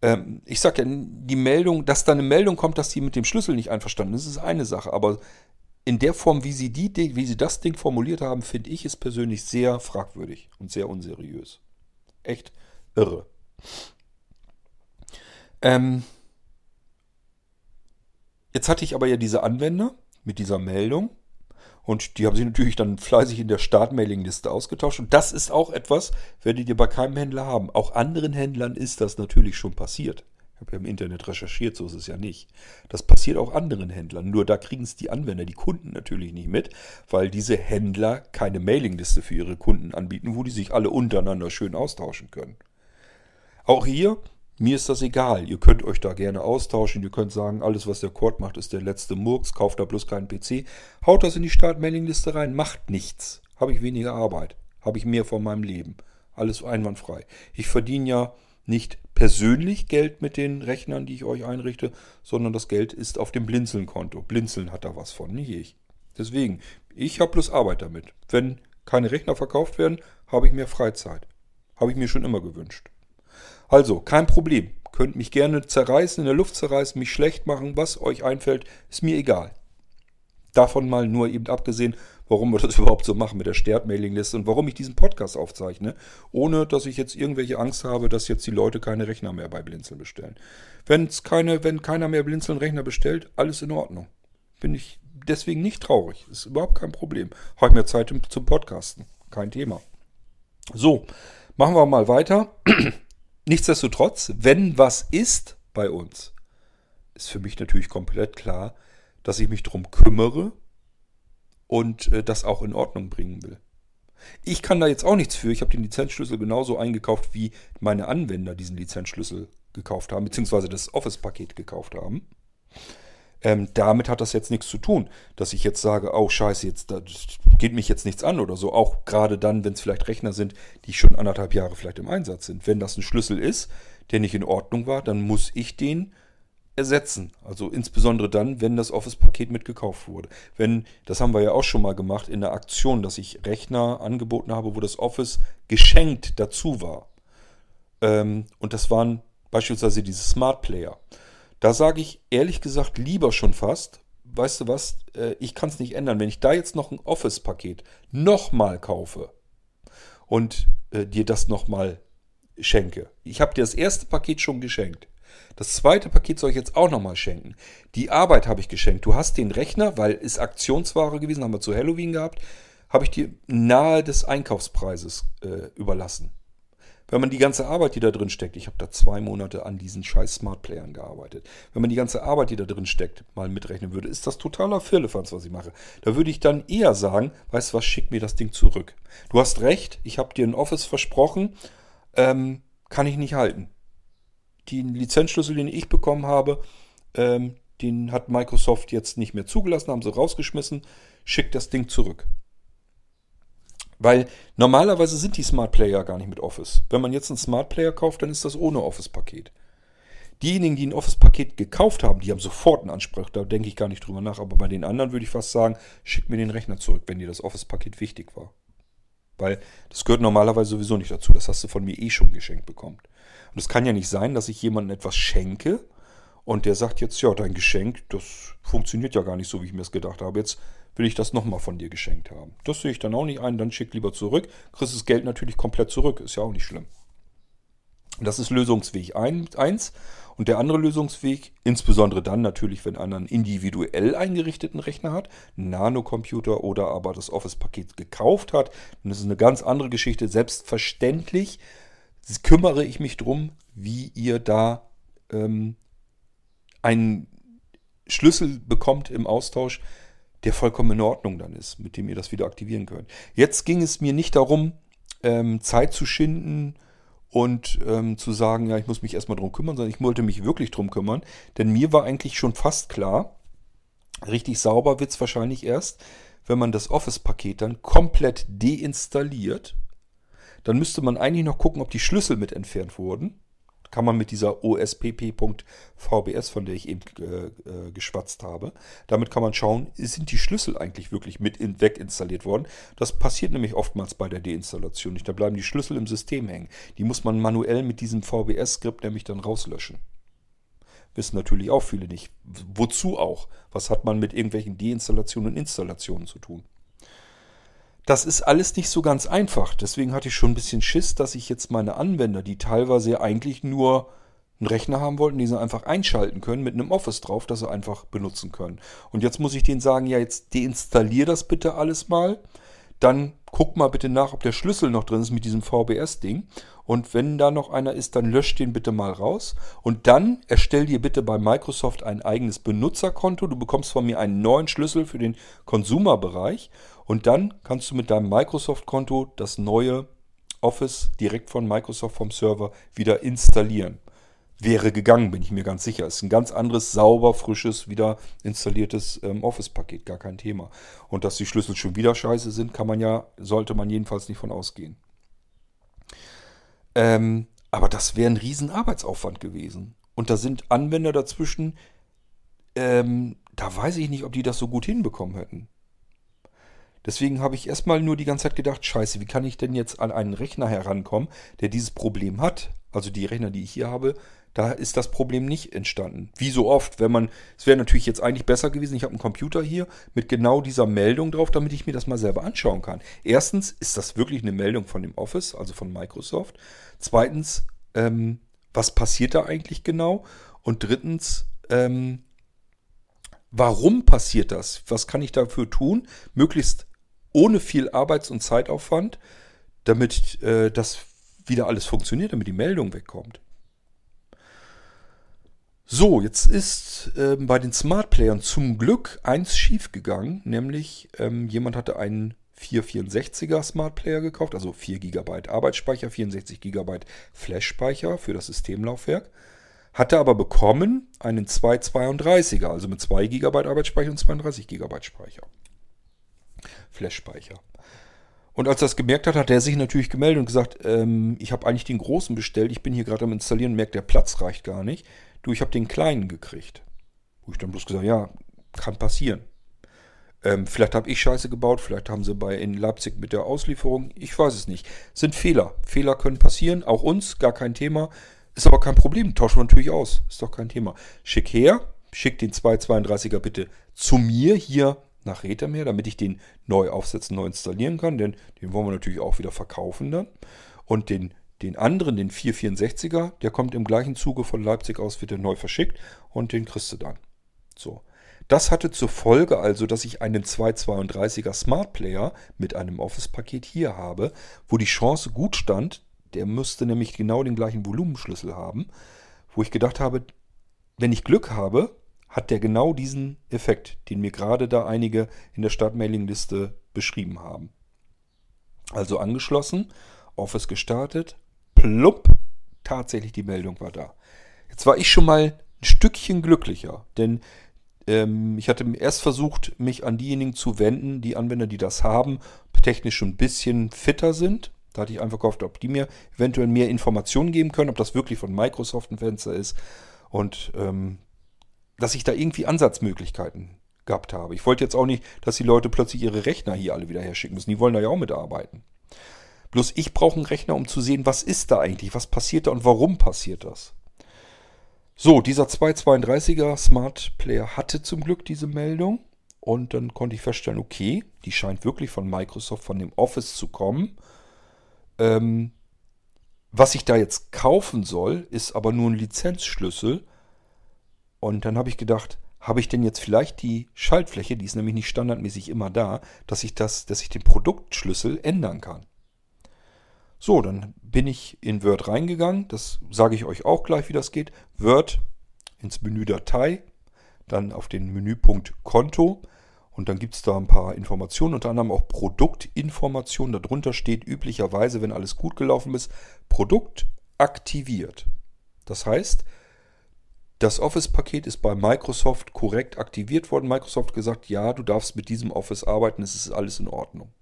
Ähm, ich sage ja, die Meldung, dass da eine Meldung kommt, dass die mit dem Schlüssel nicht einverstanden ist, ist eine Sache. Aber in der Form, wie sie, die, wie sie das Ding formuliert haben, finde ich es persönlich sehr fragwürdig und sehr unseriös. Echt irre. Ähm, jetzt hatte ich aber ja diese Anwender mit dieser Meldung. Und die haben sich natürlich dann fleißig in der Start-Mailing-Liste ausgetauscht. Und das ist auch etwas, werdet ihr bei keinem Händler haben. Auch anderen Händlern ist das natürlich schon passiert. Ich habe ja im Internet recherchiert, so ist es ja nicht. Das passiert auch anderen Händlern. Nur da kriegen es die Anwender, die Kunden natürlich nicht mit, weil diese Händler keine Mailingliste für ihre Kunden anbieten, wo die sich alle untereinander schön austauschen können. Auch hier, mir ist das egal. Ihr könnt euch da gerne austauschen. Ihr könnt sagen, alles, was der Cord macht, ist der letzte Murks. Kauft da bloß keinen PC. Haut das in die Start-Mailingliste rein. Macht nichts. Habe ich weniger Arbeit. Habe ich mehr von meinem Leben. Alles einwandfrei. Ich verdiene ja nicht persönlich Geld mit den Rechnern, die ich euch einrichte, sondern das Geld ist auf dem Blinzeln-Konto. Blinzeln hat da was von, nicht ich. Deswegen, ich habe bloß Arbeit damit. Wenn keine Rechner verkauft werden, habe ich mehr Freizeit. Habe ich mir schon immer gewünscht. Also, kein Problem. Könnt mich gerne zerreißen, in der Luft zerreißen, mich schlecht machen, was euch einfällt, ist mir egal. Davon mal nur eben abgesehen, warum wir das überhaupt so machen mit der Stert-Mailing-Liste und warum ich diesen Podcast aufzeichne, ohne dass ich jetzt irgendwelche Angst habe, dass jetzt die Leute keine Rechner mehr bei Blinzeln bestellen. Wenn's keine, wenn keiner mehr Blinzeln Rechner bestellt, alles in Ordnung. Bin ich deswegen nicht traurig. Ist überhaupt kein Problem. Habe ich mehr Zeit zum Podcasten. Kein Thema. So, machen wir mal weiter. Nichtsdestotrotz, wenn was ist bei uns, ist für mich natürlich komplett klar, dass ich mich darum kümmere, und äh, das auch in Ordnung bringen will. Ich kann da jetzt auch nichts für. Ich habe den Lizenzschlüssel genauso eingekauft, wie meine Anwender diesen Lizenzschlüssel gekauft haben, beziehungsweise das Office-Paket gekauft haben. Ähm, damit hat das jetzt nichts zu tun, dass ich jetzt sage, oh scheiße, jetzt das geht mich jetzt nichts an oder so. Auch gerade dann, wenn es vielleicht Rechner sind, die schon anderthalb Jahre vielleicht im Einsatz sind. Wenn das ein Schlüssel ist, der nicht in Ordnung war, dann muss ich den ersetzen. Also insbesondere dann, wenn das Office-Paket mitgekauft wurde. Wenn, das haben wir ja auch schon mal gemacht in der Aktion, dass ich Rechner angeboten habe, wo das Office geschenkt dazu war. Ähm, und das waren beispielsweise diese Smart Player. Da sage ich ehrlich gesagt lieber schon fast, weißt du was, äh, ich kann es nicht ändern. Wenn ich da jetzt noch ein Office-Paket nochmal kaufe und äh, dir das nochmal schenke. Ich habe dir das erste Paket schon geschenkt. Das zweite Paket soll ich jetzt auch nochmal schenken. Die Arbeit habe ich geschenkt. Du hast den Rechner, weil es Aktionsware gewesen, haben wir zu Halloween gehabt, habe ich dir nahe des Einkaufspreises äh, überlassen. Wenn man die ganze Arbeit, die da drin steckt, ich habe da zwei Monate an diesen scheiß Smart Playern gearbeitet. Wenn man die ganze Arbeit, die da drin steckt, mal mitrechnen würde, ist das totaler Firlefanz, was ich mache. Da würde ich dann eher sagen, weißt du was, schick mir das Ding zurück. Du hast recht, ich habe dir ein Office versprochen, ähm, kann ich nicht halten den Lizenzschlüssel, den ich bekommen habe, ähm, den hat Microsoft jetzt nicht mehr zugelassen, haben sie rausgeschmissen. Schickt das Ding zurück. Weil normalerweise sind die Smart Player gar nicht mit Office. Wenn man jetzt einen Smart Player kauft, dann ist das ohne Office-Paket. Diejenigen, die ein Office-Paket gekauft haben, die haben sofort einen Anspruch. Da denke ich gar nicht drüber nach. Aber bei den anderen würde ich fast sagen, schickt mir den Rechner zurück, wenn dir das Office-Paket wichtig war. Weil das gehört normalerweise sowieso nicht dazu. Das hast du von mir eh schon geschenkt bekommen. Und es kann ja nicht sein, dass ich jemandem etwas schenke und der sagt jetzt, ja, dein Geschenk, das funktioniert ja gar nicht so, wie ich mir es gedacht habe. Jetzt will ich das nochmal von dir geschenkt haben. Das sehe ich dann auch nicht ein, dann schick lieber zurück. Kriegst das Geld natürlich komplett zurück, ist ja auch nicht schlimm. Das ist Lösungsweg 1. Und der andere Lösungsweg, insbesondere dann natürlich, wenn einer einen individuell eingerichteten Rechner hat, einen Nanocomputer oder aber das Office-Paket gekauft hat, dann ist es eine ganz andere Geschichte. Selbstverständlich kümmere ich mich darum, wie ihr da ähm, einen Schlüssel bekommt im Austausch, der vollkommen in Ordnung dann ist, mit dem ihr das wieder aktivieren könnt. Jetzt ging es mir nicht darum, ähm, Zeit zu schinden und ähm, zu sagen, ja, ich muss mich erstmal drum kümmern, sondern ich wollte mich wirklich drum kümmern, denn mir war eigentlich schon fast klar, richtig sauber wird es wahrscheinlich erst, wenn man das Office-Paket dann komplett deinstalliert dann müsste man eigentlich noch gucken, ob die Schlüssel mit entfernt wurden. Kann man mit dieser ospp.vbs, von der ich eben äh, äh, geschwatzt habe, damit kann man schauen, sind die Schlüssel eigentlich wirklich mit in, weginstalliert worden. Das passiert nämlich oftmals bei der Deinstallation nicht. Da bleiben die Schlüssel im System hängen. Die muss man manuell mit diesem VBS-Skript nämlich dann rauslöschen. Wissen natürlich auch viele nicht. Wozu auch? Was hat man mit irgendwelchen Deinstallationen und Installationen zu tun? Das ist alles nicht so ganz einfach. Deswegen hatte ich schon ein bisschen Schiss, dass ich jetzt meine Anwender, die teilweise eigentlich nur einen Rechner haben wollten, die sie einfach einschalten können mit einem Office drauf, dass sie einfach benutzen können. Und jetzt muss ich denen sagen, ja, jetzt deinstallier das bitte alles mal. Dann guck mal bitte nach, ob der Schlüssel noch drin ist mit diesem VBS-Ding. Und wenn da noch einer ist, dann lösch den bitte mal raus. Und dann erstell dir bitte bei Microsoft ein eigenes Benutzerkonto. Du bekommst von mir einen neuen Schlüssel für den Consumer-Bereich. Und dann kannst du mit deinem Microsoft-Konto das neue Office direkt von Microsoft vom Server wieder installieren wäre gegangen, bin ich mir ganz sicher. Ist ein ganz anderes, sauber, frisches, wieder installiertes ähm, Office-Paket, gar kein Thema. Und dass die Schlüssel schon wieder scheiße sind, kann man ja, sollte man jedenfalls nicht von ausgehen. Ähm, aber das wäre ein riesen Arbeitsaufwand gewesen. Und da sind Anwender dazwischen, ähm, da weiß ich nicht, ob die das so gut hinbekommen hätten. Deswegen habe ich erstmal nur die ganze Zeit gedacht, scheiße, wie kann ich denn jetzt an einen Rechner herankommen, der dieses Problem hat? Also die Rechner, die ich hier habe, da ist das Problem nicht entstanden. Wie so oft, wenn man, es wäre natürlich jetzt eigentlich besser gewesen, ich habe einen Computer hier mit genau dieser Meldung drauf, damit ich mir das mal selber anschauen kann. Erstens, ist das wirklich eine Meldung von dem Office, also von Microsoft? Zweitens, ähm, was passiert da eigentlich genau? Und drittens, ähm, warum passiert das? Was kann ich dafür tun? Möglichst ohne viel Arbeits- und Zeitaufwand, damit äh, das wieder alles funktioniert, damit die Meldung wegkommt. So, jetzt ist ähm, bei den Smart Playern zum Glück eins schiefgegangen, nämlich ähm, jemand hatte einen 464er Smart Player gekauft, also 4 GB Arbeitsspeicher, 64 GB Flash-Speicher für das Systemlaufwerk, hatte aber bekommen einen 232er, also mit 2 GB Arbeitsspeicher und 32 GB Speicher. Flash-Speicher. Und als er das gemerkt hat, hat er sich natürlich gemeldet und gesagt, ähm, ich habe eigentlich den großen bestellt, ich bin hier gerade am installieren, merkt, der Platz reicht gar nicht du, ich habe den kleinen gekriegt. Wo ich dann bloß gesagt, ja, kann passieren. Ähm, vielleicht habe ich Scheiße gebaut, vielleicht haben sie bei in Leipzig mit der Auslieferung, ich weiß es nicht. Sind Fehler. Fehler können passieren, auch uns, gar kein Thema. Ist aber kein Problem, tauschen wir natürlich aus. Ist doch kein Thema. Schick her, schick den 232er bitte zu mir hier nach Retermeer, damit ich den neu aufsetzen, neu installieren kann, denn den wollen wir natürlich auch wieder verkaufen dann. Und den den anderen, den 464er, der kommt im gleichen Zuge von Leipzig aus, wird er neu verschickt und den kriegst du dann. So. Das hatte zur Folge also, dass ich einen 232er Smart Player mit einem Office-Paket hier habe, wo die Chance gut stand, der müsste nämlich genau den gleichen Volumenschlüssel haben, wo ich gedacht habe, wenn ich Glück habe, hat der genau diesen Effekt, den mir gerade da einige in der Startmailing-Liste beschrieben haben. Also angeschlossen, Office gestartet, plupp, tatsächlich die Meldung war da. Jetzt war ich schon mal ein Stückchen glücklicher, denn ähm, ich hatte erst versucht, mich an diejenigen zu wenden, die Anwender, die das haben, technisch schon ein bisschen fitter sind. Da hatte ich einfach gehofft, ob die mir eventuell mehr Informationen geben können, ob das wirklich von Microsoft ein Fenster ist und ähm, dass ich da irgendwie Ansatzmöglichkeiten gehabt habe. Ich wollte jetzt auch nicht, dass die Leute plötzlich ihre Rechner hier alle wieder herschicken müssen. Die wollen da ja auch mitarbeiten. Bloß ich brauche einen Rechner, um zu sehen, was ist da eigentlich, was passiert da und warum passiert das. So, dieser 232er Smart Player hatte zum Glück diese Meldung und dann konnte ich feststellen, okay, die scheint wirklich von Microsoft, von dem Office zu kommen. Ähm, was ich da jetzt kaufen soll, ist aber nur ein Lizenzschlüssel. Und dann habe ich gedacht, habe ich denn jetzt vielleicht die Schaltfläche, die ist nämlich nicht standardmäßig immer da, dass ich das, dass ich den Produktschlüssel ändern kann. So, dann bin ich in Word reingegangen. Das sage ich euch auch gleich, wie das geht. Word ins Menü Datei, dann auf den Menüpunkt Konto und dann gibt es da ein paar Informationen, unter anderem auch Produktinformationen. Darunter steht üblicherweise, wenn alles gut gelaufen ist, Produkt aktiviert. Das heißt, das Office-Paket ist bei Microsoft korrekt aktiviert worden. Microsoft gesagt, ja, du darfst mit diesem Office arbeiten, es ist alles in Ordnung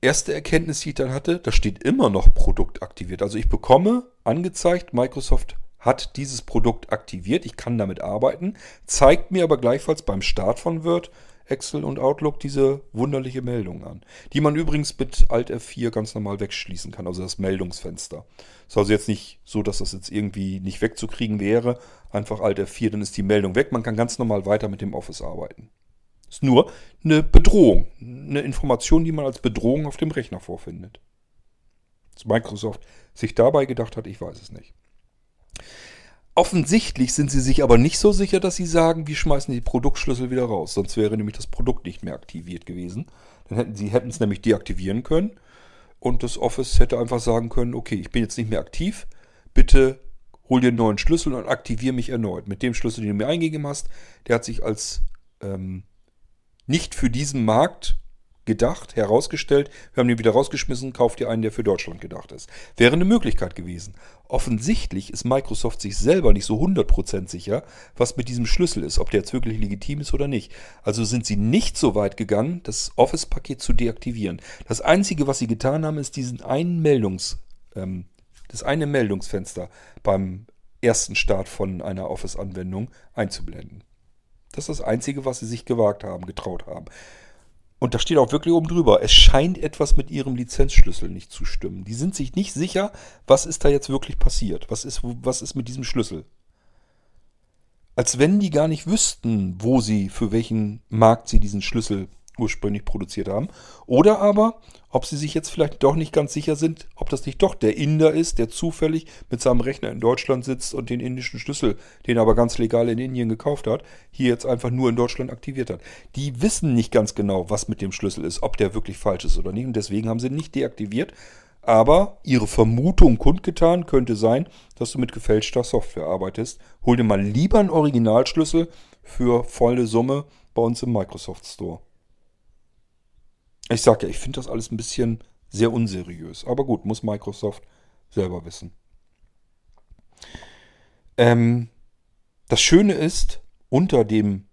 erste Erkenntnis, die ich dann hatte, da steht immer noch Produkt aktiviert. Also ich bekomme angezeigt, Microsoft hat dieses Produkt aktiviert, ich kann damit arbeiten, zeigt mir aber gleichfalls beim Start von Word, Excel und Outlook diese wunderliche Meldung an, die man übrigens mit Alt F4 ganz normal wegschließen kann, also das Meldungsfenster. Ist also jetzt nicht so, dass das jetzt irgendwie nicht wegzukriegen wäre, einfach Alt F4, dann ist die Meldung weg, man kann ganz normal weiter mit dem Office arbeiten. Ist nur eine Bedrohung, eine Information, die man als Bedrohung auf dem Rechner vorfindet. Was Microsoft sich dabei gedacht hat, ich weiß es nicht. Offensichtlich sind sie sich aber nicht so sicher, dass sie sagen, wir schmeißen die Produktschlüssel wieder raus. Sonst wäre nämlich das Produkt nicht mehr aktiviert gewesen. Dann hätten sie hätten es nämlich deaktivieren können und das Office hätte einfach sagen können, okay, ich bin jetzt nicht mehr aktiv, bitte hol dir einen neuen Schlüssel und aktiviere mich erneut. Mit dem Schlüssel, den du mir eingegeben hast, der hat sich als ähm, nicht für diesen Markt gedacht, herausgestellt. Wir haben den wieder rausgeschmissen, kauft ihr einen, der für Deutschland gedacht ist. Wäre eine Möglichkeit gewesen. Offensichtlich ist Microsoft sich selber nicht so 100% sicher, was mit diesem Schlüssel ist, ob der jetzt wirklich legitim ist oder nicht. Also sind sie nicht so weit gegangen, das Office-Paket zu deaktivieren. Das Einzige, was sie getan haben, ist diesen einen Meldungs, ähm, das eine Meldungsfenster beim ersten Start von einer Office-Anwendung einzublenden. Das ist das Einzige, was sie sich gewagt haben, getraut haben. Und da steht auch wirklich oben drüber, es scheint etwas mit ihrem Lizenzschlüssel nicht zu stimmen. Die sind sich nicht sicher, was ist da jetzt wirklich passiert. Was ist, was ist mit diesem Schlüssel? Als wenn die gar nicht wüssten, wo sie, für welchen Markt sie diesen Schlüssel ursprünglich produziert haben. Oder aber, ob sie sich jetzt vielleicht doch nicht ganz sicher sind, ob das nicht doch der Inder ist, der zufällig mit seinem Rechner in Deutschland sitzt und den indischen Schlüssel, den er aber ganz legal in Indien gekauft hat, hier jetzt einfach nur in Deutschland aktiviert hat. Die wissen nicht ganz genau, was mit dem Schlüssel ist, ob der wirklich falsch ist oder nicht. Und deswegen haben sie ihn nicht deaktiviert. Aber ihre Vermutung kundgetan könnte sein, dass du mit gefälschter Software arbeitest. Hol dir mal lieber einen Originalschlüssel für volle Summe bei uns im Microsoft Store. Ich sage ja, ich finde das alles ein bisschen sehr unseriös. Aber gut, muss Microsoft selber wissen. Ähm, das Schöne ist, unter dem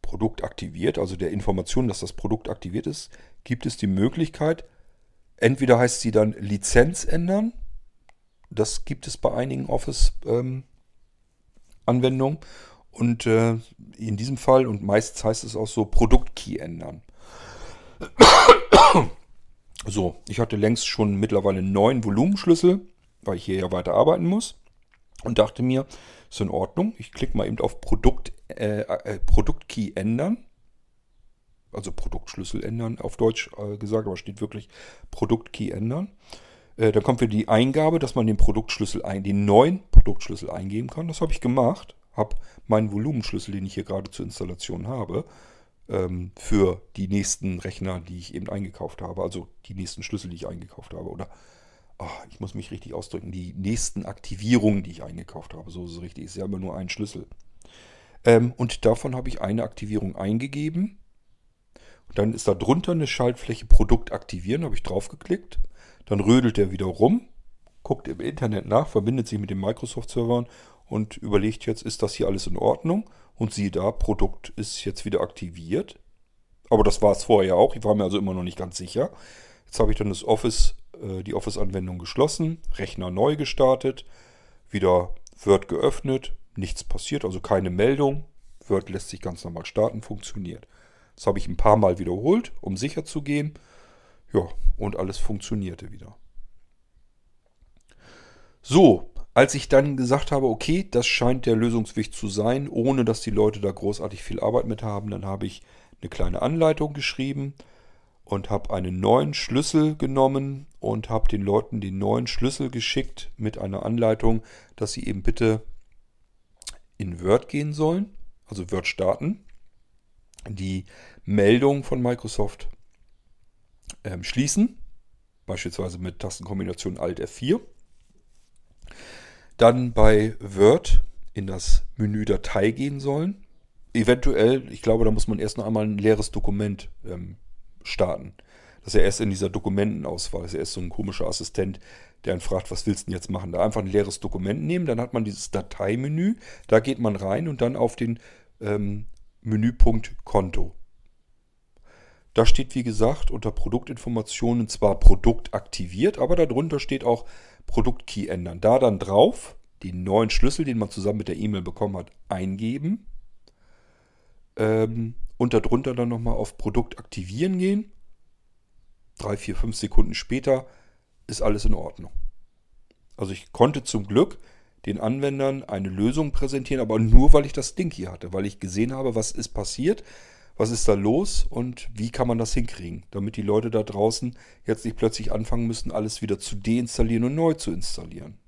Produkt aktiviert, also der Information, dass das Produkt aktiviert ist, gibt es die Möglichkeit, entweder heißt sie dann Lizenz ändern. Das gibt es bei einigen Office-Anwendungen. Ähm, und äh, in diesem Fall, und meistens heißt es auch so, Produktkey ändern. So, ich hatte längst schon mittlerweile neuen Volumenschlüssel, weil ich hier ja weiter arbeiten muss. Und dachte mir, ist in Ordnung. Ich klicke mal eben auf Produkt, äh, äh, Produktkey ändern. Also Produktschlüssel ändern auf Deutsch äh, gesagt, aber steht wirklich Produktkey ändern. Äh, dann kommt wieder die Eingabe, dass man den Produktschlüssel ein, den neuen Produktschlüssel eingeben kann. Das habe ich gemacht. Habe meinen Volumenschlüssel, den ich hier gerade zur Installation habe, ähm, für die nächsten Rechner, die ich eben eingekauft habe. Also die nächsten Schlüssel, die ich eingekauft habe. Oder oh, ich muss mich richtig ausdrücken, die nächsten Aktivierungen, die ich eingekauft habe. So ist es richtig. Ist ja immer nur ein Schlüssel. Ähm, und davon habe ich eine Aktivierung eingegeben. Und dann ist da drunter eine Schaltfläche Produkt aktivieren. Habe ich draufgeklickt. Dann rödelt er wieder rum, guckt im Internet nach, verbindet sich mit den Microsoft-Servern und überlegt jetzt, ist das hier alles in Ordnung? Und siehe da, Produkt ist jetzt wieder aktiviert. Aber das war es vorher auch. Ich war mir also immer noch nicht ganz sicher. Jetzt habe ich dann das Office, äh, die Office-Anwendung geschlossen, Rechner neu gestartet, wieder Word geöffnet, nichts passiert, also keine Meldung. Word lässt sich ganz normal starten, funktioniert. Das habe ich ein paar Mal wiederholt, um sicher zu gehen. Ja, und alles funktionierte wieder. So, als ich dann gesagt habe, okay, das scheint der Lösungsweg zu sein, ohne dass die Leute da großartig viel Arbeit mit haben, dann habe ich eine kleine Anleitung geschrieben und habe einen neuen Schlüssel genommen und habe den Leuten den neuen Schlüssel geschickt mit einer Anleitung, dass sie eben bitte in Word gehen sollen, also Word starten, die Meldung von Microsoft ähm, schließen, beispielsweise mit Tastenkombination Alt F4 dann bei Word in das Menü Datei gehen sollen. Eventuell, ich glaube, da muss man erst noch einmal ein leeres Dokument ähm, starten. Das ist ja erst in dieser Dokumentenauswahl. Das ist ja erst so ein komischer Assistent, der einen fragt, was willst du denn jetzt machen? Da einfach ein leeres Dokument nehmen, dann hat man dieses Dateimenü, da geht man rein und dann auf den ähm, Menüpunkt Konto. Da steht, wie gesagt, unter Produktinformationen zwar Produkt aktiviert, aber darunter steht auch Produktkey ändern. Da dann drauf den neuen Schlüssel, den man zusammen mit der E-Mail bekommen hat, eingeben. Ähm, und darunter dann nochmal auf Produkt aktivieren gehen. Drei, vier, fünf Sekunden später ist alles in Ordnung. Also ich konnte zum Glück den Anwendern eine Lösung präsentieren, aber nur weil ich das Ding hier hatte, weil ich gesehen habe, was ist passiert was ist da los und wie kann man das hinkriegen, damit die Leute da draußen jetzt nicht plötzlich anfangen müssen, alles wieder zu deinstallieren und neu zu installieren.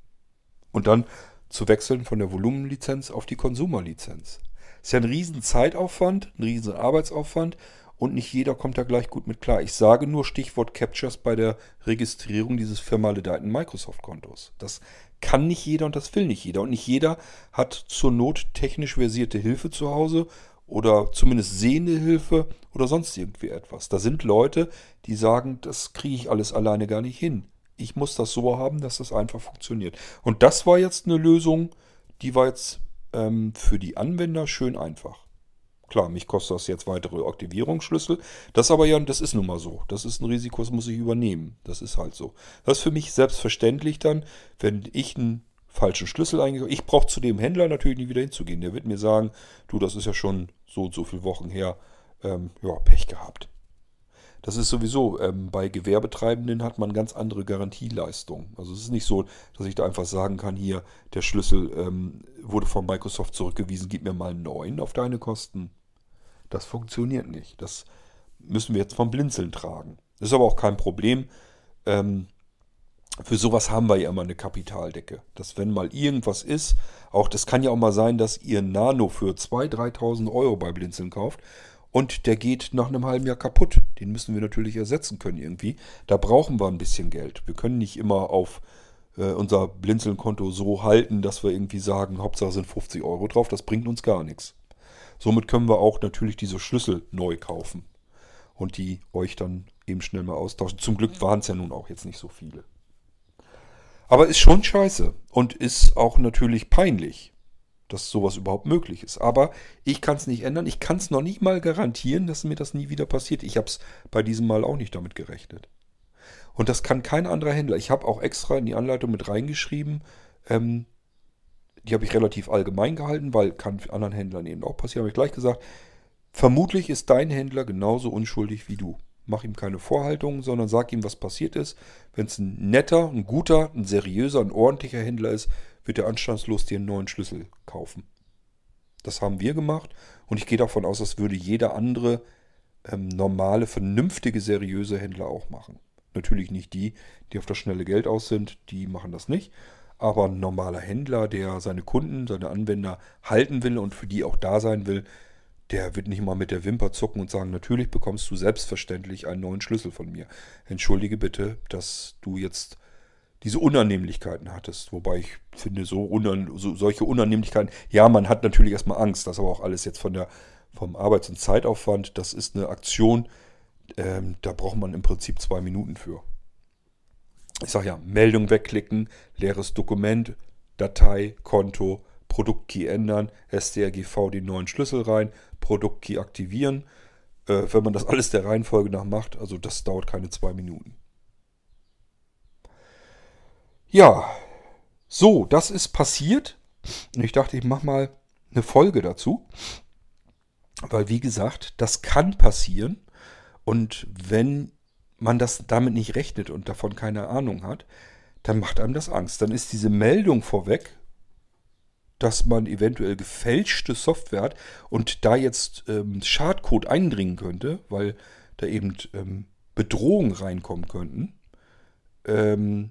Und dann zu wechseln von der Volumenlizenz auf die Konsumerlizenz. Ist ja ein riesen Zeitaufwand, ein riesen Arbeitsaufwand und nicht jeder kommt da gleich gut mit klar. Ich sage nur Stichwort Captures bei der Registrierung dieses firmaledeiten Microsoft-Kontos. Das kann nicht jeder und das will nicht jeder. Und nicht jeder hat zur Not technisch versierte Hilfe zu Hause oder zumindest sehende Hilfe oder sonst irgendwie etwas. Da sind Leute, die sagen, das kriege ich alles alleine gar nicht hin. Ich muss das so haben, dass das einfach funktioniert. Und das war jetzt eine Lösung, die war jetzt ähm, für die Anwender schön einfach. Klar, mich kostet das jetzt weitere Aktivierungsschlüssel. Das aber ja, das ist nun mal so. Das ist ein Risiko, das muss ich übernehmen. Das ist halt so. Das ist für mich selbstverständlich dann, wenn ich einen falschen Schlüssel eingegeben Ich brauche zu dem Händler natürlich nicht wieder hinzugehen. Der wird mir sagen, du, das ist ja schon so und so viele Wochen her. Ähm, ja, Pech gehabt. Das ist sowieso, ähm, bei Gewerbetreibenden hat man ganz andere Garantieleistungen. Also es ist nicht so, dass ich da einfach sagen kann, hier, der Schlüssel ähm, wurde von Microsoft zurückgewiesen, gib mir mal einen neuen auf deine Kosten. Das funktioniert nicht. Das müssen wir jetzt vom Blinzeln tragen. Ist aber auch kein Problem. Ähm, für sowas haben wir ja immer eine Kapitaldecke. Dass wenn mal irgendwas ist, auch das kann ja auch mal sein, dass ihr Nano für 2.000, 3.000 Euro bei Blinzeln kauft und der geht nach einem halben Jahr kaputt. Den müssen wir natürlich ersetzen können irgendwie. Da brauchen wir ein bisschen Geld. Wir können nicht immer auf äh, unser Blinzeln-Konto so halten, dass wir irgendwie sagen, Hauptsache sind 50 Euro drauf. Das bringt uns gar nichts. Somit können wir auch natürlich diese Schlüssel neu kaufen und die euch dann eben schnell mal austauschen. Zum Glück waren es ja nun auch jetzt nicht so viele. Aber ist schon scheiße und ist auch natürlich peinlich, dass sowas überhaupt möglich ist. Aber ich kann es nicht ändern. Ich kann es noch nicht mal garantieren, dass mir das nie wieder passiert. Ich habe es bei diesem Mal auch nicht damit gerechnet. Und das kann kein anderer Händler. Ich habe auch extra in die Anleitung mit reingeschrieben, ähm, die habe ich relativ allgemein gehalten, weil kann anderen Händlern eben auch passieren. Habe ich gleich gesagt, vermutlich ist dein Händler genauso unschuldig wie du. Mach ihm keine Vorhaltungen, sondern sag ihm, was passiert ist. Wenn es ein netter, ein guter, ein seriöser, ein ordentlicher Händler ist, wird er anstandslos dir einen neuen Schlüssel kaufen. Das haben wir gemacht und ich gehe davon aus, das würde jeder andere ähm, normale, vernünftige, seriöse Händler auch machen. Natürlich nicht die, die auf das schnelle Geld aus sind, die machen das nicht. Aber ein normaler Händler, der seine Kunden, seine Anwender halten will und für die auch da sein will, der wird nicht mal mit der Wimper zucken und sagen, natürlich bekommst du selbstverständlich einen neuen Schlüssel von mir. Entschuldige bitte, dass du jetzt diese Unannehmlichkeiten hattest. Wobei ich finde, so, unan, so solche Unannehmlichkeiten, ja, man hat natürlich erstmal Angst, das aber auch alles jetzt von der, vom Arbeits- und Zeitaufwand, das ist eine Aktion, ähm, da braucht man im Prinzip zwei Minuten für ich sage ja, Meldung wegklicken, leeres Dokument, Datei, Konto, Produktkey ändern, SDRGV den neuen Schlüssel rein, Produktkey aktivieren. Äh, wenn man das alles der Reihenfolge nach macht, also das dauert keine zwei Minuten. Ja, so, das ist passiert. Und ich dachte, ich mache mal eine Folge dazu. Weil, wie gesagt, das kann passieren. Und wenn man das damit nicht rechnet und davon keine Ahnung hat, dann macht einem das Angst. Dann ist diese Meldung vorweg, dass man eventuell gefälschte Software hat und da jetzt ähm, Schadcode eindringen könnte, weil da eben ähm, Bedrohungen reinkommen könnten. Ähm,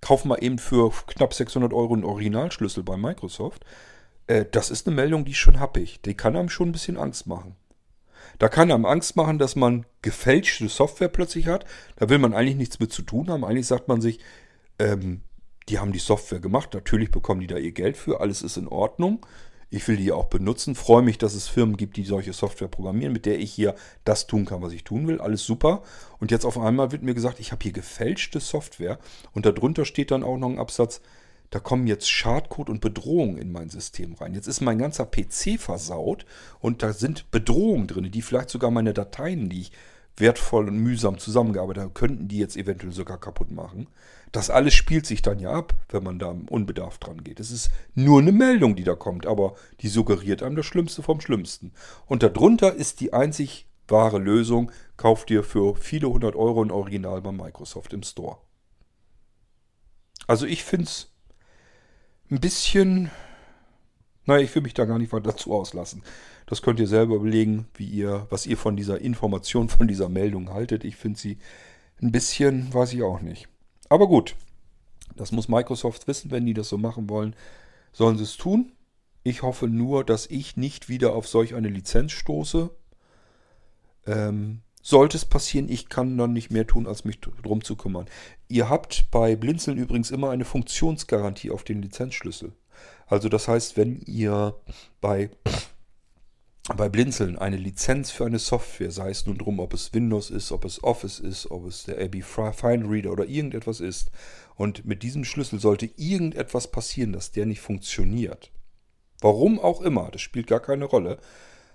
kauf mal eben für knapp 600 Euro einen Originalschlüssel bei Microsoft. Äh, das ist eine Meldung, die ist schon happig. Die kann einem schon ein bisschen Angst machen. Da kann einem Angst machen, dass man gefälschte Software plötzlich hat. Da will man eigentlich nichts mit zu tun haben. Eigentlich sagt man sich, ähm, die haben die Software gemacht. Natürlich bekommen die da ihr Geld für. Alles ist in Ordnung. Ich will die auch benutzen. Freue mich, dass es Firmen gibt, die solche Software programmieren, mit der ich hier das tun kann, was ich tun will. Alles super. Und jetzt auf einmal wird mir gesagt, ich habe hier gefälschte Software. Und darunter steht dann auch noch ein Absatz, da kommen jetzt Schadcode und Bedrohungen in mein System rein. Jetzt ist mein ganzer PC versaut und da sind Bedrohungen drin, die vielleicht sogar meine Dateien, die ich wertvoll und mühsam zusammengearbeitet habe, könnten die jetzt eventuell sogar kaputt machen. Das alles spielt sich dann ja ab, wenn man da unbedarft dran geht. Es ist nur eine Meldung, die da kommt, aber die suggeriert einem das Schlimmste vom Schlimmsten. Und darunter ist die einzig wahre Lösung, kauft dir für viele hundert Euro ein Original bei Microsoft im Store. Also ich finde es ein bisschen. Naja, ich will mich da gar nicht weiter dazu auslassen. Das könnt ihr selber überlegen, wie ihr, was ihr von dieser Information, von dieser Meldung haltet. Ich finde sie ein bisschen, weiß ich auch nicht. Aber gut, das muss Microsoft wissen, wenn die das so machen wollen. sollen sie es tun. Ich hoffe nur, dass ich nicht wieder auf solch eine Lizenz stoße. Ähm, sollte es passieren, ich kann dann nicht mehr tun, als mich drum zu kümmern. Ihr habt bei Blinzeln übrigens immer eine Funktionsgarantie auf den Lizenzschlüssel. Also das heißt, wenn ihr bei, bei Blinzeln eine Lizenz für eine Software, sei es nun drum, ob es Windows ist, ob es Office ist, ob es der AB Fine Reader oder irgendetwas ist, und mit diesem Schlüssel sollte irgendetwas passieren, dass der nicht funktioniert. Warum auch immer, das spielt gar keine Rolle,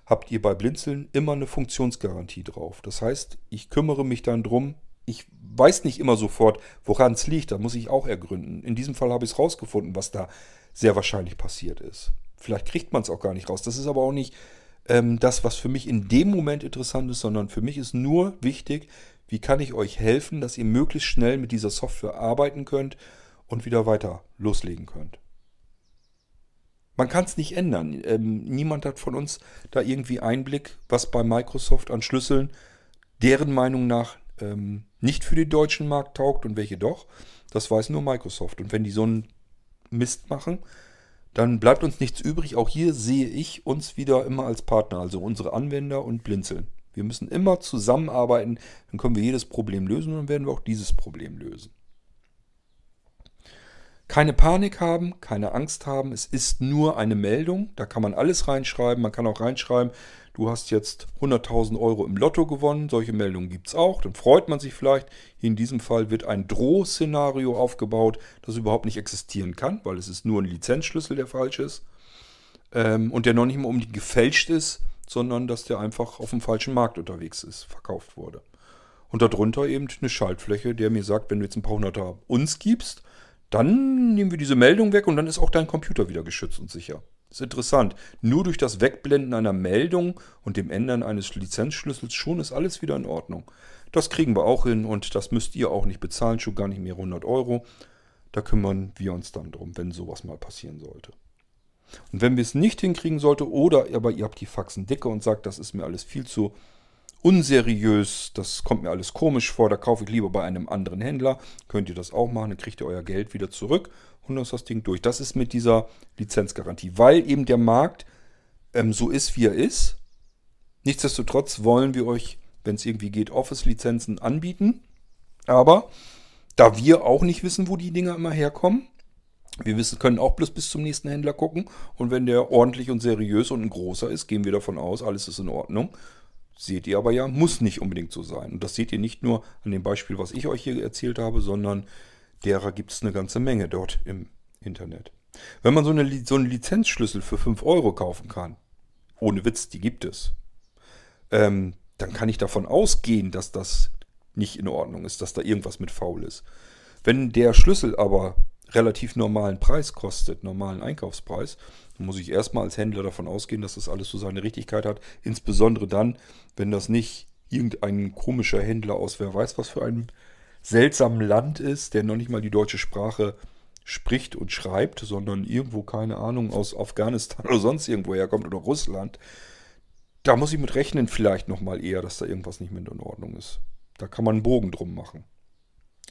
habt ihr bei Blinzeln immer eine Funktionsgarantie drauf. Das heißt, ich kümmere mich dann drum, ich weiß nicht immer sofort, woran es liegt, da muss ich auch ergründen. In diesem Fall habe ich es rausgefunden, was da sehr wahrscheinlich passiert ist. Vielleicht kriegt man es auch gar nicht raus. Das ist aber auch nicht ähm, das, was für mich in dem Moment interessant ist, sondern für mich ist nur wichtig, wie kann ich euch helfen, dass ihr möglichst schnell mit dieser Software arbeiten könnt und wieder weiter loslegen könnt. Man kann es nicht ändern. Ähm, niemand hat von uns da irgendwie Einblick, was bei Microsoft an Schlüsseln deren Meinung nach ähm, nicht für den deutschen Markt taugt und welche doch. Das weiß nur Microsoft. Und wenn die so einen Mist machen, dann bleibt uns nichts übrig. Auch hier sehe ich uns wieder immer als Partner, also unsere Anwender und Blinzeln. Wir müssen immer zusammenarbeiten, dann können wir jedes Problem lösen und dann werden wir auch dieses Problem lösen. Keine Panik haben, keine Angst haben, es ist nur eine Meldung, da kann man alles reinschreiben, man kann auch reinschreiben, du hast jetzt 100.000 Euro im Lotto gewonnen, solche Meldungen gibt es auch, dann freut man sich vielleicht. in diesem Fall wird ein Drohszenario aufgebaut, das überhaupt nicht existieren kann, weil es ist nur ein Lizenzschlüssel, der falsch ist ähm, und der noch nicht mal um die gefälscht ist, sondern dass der einfach auf dem falschen Markt unterwegs ist, verkauft wurde. Und darunter eben eine Schaltfläche, der mir sagt, wenn du jetzt ein paar Hunderter uns gibst, dann nehmen wir diese Meldung weg und dann ist auch dein Computer wieder geschützt und sicher. Ist interessant. Nur durch das Wegblenden einer Meldung und dem Ändern eines Lizenzschlüssels schon ist alles wieder in Ordnung. Das kriegen wir auch hin und das müsst ihr auch nicht bezahlen, schon gar nicht mehr 100 Euro. Da kümmern wir uns dann drum, wenn sowas mal passieren sollte. Und wenn wir es nicht hinkriegen sollte, oder aber ihr habt die Faxen dicke und sagt, das ist mir alles viel zu unseriös, das kommt mir alles komisch vor, da kaufe ich lieber bei einem anderen Händler, könnt ihr das auch machen, dann kriegt ihr euer Geld wieder zurück und dann ist das Ding durch. Das ist mit dieser Lizenzgarantie, weil eben der Markt ähm, so ist, wie er ist. Nichtsdestotrotz wollen wir euch, wenn es irgendwie geht, Office-Lizenzen anbieten. Aber da wir auch nicht wissen, wo die Dinger immer herkommen, wir wissen, können auch bloß bis zum nächsten Händler gucken. Und wenn der ordentlich und seriös und ein großer ist, gehen wir davon aus, alles ist in Ordnung. Seht ihr aber ja, muss nicht unbedingt so sein. Und das seht ihr nicht nur an dem Beispiel, was ich euch hier erzählt habe, sondern derer gibt es eine ganze Menge dort im Internet. Wenn man so, eine, so einen Lizenzschlüssel für 5 Euro kaufen kann, ohne Witz, die gibt es, ähm, dann kann ich davon ausgehen, dass das nicht in Ordnung ist, dass da irgendwas mit faul ist. Wenn der Schlüssel aber relativ normalen Preis kostet, normalen Einkaufspreis, dann muss ich erstmal als Händler davon ausgehen, dass das alles so seine Richtigkeit hat. Insbesondere dann, wenn das nicht irgendein komischer Händler aus wer weiß was für einem seltsamen Land ist, der noch nicht mal die deutsche Sprache spricht und schreibt, sondern irgendwo, keine Ahnung, aus Afghanistan oder sonst irgendwo herkommt oder Russland. Da muss ich mit rechnen vielleicht nochmal eher, dass da irgendwas nicht mehr in Ordnung ist. Da kann man einen Bogen drum machen.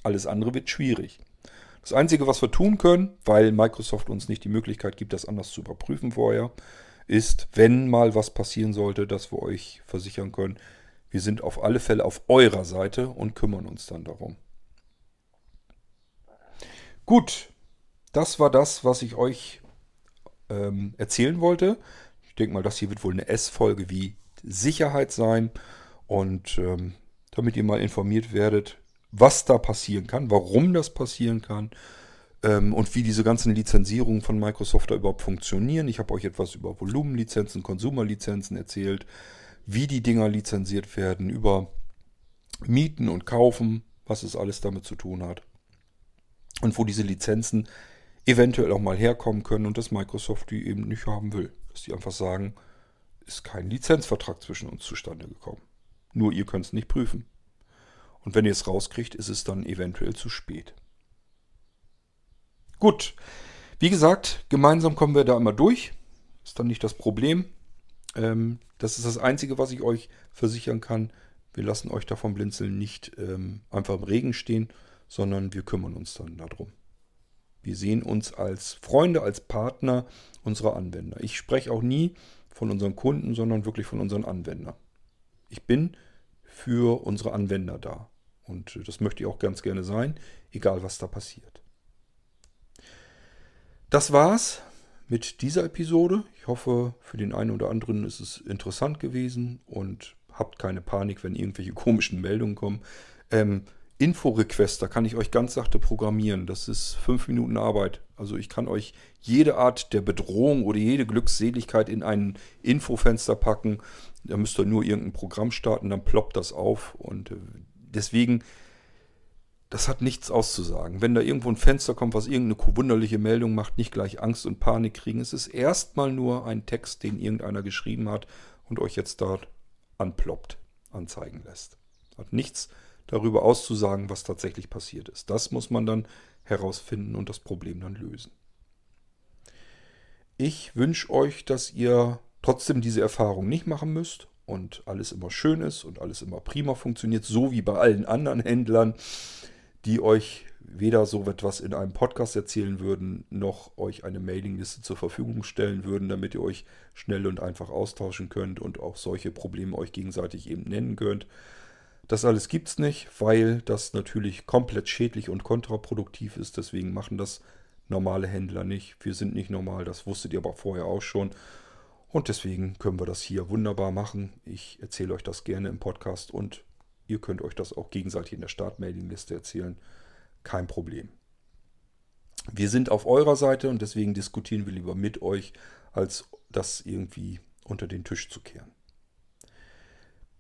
Alles andere wird schwierig. Das Einzige, was wir tun können, weil Microsoft uns nicht die Möglichkeit gibt, das anders zu überprüfen vorher, ist, wenn mal was passieren sollte, dass wir euch versichern können, wir sind auf alle Fälle auf eurer Seite und kümmern uns dann darum. Gut, das war das, was ich euch ähm, erzählen wollte. Ich denke mal, das hier wird wohl eine S-Folge wie Sicherheit sein. Und ähm, damit ihr mal informiert werdet, was da passieren kann, warum das passieren kann ähm, und wie diese ganzen Lizenzierungen von Microsoft da überhaupt funktionieren. Ich habe euch etwas über Volumenlizenzen, Konsumerlizenzen erzählt, wie die Dinger lizenziert werden, über Mieten und Kaufen, was es alles damit zu tun hat. Und wo diese Lizenzen eventuell auch mal herkommen können und dass Microsoft die eben nicht haben will. Dass die einfach sagen, ist kein Lizenzvertrag zwischen uns zustande gekommen. Nur ihr könnt es nicht prüfen. Und wenn ihr es rauskriegt, ist es dann eventuell zu spät. Gut, wie gesagt, gemeinsam kommen wir da immer durch. Ist dann nicht das Problem. Ähm, das ist das Einzige, was ich euch versichern kann. Wir lassen euch davon blinzeln nicht ähm, einfach im Regen stehen, sondern wir kümmern uns dann darum. Wir sehen uns als Freunde, als Partner unserer Anwender. Ich spreche auch nie von unseren Kunden, sondern wirklich von unseren Anwendern. Ich bin für unsere Anwender da. Und das möchte ich auch ganz gerne sein, egal was da passiert. Das war's mit dieser Episode. Ich hoffe, für den einen oder anderen ist es interessant gewesen und habt keine Panik, wenn irgendwelche komischen Meldungen kommen. Ähm, Info-Request, da kann ich euch ganz sachte programmieren. Das ist fünf Minuten Arbeit. Also ich kann euch jede Art der Bedrohung oder jede Glückseligkeit in ein Infofenster packen. Da müsst ihr nur irgendein Programm starten, dann ploppt das auf. Und äh, deswegen, das hat nichts auszusagen. Wenn da irgendwo ein Fenster kommt, was irgendeine wunderliche Meldung macht, nicht gleich Angst und Panik kriegen. Es ist erstmal nur ein Text, den irgendeiner geschrieben hat und euch jetzt dort anploppt, anzeigen lässt. Hat nichts darüber auszusagen, was tatsächlich passiert ist. Das muss man dann herausfinden und das Problem dann lösen. Ich wünsche euch, dass ihr trotzdem diese Erfahrung nicht machen müsst und alles immer schön ist und alles immer prima funktioniert, so wie bei allen anderen Händlern, die euch weder so etwas in einem Podcast erzählen würden, noch euch eine Mailingliste zur Verfügung stellen würden, damit ihr euch schnell und einfach austauschen könnt und auch solche Probleme euch gegenseitig eben nennen könnt. Das alles gibt es nicht, weil das natürlich komplett schädlich und kontraproduktiv ist. Deswegen machen das normale Händler nicht. Wir sind nicht normal, das wusstet ihr aber vorher auch schon. Und deswegen können wir das hier wunderbar machen. Ich erzähle euch das gerne im Podcast und ihr könnt euch das auch gegenseitig in der Startmailingliste erzählen. Kein Problem. Wir sind auf eurer Seite und deswegen diskutieren wir lieber mit euch, als das irgendwie unter den Tisch zu kehren.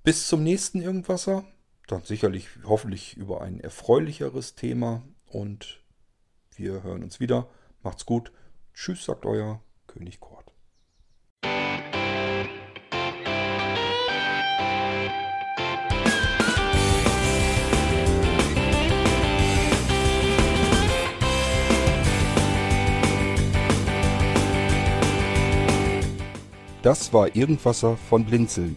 Bis zum nächsten Irgendwasser dann sicherlich hoffentlich über ein erfreulicheres Thema und wir hören uns wieder. Macht's gut. Tschüss, sagt euer König Kort. Das war Irgendwasser von Blinzeln.